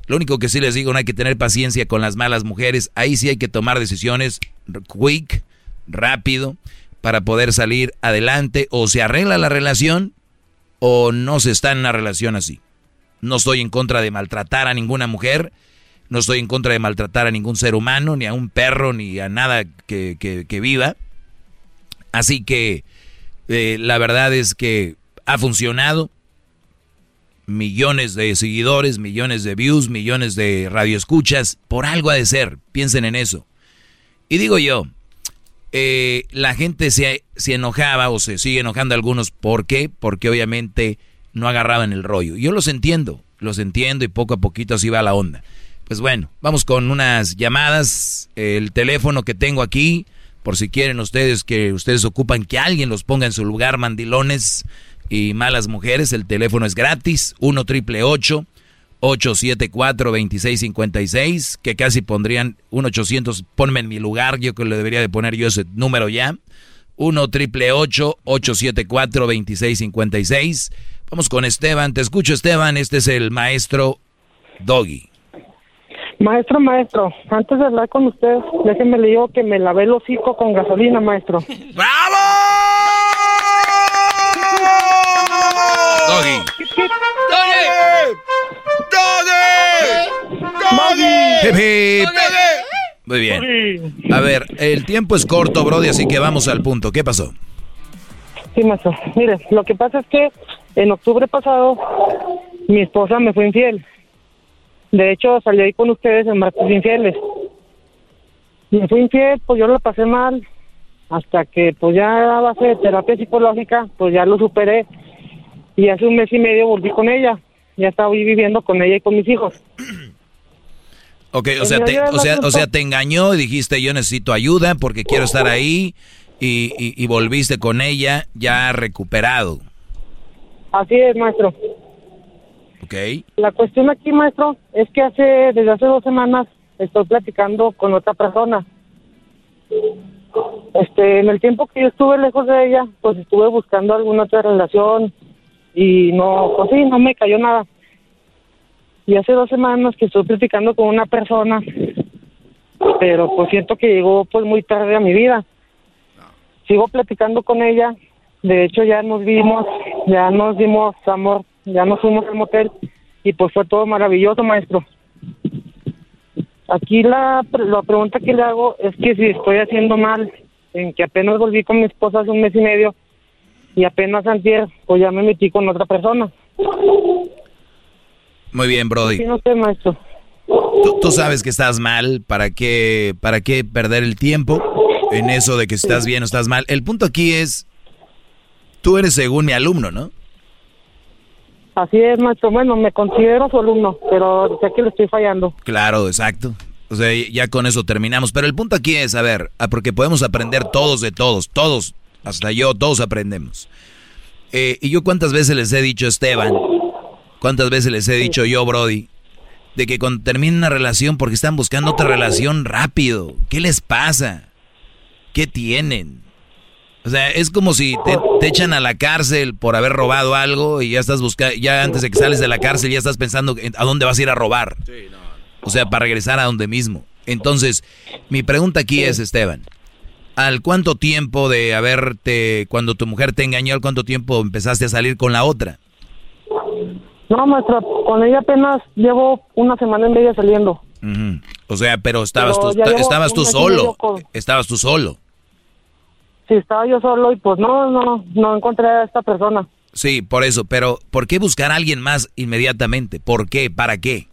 Lo único que sí les digo, no hay que tener paciencia con las malas mujeres. Ahí sí hay que tomar decisiones quick, rápido, para poder salir adelante. O se arregla la relación o no se está en una relación así. No estoy en contra de maltratar a ninguna mujer. No estoy en contra de maltratar a ningún ser humano, ni a un perro, ni a nada que, que, viva. Así que eh, la verdad es que ha funcionado millones de seguidores, millones de views, millones de radioescuchas, por algo ha de ser, piensen en eso. Y digo yo, eh, la gente se, se, enojaba o se sigue enojando algunos, ¿por qué? Porque obviamente no agarraban el rollo. Yo los entiendo, los entiendo y poco a poquito así va la onda. Pues bueno, vamos con unas llamadas, el teléfono que tengo aquí, por si quieren ustedes que ustedes ocupan que alguien los ponga en su lugar, mandilones, y malas mujeres. El teléfono es gratis, 1 triple 874 2656, que casi pondrían 1 800, ponme en mi lugar, yo que le debería de poner yo ese número ya. 1 triple 874 2656. Vamos con Esteban, te escucho Esteban, este es el maestro Doggy. Maestro, maestro, antes de hablar con usted, déjeme le digo que me lavé el hocico con gasolina, maestro. ¡Bravo! Doggy. Doggy. Doggy. Muy bien. A ver, el tiempo es corto, Brody, así que vamos al punto. ¿Qué pasó? Sí, maestro. Mire, lo que pasa es que en octubre pasado mi esposa me fue infiel. De hecho, salí ahí con ustedes en martes infieles. Me fui infiel, pues yo la pasé mal. Hasta que, pues ya a base de terapia psicológica, pues ya lo superé y hace un mes y medio volví con ella. Ya estaba viviendo con ella y con mis hijos. Ok, o sea, te, o, sea, o sea, te engañó y dijiste yo necesito ayuda porque quiero estar ahí y, y, volviste con ella ya recuperado. Así es, maestro. Ok. La cuestión aquí, maestro, es que hace desde hace dos semanas estoy platicando con otra persona. Este, en el tiempo que yo estuve lejos de ella, pues estuve buscando alguna otra relación, y no, pues sí, no me cayó nada. Y hace dos semanas que estoy platicando con una persona, pero pues siento que llegó pues muy tarde a mi vida. Sigo platicando con ella, de hecho ya nos vimos, ya nos dimos amor, ya nos fuimos al motel y pues fue todo maravilloso, maestro. Aquí la, la pregunta que le hago es que si estoy haciendo mal, en que apenas volví con mi esposa hace un mes y medio, y apenas antier, pues ya me metí con otra persona. Muy bien, Brody. no sé, maestro. Tú, sabes que estás mal, ¿para qué, ¿para qué perder el tiempo en eso de que estás bien o estás mal? El punto aquí es, tú eres según mi alumno, ¿no? Así es, maestro. Bueno, me considero su alumno, pero sé que le estoy fallando. Claro, exacto. O sea, ya con eso terminamos. Pero el punto aquí es, a ver, ah, porque podemos aprender todos de todos, todos, hasta yo, todos aprendemos. Eh, y yo cuántas veces les he dicho, Esteban, cuántas veces les he dicho yo, Brody, de que cuando terminen una relación, porque están buscando otra relación rápido. ¿Qué les pasa? ¿Qué tienen? O sea, es como si te, echan a la cárcel por haber robado algo y ya estás buscando, ya antes de que sales de la cárcel ya estás pensando a dónde vas a ir a robar. O sea, para regresar a donde mismo. Entonces, mi pregunta aquí es, Esteban, ¿Al cuánto tiempo de haberte, cuando tu mujer te engañó, al cuánto tiempo empezaste a salir con la otra? No, maestra, con ella apenas llevo una semana en media saliendo. O sea, pero estabas tú, estabas tú solo, estabas tú solo. Sí, estaba yo solo y pues no, no, no encontré a esta persona. Sí, por eso, pero ¿por qué buscar a alguien más inmediatamente? ¿Por qué? ¿Para qué?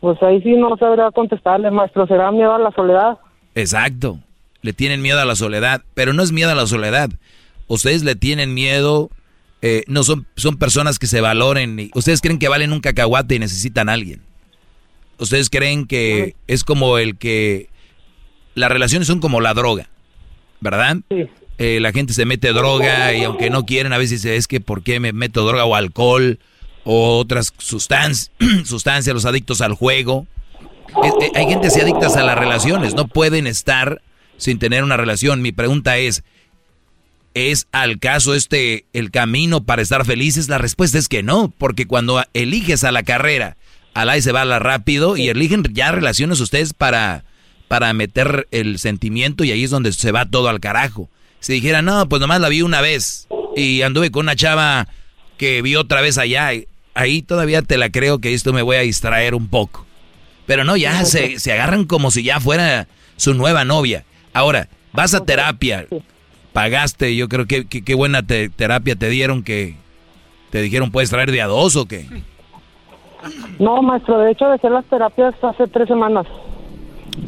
Pues ahí sí no sabría contestarle, maestro. ¿Será miedo a la soledad? Exacto. Le tienen miedo a la soledad, pero no es miedo a la soledad. Ustedes le tienen miedo, eh, no son, son personas que se valoren. Y, ustedes creen que valen un cacahuate y necesitan a alguien. ustedes creen que es como el que las relaciones son como la droga, ¿verdad? Sí. Eh, la gente se mete droga y aunque no quieren, a veces es que ¿por qué me meto droga o alcohol o otras sustancias, <clears throat> sustancias los adictos al juego? Eh, eh, hay gente así adictas a las relaciones, no pueden estar sin tener una relación. Mi pregunta es, ¿es al caso este el camino para estar felices? La respuesta es que no, porque cuando eliges a la carrera, a la se va la rápido y eligen ya relaciones ustedes para, para meter el sentimiento y ahí es donde se va todo al carajo. Si dijera, no, pues nomás la vi una vez y anduve con una chava que vi otra vez allá, ahí todavía te la creo que esto me voy a distraer un poco. Pero no, ya se, se agarran como si ya fuera su nueva novia. Ahora, vas a terapia, pagaste, yo creo que qué buena te- terapia te dieron que te dijeron puedes traer de a dos o qué. No, maestro, de hecho dejé las terapias hace tres semanas.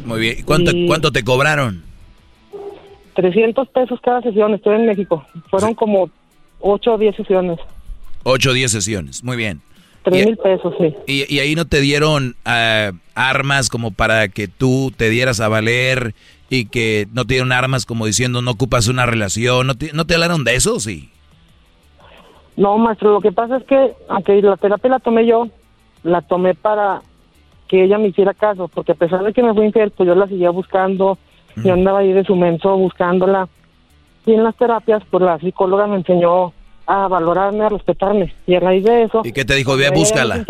Muy bien, ¿Y ¿cuánto, Y- cuánto te cobraron? 300 pesos cada sesión, estoy en México. Fueron como 8 o 10 sesiones. Ocho o diez sesiones, muy bien. 3 mil pesos, sí. Y, y ahí no te dieron ah, armas como para que tú te dieras a valer y que no te dieron armas como diciendo no ocupas una relación, ¿no te, no te hablaron de eso? Sí. No, maestro, lo que pasa es que, aunque la terapia la tomé yo, la tomé para que ella me hiciera caso, porque a pesar de que me fue infiel, pues yo la seguía buscando, yo andaba ahí de su menso buscándola. Y en las terapias, pues la psicóloga me enseñó a valorarme, a respetarme. Y a raíz de eso... ¿Y qué te dijo? Ve, búscala.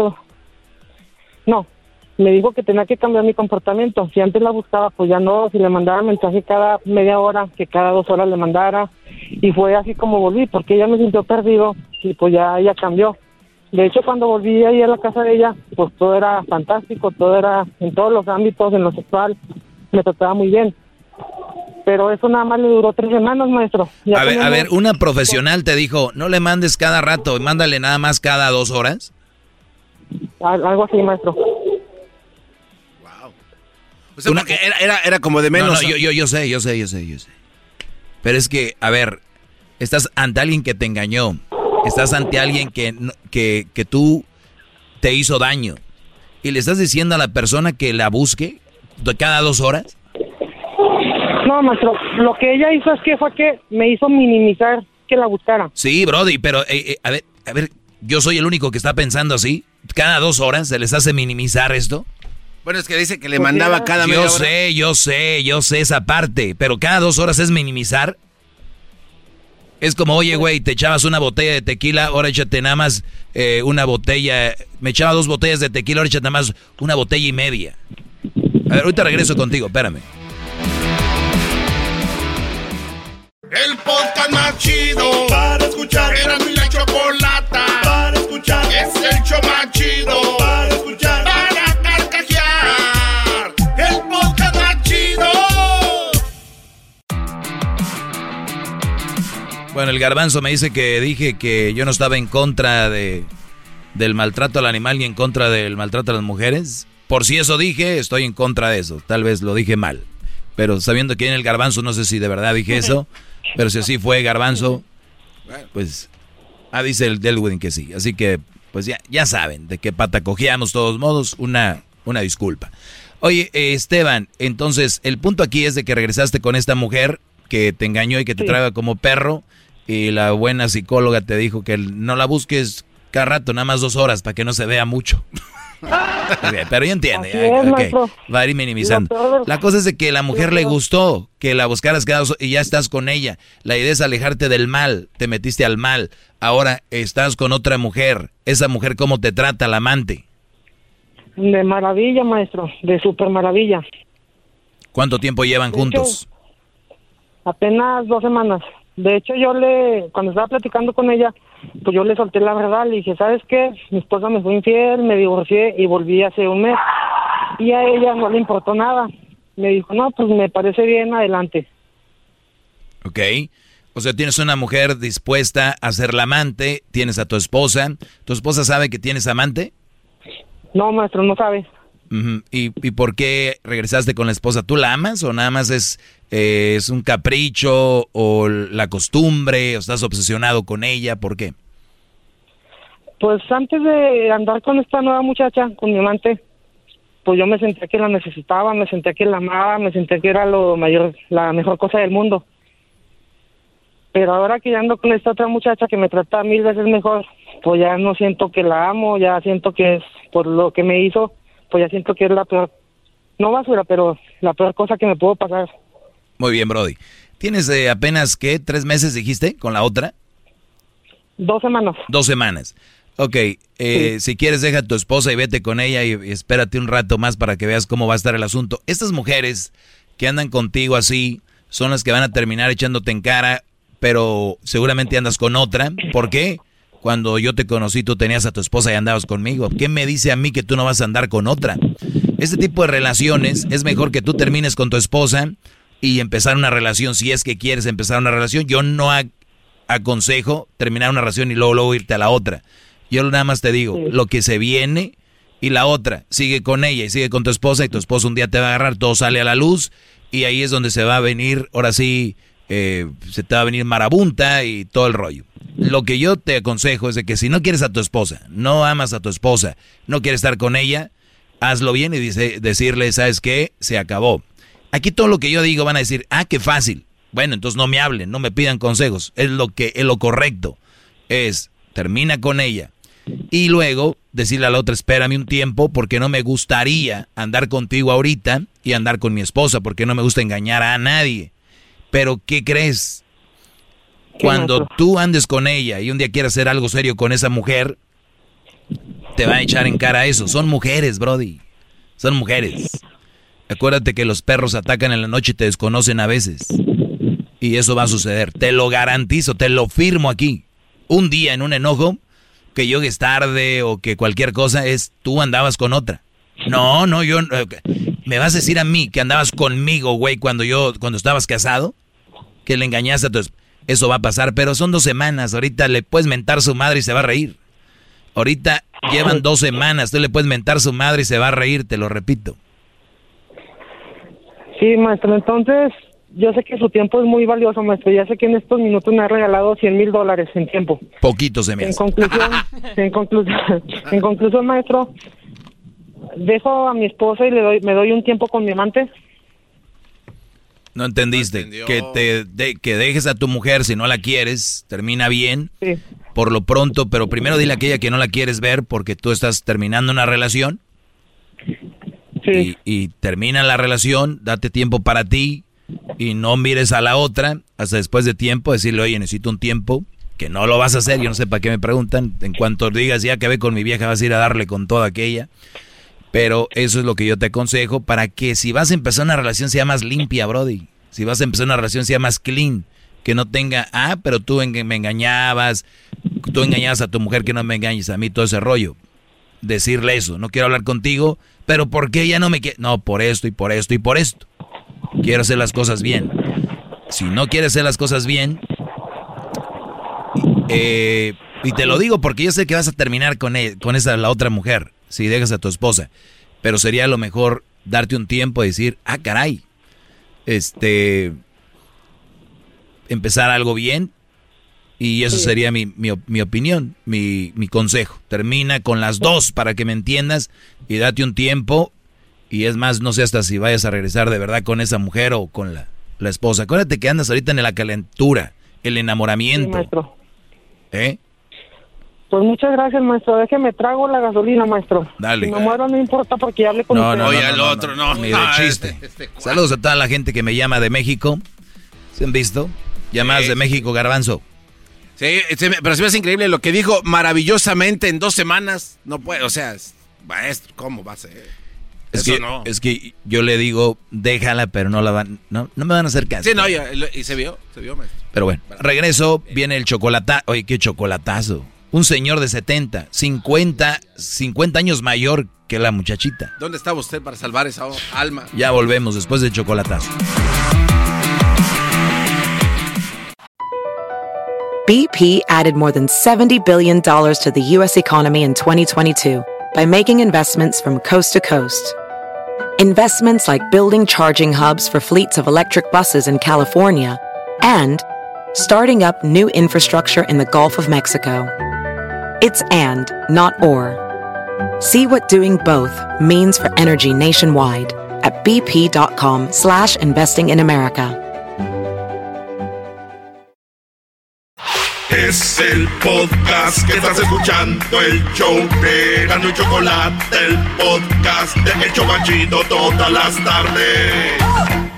No, me dijo que tenía que cambiar mi comportamiento. Si antes la buscaba, pues ya no. Si le mandaba mensaje cada media hora, que cada dos horas le mandara. Y fue así como volví, porque ella me sintió perdido y pues ya ella cambió. De hecho, cuando volví ahí a la casa de ella, pues todo era fantástico, todo era en todos los ámbitos, en lo sexual, me trataba muy bien. Pero eso nada más le duró tres semanas, maestro. Ya A ver, a tenemos- ver, una profesional te dijo, no le mandes cada rato, mándale nada más cada dos horas. Al- Algo así, maestro. O sea, porque era, era, era como de menos. No, no, yo, yo, yo sé, yo sé, yo sé, yo sé. Pero es que, a ver, estás ante alguien que te engañó. Estás ante alguien que, que, que tú te hizo daño. Y le estás diciendo a la persona que la busque de cada dos horas. No, maestro, lo que ella hizo es que fue que me hizo minimizar que la buscara. Sí, Brody, pero eh, eh, a ver, a ver, yo soy el único que está pensando así. Cada dos horas se les hace minimizar esto. Bueno, es que dice que le mandaba cada media Yo hora. sé, yo sé, yo sé esa parte, pero cada dos horas es minimizar. Es como, oye, güey, te echabas una botella de tequila, ahora échate nada más eh, una botella. Me echaba dos botellas de tequila, ahora échate nada más una botella y media. A ver, ahorita regreso contigo, espérame. El podcast más chido para escuchar. Era mi la chocolata para escuchar. Es el show más chido para escuchar. Para carcajear. El podcast más chido. Bueno, el garbanzo me dice que dije que yo no estaba en contra de del maltrato al animal y en contra del maltrato a las mujeres. Por si eso dije, estoy en contra de eso. Tal vez lo dije mal. Pero sabiendo que en el garbanzo, no sé si de verdad dije <laughs> eso. Pero si así fue garbanzo, pues... Ah, dice el Delwin que sí. Así que, pues ya, ya saben de qué pata cogíamos todos modos. Una, una disculpa. Oye, eh, Esteban, entonces el punto aquí es de que regresaste con esta mujer que te engañó y que te traga como perro. Y la buena psicóloga te dijo que no la busques cada rato, nada más dos horas, para que no se vea mucho. <laughs> Muy bien, Pero ya entiende, ya, va a ir minimizando. La cosa es de que la mujer le gustó, que la buscaras y ya estás con ella. La idea es alejarte del mal, te metiste al mal. Ahora estás con otra mujer. Esa mujer, ¿cómo te trata la amante? De maravilla, maestro, de super maravilla. ¿Cuánto tiempo llevan juntos? Apenas dos semanas. De hecho, yo le, cuando estaba platicando con ella, pues yo le solté la verdad, le dije, ¿sabes qué? Mi esposa me fue infiel, me divorcié y volví hace un mes. Y a ella no le importó nada. Me dijo, no, pues me parece bien, adelante. ¿Ok? O sea, tienes una mujer dispuesta a ser la amante, tienes a tu esposa. ¿Tu esposa sabe que tienes amante? No, maestro, no sabe. ¿Y, y por qué regresaste con la esposa? ¿Tú la amas o nada más es, eh, es un capricho o la costumbre o estás obsesionado con ella? ¿Por qué? Pues antes de andar con esta nueva muchacha, con mi amante, pues yo me sentía que la necesitaba, me sentía que la amaba, me sentía que era lo mayor, la mejor cosa del mundo. Pero ahora que ya ando con esta otra muchacha que me trata mil veces mejor, pues ya no siento que la amo, ya siento que es por lo que me hizo, pues ya siento que es la peor, no basura, pero la peor cosa que me puedo pasar. Muy bien, Brody. ¿Tienes eh, apenas, qué, tres meses dijiste con la otra? Dos semanas. Dos semanas. Ok, eh, si quieres deja a tu esposa y vete con ella y, y espérate un rato más para que veas cómo va a estar el asunto. Estas mujeres que andan contigo así son las que van a terminar echándote en cara, pero seguramente andas con otra. ¿Por qué? Cuando yo te conocí tú tenías a tu esposa y andabas conmigo. ¿Qué me dice a mí que tú no vas a andar con otra? Este tipo de relaciones es mejor que tú termines con tu esposa y empezar una relación si es que quieres empezar una relación. Yo no ac- aconsejo terminar una relación y luego, luego irte a la otra. Yo nada más te digo, lo que se viene y la otra, sigue con ella y sigue con tu esposa y tu esposa un día te va a agarrar, todo sale a la luz y ahí es donde se va a venir, ahora sí, eh, se te va a venir marabunta y todo el rollo. Lo que yo te aconsejo es de que si no quieres a tu esposa, no amas a tu esposa, no quieres estar con ella, hazlo bien y dice, decirle, ¿sabes qué? Se acabó. Aquí todo lo que yo digo van a decir, ah, qué fácil. Bueno, entonces no me hablen, no me pidan consejos. Es lo que es lo correcto. Es termina con ella y luego decirle a la otra, espérame un tiempo porque no me gustaría andar contigo ahorita y andar con mi esposa porque no me gusta engañar a nadie. Pero ¿qué crees? Cuando tú andes con ella y un día quieras hacer algo serio con esa mujer, te va a echar en cara eso. Son mujeres, Brody. Son mujeres. Acuérdate que los perros atacan en la noche y te desconocen a veces. Y eso va a suceder. Te lo garantizo, te lo firmo aquí. Un día en un enojo, que llegues tarde o que cualquier cosa es tú andabas con otra. No, no, yo eh, me vas a decir a mí que andabas conmigo, güey, cuando yo cuando estabas casado, que le engañaste a tu eso va a pasar, pero son dos semanas. Ahorita le puedes mentar su madre y se va a reír. Ahorita llevan dos semanas, tú le puedes mentar su madre y se va a reír, te lo repito. Sí, maestro, entonces yo sé que su tiempo es muy valioso, maestro. Ya sé que en estos minutos me ha regalado 100 mil dólares en tiempo. Poquito se me En conclusión, <laughs> en conclusión, en conclusión, maestro, dejo a mi esposa y le doy, me doy un tiempo con mi amante. No entendiste. que te de- que dejes a tu mujer si no la quieres, termina bien. Por lo pronto, pero primero dile a aquella que no la quieres ver porque tú estás terminando una relación. Y, y termina la relación, date tiempo para ti y no mires a la otra hasta después de tiempo, decirle, oye, necesito un tiempo, que no lo vas a hacer, yo no sé para qué me preguntan. En cuanto digas, ya acabé con mi vieja, vas a ir a darle con toda aquella. Pero eso es lo que yo te aconsejo para que si vas a empezar una relación sea más limpia, Brody. Si vas a empezar una relación sea más clean. Que no tenga, ah, pero tú en- me engañabas, tú engañabas a tu mujer que no me engañes a mí, todo ese rollo. Decirle eso, no quiero hablar contigo, pero ¿por qué ella no me quiere? No, por esto y por esto y por esto. Quiero hacer las cosas bien. Si no quieres hacer las cosas bien, eh, y te lo digo porque yo sé que vas a terminar con, e- con esa la otra mujer si dejas a tu esposa. Pero sería lo mejor darte un tiempo y decir, ah, caray, este, empezar algo bien. Y eso sería mi, mi, mi opinión, mi, mi consejo. Termina con las dos para que me entiendas y date un tiempo. Y es más, no sé hasta si vayas a regresar de verdad con esa mujer o con la, la esposa. Acuérdate que andas ahorita en la calentura, el enamoramiento. ¿Eh? Pues muchas gracias, maestro. Déjeme trago la gasolina, maestro. Dale. Si me muero no importa porque ya hablé con No, usted. no, no, no, no, Ni de chiste. Saludos a toda la gente que me llama de México. ¿Se han visto? Llamadas de México, Garbanzo. Sí, pero se me hace increíble lo que dijo maravillosamente en dos semanas. No puede, o sea, es- maestro, ¿cómo va a ser? Es Eso que, no. es que yo le digo, déjala, pero no la van, no, no me van a hacer caso. Sí, no, y se vio, se vio, maestro. Pero bueno, regreso, viene el chocolatazo. Oye, qué chocolatazo. Un señor de 70, 50, 50 años mayor que la muchachita. ¿Dónde estaba usted para salvar esa alma? Ya volvemos después del chocolatazo. BP added more than $70 billion to the U.S. economy in 2022 by making investments from coast to coast. Investments like building charging hubs for fleets of electric buses in California and starting up new infrastructure in the Gulf of Mexico. It's and, not or. See what doing both means for energy nationwide at bp.com slash investing in America. Es el podcast que estás escuchando, el show de y Chocolate, el podcast de El Chocachito todas las tardes.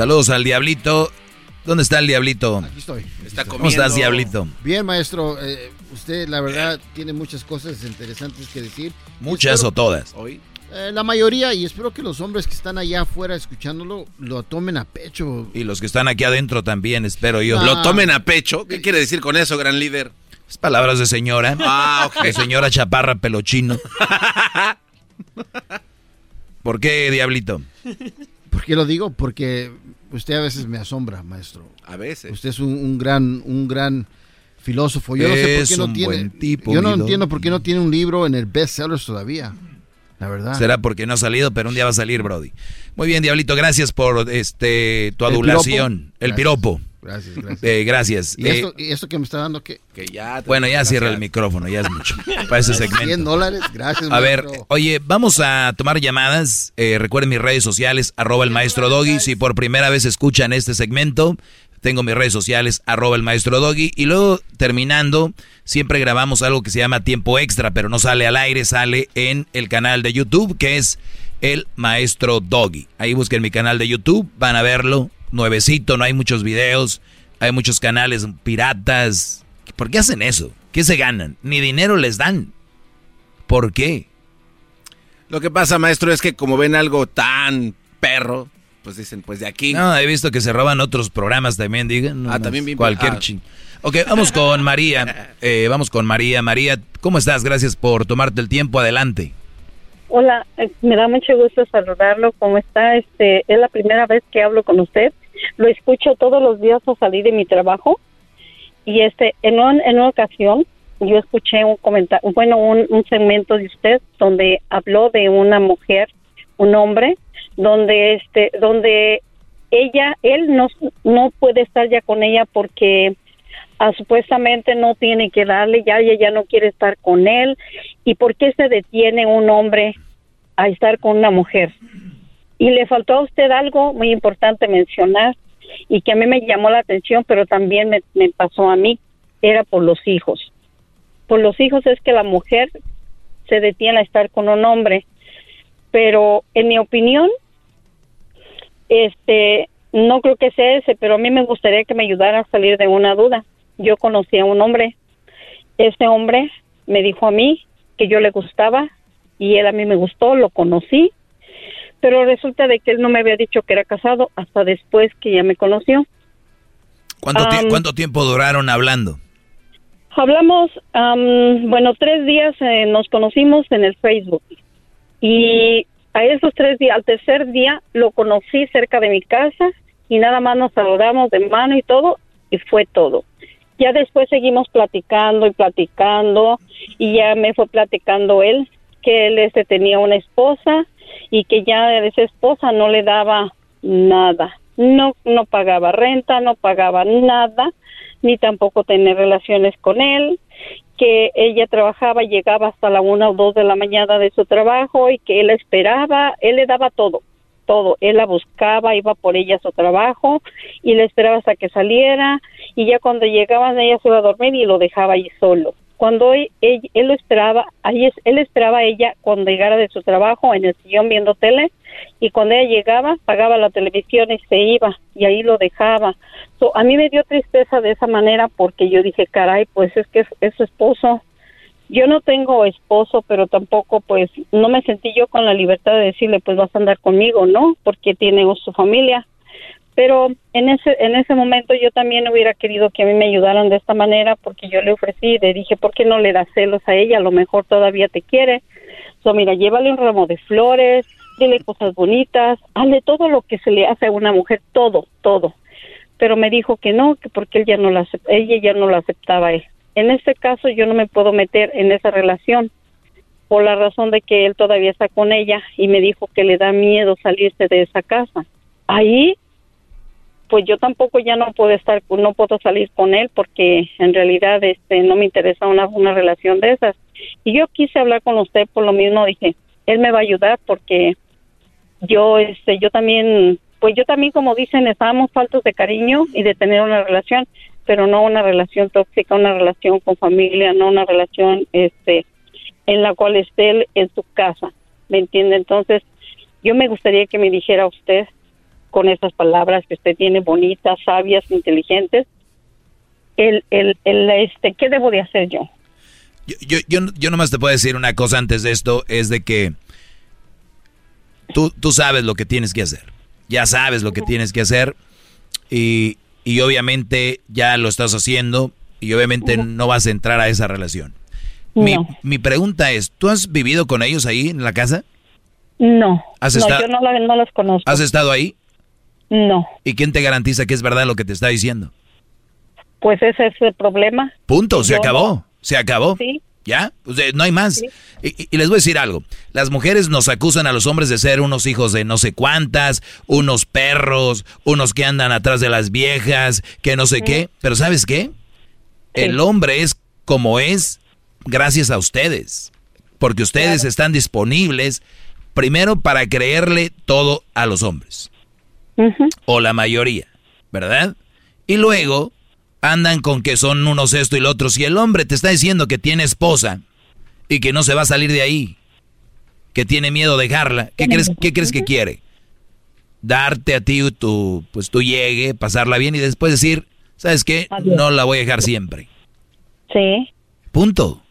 Saludos al Diablito. ¿Dónde está el Diablito? Aquí estoy. Está ¿Cómo estás, Diablito? Bien, maestro. eh, usted, la verdad, tiene muchas cosas interesantes que decir. ¿Muchas Espero- o todas? Eh, la mayoría, y espero que los hombres que están allá afuera escuchándolo lo tomen a pecho. Y los que están aquí adentro también, espero yo. Ah. ¿Lo tomen a pecho? ¿Qué quiere decir con eso, gran líder? Es palabras de señora. Ah, ok. De señora chaparra pelochino. <laughs> ¿Por qué, Diablito? <laughs> ¿Por qué lo digo? Porque usted a veces me asombra, maestro. A veces. Usted es un, un gran, un gran filósofo. Yo no sé por Es qué no tiene. tipo, yo no entiendo por qué no tiene un libro en el bestsellers todavía. La verdad. Será porque no ha salido, pero un día va a salir, Brody. Muy bien, Diablito, gracias por este tu ¿El adulación. piropo? El piropo. Gracias, <laughs> gracias. Eh, gracias. ¿Y, Eh, esto, y esto que me está dando qué? Que ya. bueno, ya cierra el micrófono, ya es mucho. <laughs> Para ese 100 segmento. dólares, gracias. A ver, maestro. oye, vamos a tomar llamadas. Eh, recuerden mis redes sociales, arroba el maestro Doggy. Si por primera vez escuchan este segmento, tengo mis redes sociales, arroba el maestro Doggy. Y luego, terminando, siempre grabamos algo que se llama tiempo extra, pero no sale al aire, sale en el canal de YouTube, que es el maestro Doggy. Ahí busquen mi canal de YouTube, van a verlo. Nuevecito, no hay muchos videos, hay muchos canales piratas. ¿Por qué hacen eso? ¿Qué se ganan? Ni dinero les dan. ¿Por qué? Lo que pasa, maestro, es que como ven algo tan perro, pues dicen, pues de aquí. No, he visto que se roban otros programas también, digan. Ah, también bien- Cualquier ah. ching. Ok, vamos con María. Eh, vamos con María. María, ¿cómo estás? Gracias por tomarte el tiempo. Adelante. Hola, eh, me da mucho gusto saludarlo. ¿Cómo está? Este, es la primera vez que hablo con usted. Lo escucho todos los días al salir de mi trabajo. Y este, en, un- en una ocasión, yo escuché un comentario, bueno, un, un segmento de usted donde habló de una mujer, un hombre, donde este, donde ella, él no, no puede estar ya con ella porque ah, supuestamente no tiene que darle, ya ella ya no quiere estar con él. ¿Y por qué se detiene un hombre a estar con una mujer? Y le faltó a usted algo muy importante mencionar y que a mí me llamó la atención, pero también me, me pasó a mí, era por los hijos. Por los hijos es que la mujer se detiene a estar con un hombre, pero en mi opinión, este, no creo que sea ese, pero a mí me gustaría que me ayudara a salir de una duda. Yo conocí a un hombre, ese hombre me dijo a mí que yo le gustaba y él a mí me gustó, lo conocí, pero resulta de que él no me había dicho que era casado hasta después que ya me conoció. ¿Cuánto, cuánto tiempo duraron hablando? Hablamos, am, bueno, tres días eh, nos conocimos en el Facebook y a esos tres días, al tercer día lo conocí cerca de mi casa y nada más nos saludamos de mano y todo y fue todo. Ya después seguimos platicando y platicando y ya me fue platicando él que él este tenía una esposa y que ya esa esposa no le daba nada. No no pagaba renta, no pagaba nada, ni tampoco tener relaciones con él, que ella trabajaba, llegaba hasta la una o dos de la mañana de su trabajo y que él esperaba, él le daba todo, todo, él la buscaba, iba por ella a su trabajo y le esperaba hasta que saliera y ya cuando llegaban ella se iba a dormir y lo dejaba ahí solo. Cuando él, él, lo esperaba, ahí él esperaba a ella cuando llegara de su trabajo en el sillón viendo tele y cuando ella llegaba pagaba la televisión y se iba y ahí lo dejaba. So, a mí me dio tristeza de esa manera porque yo dije, caray, pues es que es su esposo. Yo no tengo esposo, pero tampoco pues no me sentí yo con la libertad de decirle, pues vas a andar conmigo, ¿no? Porque tiene su familia. Pero en ese en ese momento yo también hubiera querido que a mí me ayudaran de esta manera porque yo le ofrecí, le dije, ¿por qué no le das celos a ella? A lo mejor todavía te quiere. So, mira, llévale un ramo de flores, dile cosas bonitas, hazle todo lo que se le hace a una mujer, todo, todo. Pero me dijo que no, que porque él ya no la, ella ya no la aceptaba él. En este caso yo no me puedo meter en esa relación por la razón de que él todavía está con ella y me dijo que le da miedo salirse de esa casa. Ahí pues yo tampoco ya no puedo estar, no puedo salir con él porque en realidad este no me interesa una, una relación de esas. Y yo quise hablar con usted por lo mismo, dije, él me va a ayudar porque yo, este, yo también, pues yo también como dicen, estábamos faltos de cariño y de tener una relación, pero no una relación tóxica, una relación con familia, no una relación, este, en la cual esté él en su casa, ¿me entiende? Entonces, yo me gustaría que me dijera usted con esas palabras que usted tiene bonitas, sabias, inteligentes, el, el, el, este, ¿qué debo de hacer yo? Yo, yo, yo, yo nomás te puedo decir una cosa antes de esto, es de que tú, tú sabes lo que tienes que hacer. Ya sabes lo que tienes que hacer y, y obviamente ya lo estás haciendo y obviamente no vas a entrar a esa relación. Mi, mi, pregunta es, ¿tú has vivido con ellos ahí en la casa? No, ¿Has no estado- yo no, la- no los conozco. ¿Has estado ahí? No, ¿Y quién te garantiza que es verdad lo que te está diciendo? pues ese es el problema. Punto, se Yo acabó, se acabó. Sí. ¿Ya? No hay más. Y les voy a decir algo. Las mujeres nos acusan a los hombres de ser unos hijos de no sé cuántas, unos perros, unos que andan atrás de las viejas, que no sé qué. Pero ¿sabes qué? El hombre es como es gracias a ustedes. Porque ustedes están disponibles primero para creerle todo a los hombres. O la mayoría, ¿verdad? Y luego andan con que son unos esto y lo otro. Si el hombre te está diciendo que tiene esposa y que no se va a salir de ahí, que tiene miedo de dejarla, ¿qué crees, qué crees que quiere? Darte a ti tu, pues tu llegue, pasarla bien y después decir, ¿sabes qué? No la voy a dejar siempre. Sí. Punto.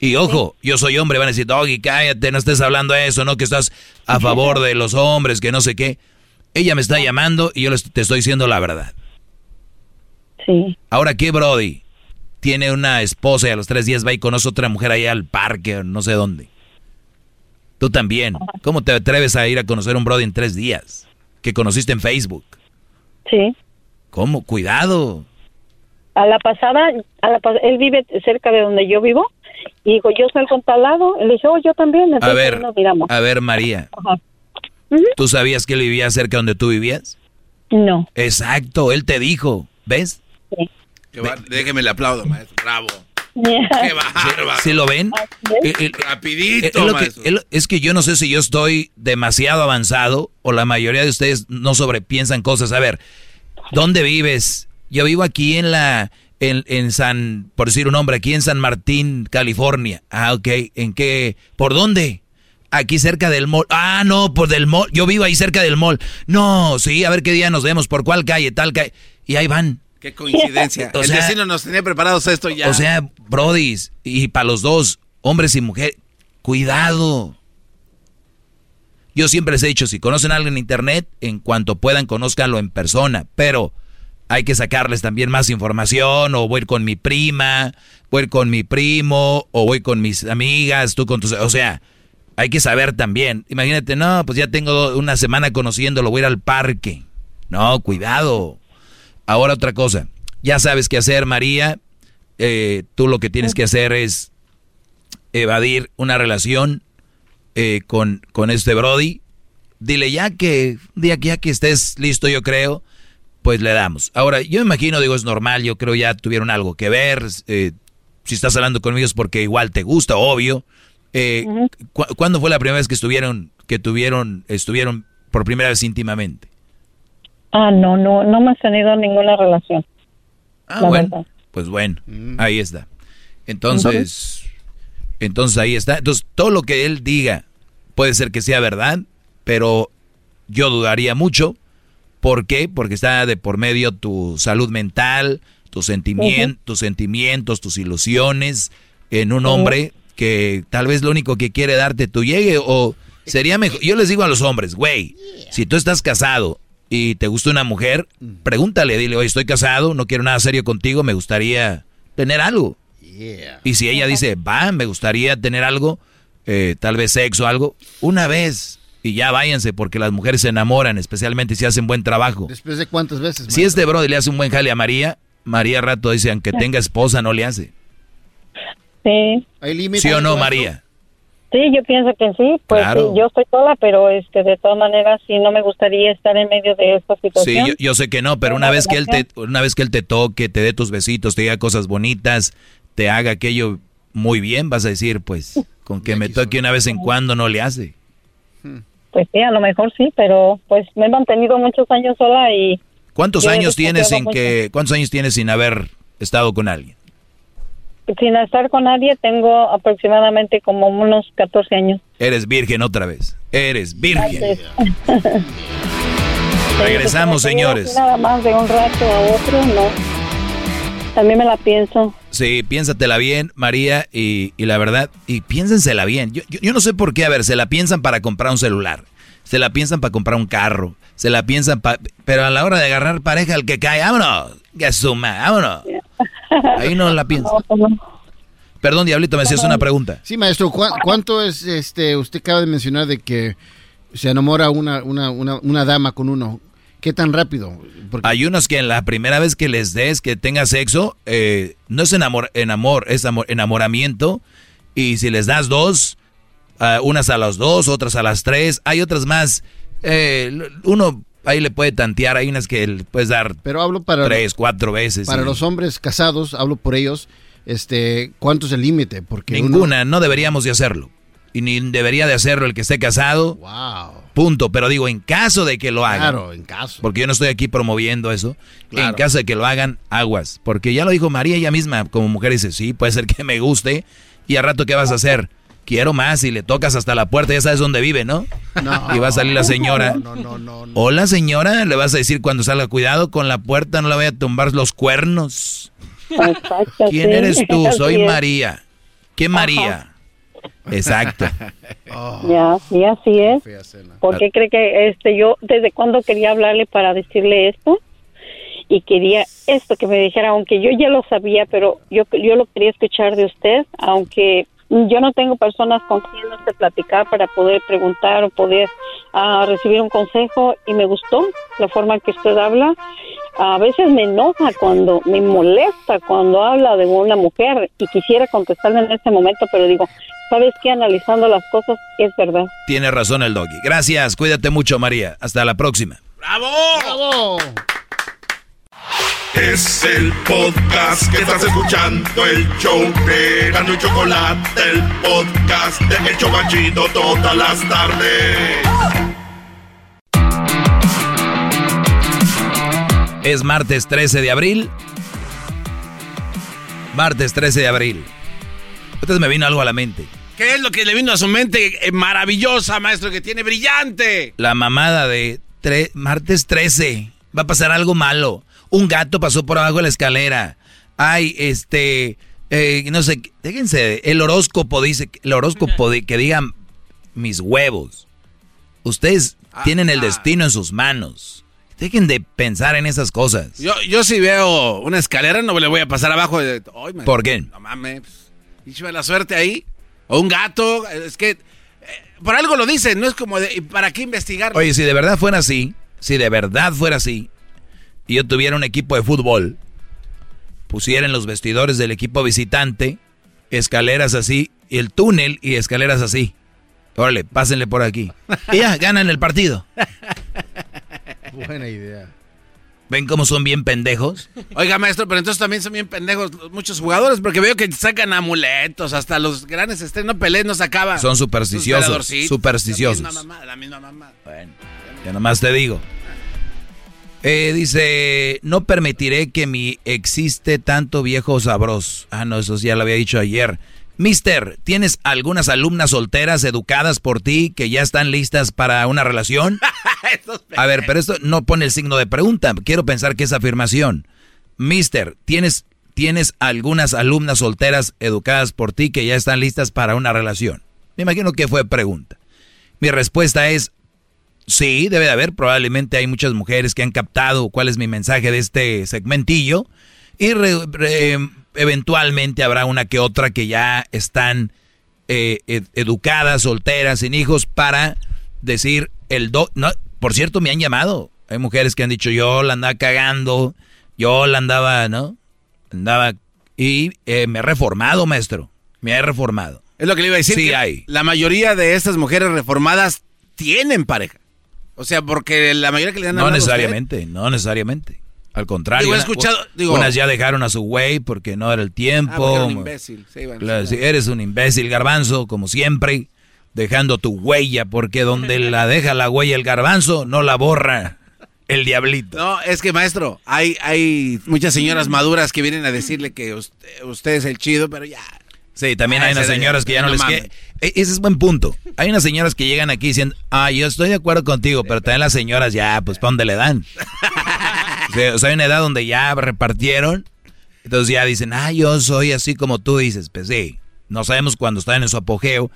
Y ojo, yo soy hombre, van a decir, Doggy, cállate, no estés hablando de eso, ¿no? Que estás a favor de los hombres, que no sé qué. Ella me está llamando y yo te estoy diciendo la verdad. Sí. Ahora, ¿qué Brody? Tiene una esposa y a los tres días va y conoce otra mujer allá al parque o no sé dónde. Tú también. ¿Cómo te atreves a ir a conocer un Brody en tres días? Que conociste en Facebook. Sí. ¿Cómo? Cuidado. A la pasada, a la pas- él vive cerca de donde yo vivo y dijo, yo salgo en tal lado. Le dije, oh, yo también. A Entonces ver, nos miramos. a ver, María. Ajá. ¿Tú sabías que él vivía cerca donde tú vivías? No. Exacto, él te dijo. ¿Ves? Que déjeme le aplaudo, maestro. Bravo. Qué bárbaro. ¿Sí lo ven? Eh, eh, Rapidito, es, lo que, maestro. es lo- es que yo no sé si yo estoy demasiado avanzado o la mayoría de ustedes no sobrepiensan cosas. A ver, ¿dónde vives? Yo vivo aquí en la, en, en San, por decir un nombre, aquí en San Martín, California. Ah, ok. ¿En qué? ¿Por dónde? Aquí cerca del mall. Ah, no, por del mall. Yo vivo ahí cerca del mall. No, sí, a ver qué día nos vemos, por cuál calle, tal calle. Y ahí van. Qué coincidencia. <laughs> O el sea- destino nos tenía preparados esto ya. O sea, brodis, y para los dos, hombres y mujeres, cuidado. Yo siempre les he dicho, si conocen a alguien en internet, en cuanto puedan, conózcanlo en persona, pero hay que sacarles también más información, o voy a ir con mi prima, voy a ir con mi primo, o voy con mis amigas, tú con tus... O sea, hay que saber también. Imagínate, no, pues ya tengo una semana conociéndolo, voy a ir al parque. No, cuidado. Ahora otra cosa. Ya sabes qué hacer, María. Eh, tú lo que tienes que hacer es evadir una relación eh, con, con este Brody. Dile ya que, día que ya que estés listo, yo creo, pues le damos. Ahora, yo imagino, digo, es normal, yo creo ya tuvieron algo que ver. eh, si estás hablando conmigo es porque igual te gusta, obvio. Eh, ¿cu- ¿Cuándo fue la primera vez que estuvieron, que tuvieron, estuvieron por primera vez íntimamente? Ah, no, no, no hemos tenido ninguna relación. Ah, la bueno. verdad. Pues bueno, ahí está. Entonces, entonces ahí está. Entonces, todo lo que él diga puede ser que sea verdad, pero yo dudaría mucho. ¿Por qué? Porque está de por medio tu salud mental, tus sentimientos, tus sentimientos, tus ilusiones en un hombre que tal vez lo único que quiere darte tu llegue o sería mejor. Yo les digo a los hombres, güey, si tú estás casado y te gusta una mujer, pregúntale, dile, oye, estoy casado, no quiero nada serio contigo, me gustaría tener algo. Y si ella dice, va, me gustaría tener algo, eh, tal vez sexo, algo, una vez. Y ya váyanse, porque las mujeres se enamoran, especialmente si hacen buen trabajo. ¿Después de cuántas veces? Si este brother le hace un buen jale a María, María rato dice, aunque tenga esposa, no le hace. Sí. ¿Hay límites? ¿Sí o no? María? Sí, yo pienso que sí, pues Claro. sí, yo estoy sola, pero este de todas maneras sí no me gustaría estar en medio de esta Sí, situación. yo, yo sé que no, pero una vez que él te, una vez que él te toque, te dé tus besitos, te diga cosas bonitas, te haga aquello muy bien, vas a decir, pues, con que me toque una vez en cuando no le hace. Pues sí, a lo mejor sí, pero pues me he mantenido muchos años sola y ¿Cuántos años tienes sin que, cuántos años tienes sin haber estado con alguien? Sin estar con nadie tengo aproximadamente como unos 14 años. Eres virgen otra vez. Eres virgen. <laughs> Regresamos, señores. Nada más de un rato a otro, no. También me la pienso. Sí, piénsatela bien, María, y, y la verdad, y piénsensela bien. Yo, yo, yo no sé por qué, a ver, se la piensan para comprar un celular, se la piensan para comprar un carro, se la piensan para... Pero a la hora de agarrar pareja, el que cae, vámonos, que suma, vámonos. Ahí no la piensan. Perdón, Diablito, me hacías una pregunta. Sí, maestro, ¿cuá- ¿cuánto es, este, usted acaba de mencionar de que se enamora una, una, una, una dama con uno? ¿Qué tan rápido? Hay unos que en la primera vez que les des que tenga sexo, eh, no es enamor, enamor, es amor- enamoramiento. Y si les das dos, ah, unas a las dos, otras a las tres, hay otras más. eh, uno ahí le puede tantear, hay unas que le puedes dar Pero hablo para, tres, cuatro veces. para y- los hombres casados, hablo por ellos, este, ¿cuánto es el límite? Porque uno- Ninguna, no deberíamos de hacerlo. Y ni debería de hacerlo el que esté casado. Wow. Punto. Pero digo, en caso de que lo hagan. Claro, en caso. Porque yo no estoy aquí promoviendo eso. Claro. En caso de que lo hagan, aguas. Porque ya lo dijo María ella misma, como mujer, dice, sí, puede ser que me guste. Y al rato, ¿qué vas a hacer? Quiero más y le tocas hasta la puerta, ya sabes dónde vive, ¿no? No. Y va a salir la señora. No, no, no, no. Hola señora, le vas a decir cuando salga, cuidado con la puerta, no le vaya a tumbar los cuernos. Exacto, ¿Quién sí. eres tú? Soy. María. ¿Qué María? Exacto. <laughs> Ya, sí, así es. ¿Por qué cree que este yo desde cuándo quería hablarle para decirle esto? Y quería esto que me dijera, aunque yo ya lo sabía, pero yo yo lo quería escuchar de usted, aunque yo no tengo personas con quien este, platicar para poder preguntar o poder ah, recibir un consejo y me gustó la forma en que usted habla. A veces me enoja cuando, me molesta cuando habla de una mujer y quisiera contestarle en este momento, pero digo, ¿sabes qué? Analizando las cosas, es verdad. Tiene razón el doggy. Gracias, cuídate mucho María. Hasta la próxima. ¡Bravo! ¡Bravo! Es el podcast que estás escuchando, el show de Gano y Chocolate, el podcast de El Chobachito todas las tardes. Es martes 13 de abril. Martes 13 de abril. Entonces me vino algo a la mente. ¿Qué es lo que le vino a su mente eh, maravillosa, maestro, que tiene brillante? La mamada de tre- martes 13. Va a pasar algo malo. Un gato pasó por abajo de la escalera. Ay, este, eh, no sé, déjense, el horóscopo dice, el horóscopo de, que digan mis huevos. Ustedes tienen el destino en sus manos. Dejen de pensar en esas cosas. Yo, yo si veo una escalera no le voy a pasar abajo. De, ¿Por qué? No mames. Y la suerte ahí. O un gato. Es que eh, por algo lo dicen. No es como de, ¿y ¿para qué investigar? Oye, si de verdad fuera así, si de verdad fuera así, y yo tuviera un equipo de fútbol, pusiera en los vestidores del equipo visitante escaleras así, y el túnel y escaleras así. Órale, pásenle por aquí. Y ya, <laughs> ganan el partido. Buena idea. ¿Ven cómo son bien pendejos? Oiga, maestro, pero entonces también son bien pendejos muchos jugadores, porque veo que sacan amuletos, hasta los grandes estrenos Pelé no sacaba. Son supersticiosos. Supersticiosos. La misma mamá, la misma mamá. Bueno, ya nomás te digo. Eh, dice, no permitiré que mi existe tanto viejo sabroso. Ah, no, eso ya lo había dicho ayer. Mister, ¿tienes algunas alumnas solteras educadas por ti que ya están listas para una relación? <laughs> A ver, pero esto no pone el signo de pregunta. Quiero pensar que es afirmación. Mister, ¿tienes, ¿tienes algunas alumnas solteras educadas por ti que ya están listas para una relación? Me imagino que fue pregunta. Mi respuesta es sí, debe de haber. Probablemente hay muchas mujeres que han captado cuál es mi mensaje de este segmentillo. Y re- re- eventualmente habrá una que otra que ya están eh, ed- educadas, solteras, sin hijos, para decir el do... No, por cierto, me han llamado. Hay mujeres que han dicho, yo la andaba cagando, yo la andaba, ¿no? Andaba... Y eh, me he reformado, maestro. Me he reformado. Es lo que le iba a decir. Sí que hay. La mayoría de estas mujeres reformadas tienen pareja. O sea, porque la mayoría que le dan No necesariamente, no necesariamente. Al contrario. Digo, he escuchado- digo- unas ya dejaron a su güey porque no era el Ah, tiempo. porque era un imbécil. Sí, bueno, Claro, sí, eres un imbécil, garbanzo, como siempre, dejando tu huella, porque donde <laughs> la deja la huella el garbanzo, no la borra el diablito. No, es que maestro, hay, hay muchas señoras maduras que vienen a decirle que usted, usted es el chido, pero ya. Sí, también Ah, hay unas señoras que ya no, no les mames. quiere. E- Ese es buen punto. Hay unas señoras que llegan aquí diciendo, ah, yo estoy de acuerdo contigo, pero también las señoras ya, pues, ¿pa' dónde le dan? <laughs> o, sea, o sea, hay una edad donde ya repartieron, entonces ya dicen, ah, yo soy así como tú dices. Pues sí, no sabemos cuándo están en su apogeo,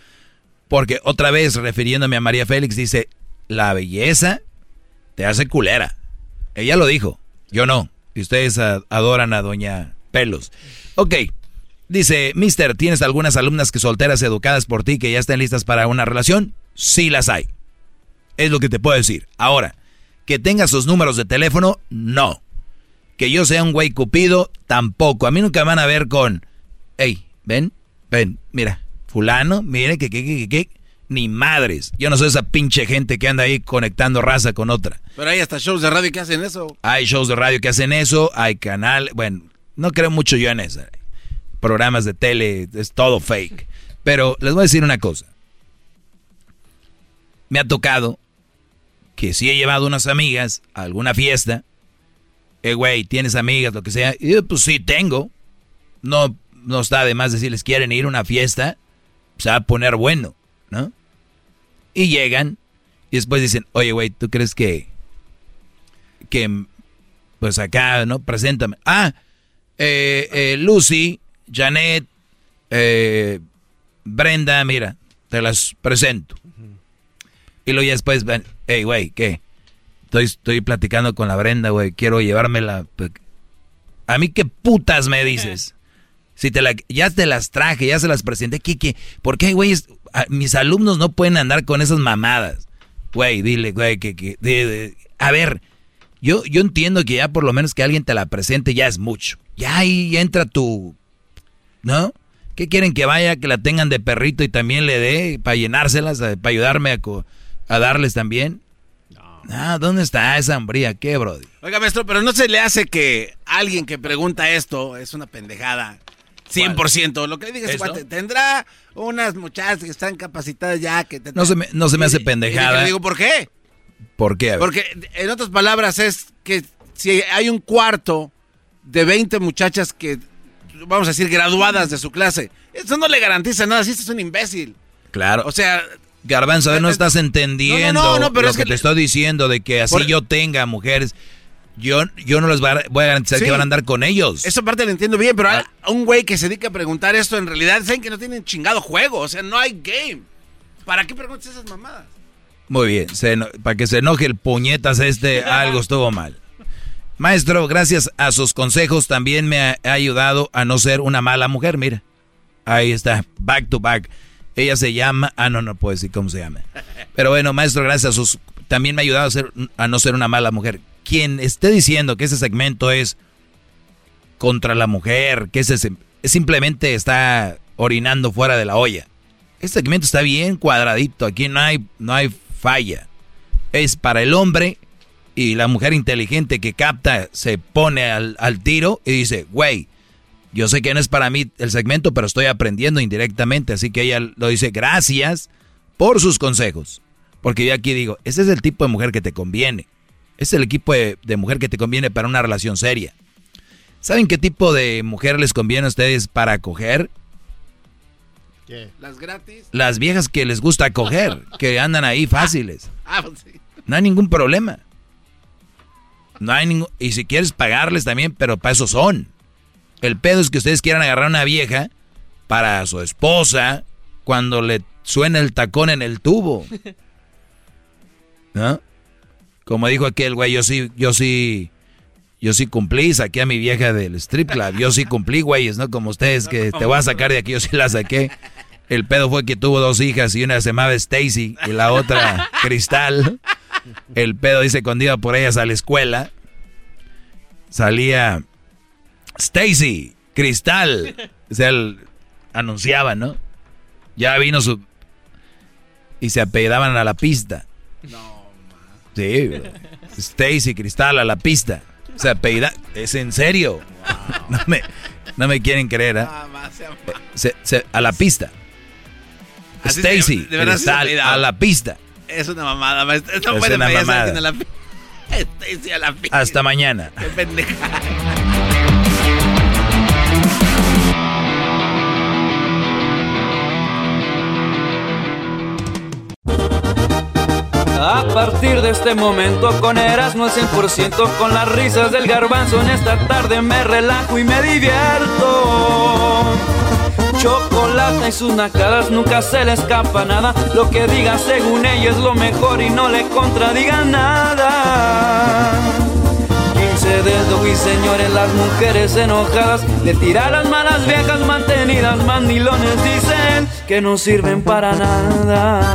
porque otra vez, refiriéndome a María Félix, dice, la belleza te hace culera. Ella lo dijo, yo no. Y ustedes adoran a Doña Pelos. Ok, dice, Mister, ¿tienes algunas alumnas que solteras educadas por ti que ya estén listas para una relación? Sí las hay. Es lo que te puedo decir. Ahora, que tenga sus números de teléfono, no. Que yo sea un güey cupido, tampoco. A mí nunca van a ver con, hey, ven, ven, mira, fulano, mire, que, que, que, que, que, ni madres. Yo no soy esa pinche gente que anda ahí conectando raza con otra. Pero hay hasta shows de radio que hacen eso. Hay shows de radio que hacen eso, hay canal, bueno, no creo mucho yo en eso. Programas de tele, es todo fake. Pero les voy a decir una cosa. Me ha tocado que si he llevado unas amigas a alguna fiesta, eh, güey, ¿tienes amigas, lo que sea? Y yo, pues sí, tengo. No, no está de más decirles, quieren ir a una fiesta, se va a poner bueno, ¿no? Y llegan y después dicen, oye, güey, ¿tú crees que, que, pues acá, ¿no? Preséntame. Ah, eh, eh, Lucy, Janet, eh, Brenda, mira, te las presento. Y luego ya después, hey, güey, ¿qué? Estoy, estoy platicando con la Brenda, güey, quiero llevármela. A mí qué putas me dices. Si te la, ya te las traje, ya se las presenté, ¿qué, qué? ¿Por qué, güey? Mis alumnos no pueden andar con esas mamadas. Güey, dile, güey, que, que de- de- a ver, yo, yo entiendo que ya por lo menos que alguien te la presente ya es mucho. Ya ahí entra tu, ¿no? ¿Qué quieren que vaya, que la tengan de perrito y también le dé para llenárselas, para ayudarme a, a darles también? Ah, ¿dónde está esa hambría? ¿Qué, brody? Oiga, maestro, pero no se le hace que alguien que pregunta esto es una pendejada. 100%. Lo que le diga ese ¿Esto? cuate, tendrá unas muchachas que están capacitadas ya que te- No se me, no se me hace Y pendejada. le digo, ¿por qué? ¿Por qué? Porque en otras palabras es que si hay un cuarto de 20 muchachas que, vamos a decir, graduadas de su clase, eso no le garantiza nada, si este es un imbécil. Claro. O sea, Garbanzo, a ver, no estás entendiendo No, no, no, pero lo es que, que- te estoy diciendo de que así Por- yo tenga mujeres. Yo, yo no les voy a, garantizar Sí. que van a andar con ellos. Esa parte la entiendo bien, pero a, a un güey que se dedica a preguntar esto, en realidad saben que no tienen chingado juego, o sea, no hay game. ¿Para qué preguntas esas mamadas? Muy bien, se para que se enoje el puñetas este, <laughs> algo estuvo mal. Maestro, gracias a sus consejos también me ha, ayudado a no ser una mala mujer, mira. Ahí está, back to back. Ella se llama, ah, no, no puedo decir cómo se llama. Pero bueno, maestro, gracias a sus, también me ha ayudado a, no ser una mala mujer. Quien esté diciendo que ese segmento es contra la mujer, que ese se- simplemente está orinando fuera de la olla. Este segmento está bien cuadradito, aquí no hay, no hay falla. Es para el hombre y la mujer inteligente que capta se pone al, al tiro y dice, güey, yo sé que no es para mí el segmento, pero estoy aprendiendo indirectamente, así que ella lo dice, gracias por sus consejos. Porque yo aquí digo, ese es el tipo de mujer que te conviene. Es el equipo de, de mujer que te conviene para una relación seria. ¿Saben qué tipo de mujer les conviene a ustedes para coger? Las gratis. Las viejas que les gusta coger, que andan ahí fáciles. <laughs> Ah, pues sí. No hay ningún problema. No hay ningún... Y si quieres pagarles también, pero para eso son. El pedo es que ustedes quieran agarrar a una vieja para su esposa cuando le suena el tacón en el tubo. <laughs> ¿No? Como dijo aquel güey, yo sí, yo sí, yo sí cumplí, saqué a mi vieja del strip club. Yo sí cumplí, güeyes, ¿no? Como ustedes que te voy a sacar de aquí, yo sí la saqué. El pedo fue que tuvo dos hijas y una se llamaba Stacy y la otra Cristal. El pedo dice cuando iba por ellas a la escuela, salía Stacy, Cristal. O sea, el- anunciaba, ¿no? Ya vino su... Y se apellidaban a la pista. No, Sí, Stacy Cristal a la pista. Se apellida... Es en serio. No me, no me quieren creer, ¿eh? Se- se- a la pista. Stacy Cristal a la pista. Es una mamada, maestro. No Es puede una mamada. la a la Hasta mañana. Qué pendeja. A partir de este momento con Eras no es 100% con las risas del garbanzo en esta tarde me relajo y me divierto. Chocolate y sus nacadas nunca se le escapa nada. Lo que diga según ella es lo mejor y no le contradiga nada. 15 dedos y señores, las mujeres enojadas le tiran las malas viejas mantenidas. Mandilones dicen que no sirven para nada.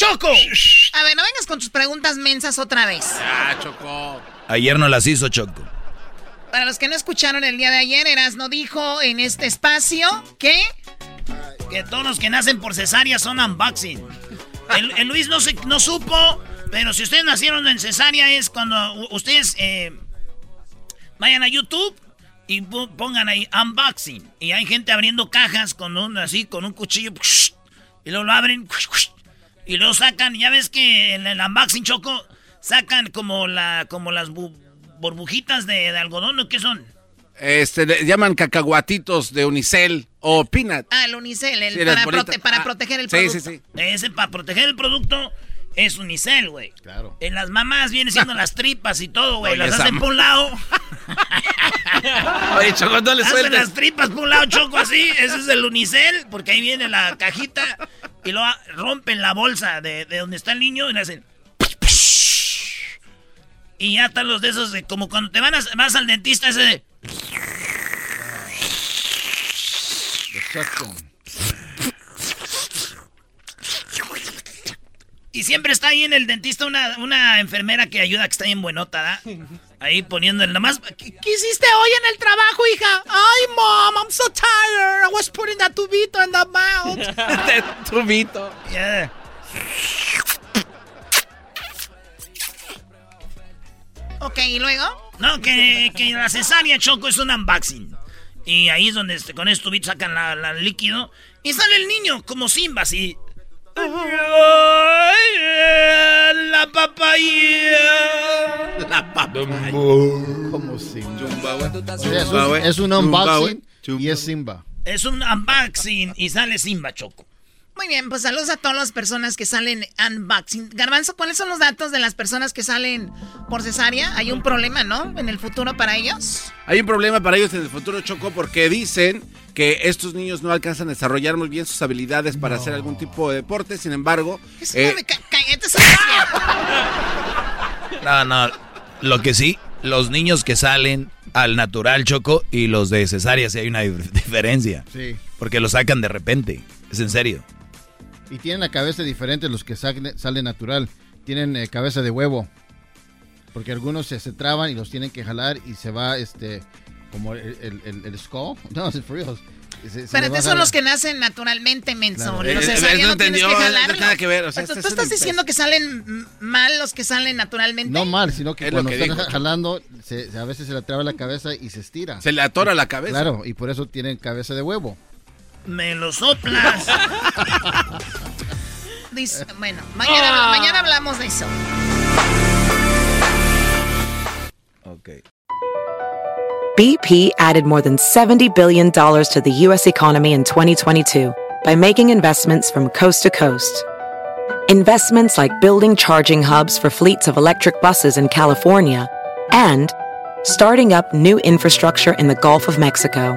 ¡Choco! A ver, no vengas con tus preguntas mensas otra vez. Ah, chocó. Ayer no las hizo Choco. Para los que no escucharon el día de ayer, Erasno dijo en este espacio que... Que todos los que nacen por cesárea son unboxing. El, el Luis no, se, no supo, pero si ustedes nacieron en cesárea es cuando ustedes eh, vayan a YouTube y pongan ahí unboxing. Y hay gente abriendo cajas con un así, con un cuchillo. Y luego lo abren. Y luego sacan, ya ves que en el unboxing choco sacan como la como las bu- burbujitas de, de algodón, ¿o qué son? Este, le llaman cacahuatitos de unicel o peanut. Ah, el unicel, el Sí, para, prote- para Ah, proteger el sí, producto. sí, sí. Ese para proteger el producto es unicel, güey. Claro. En las mamás vienen siendo las tripas y todo, güey. Las hacen por un lado. <laughs> Oye, Choco, no le Hacen las tripas por un lado, choco así. Ese es el unicel, porque ahí viene la cajita. Y luego rompen la bolsa de, de donde está el niño y le hacen. Y ya están los de esos como cuando te van a- vas al dentista ese de. Y siempre está ahí en el dentista una, una enfermera que ayuda, que está bien buenota, ¿da? Ahí poniendo el nomás. ¿Qué, qué hiciste hoy en el trabajo, hija? Ay, mom, I'm so tired. I was putting that tubito in the mouth. <laughs> Tubito. Yeah. ok, ¿y luego? No, que, que la cesárea choco es un unboxing. Y ahí es donde este, con este tubito sacan la, la líquido. Y sale el niño como Simba, así. Ay, la papaya. La papaya. Como Simba. Sí, es, un, es un unboxing y es Simba. Es un unboxing y sale Simba Choco. Muy bien, pues saludos a todas las personas que salen unboxing. Garbanzo, ¿cuáles son los datos de las personas que salen por cesárea? Hay un problema, ¿no? En el futuro para ellos. Hay un problema para ellos en el futuro, Choco, porque dicen que estos niños no alcanzan a desarrollar muy bien sus habilidades para hacer algún tipo de deporte. Sin embargo, Eso eh, no me ca- cállate, eso no es. No. Lo que sí, los niños que salen al natural, Choco, y los de cesárea, sí hay una dif- diferencia. Sí. Porque los sacan de repente. Es en serio. Y tienen la cabeza diferente los que salen, salen natural. Tienen eh, cabeza de huevo. Porque algunos se, se traban y los tienen que jalar y se va este como el, el, el, el skull. <laughs> No, es for real. Se- se Pero estos son los que nacen naturalmente, menso. Claro. Los Eh, eh, cesáreos no no tienes entendió, que no nada que ver, o sea, ¿Tú, este tú estás diciendo que salen mal los que salen naturalmente? No mal, sino que Es cuando que están jalando, se- a veces se le traba la cabeza y se estira. se le atora la cabeza. Claro, y por eso tienen cabeza de huevo. Me lo soplas. <laughs> Dice- bueno, mañana, Ah. mañana hablamos de eso. BP added more than $70 billion to the U.S. economy in 2022 by making investments from coast to coast. Investments like building charging hubs for fleets of electric buses in California and starting up new infrastructure in the Gulf of Mexico.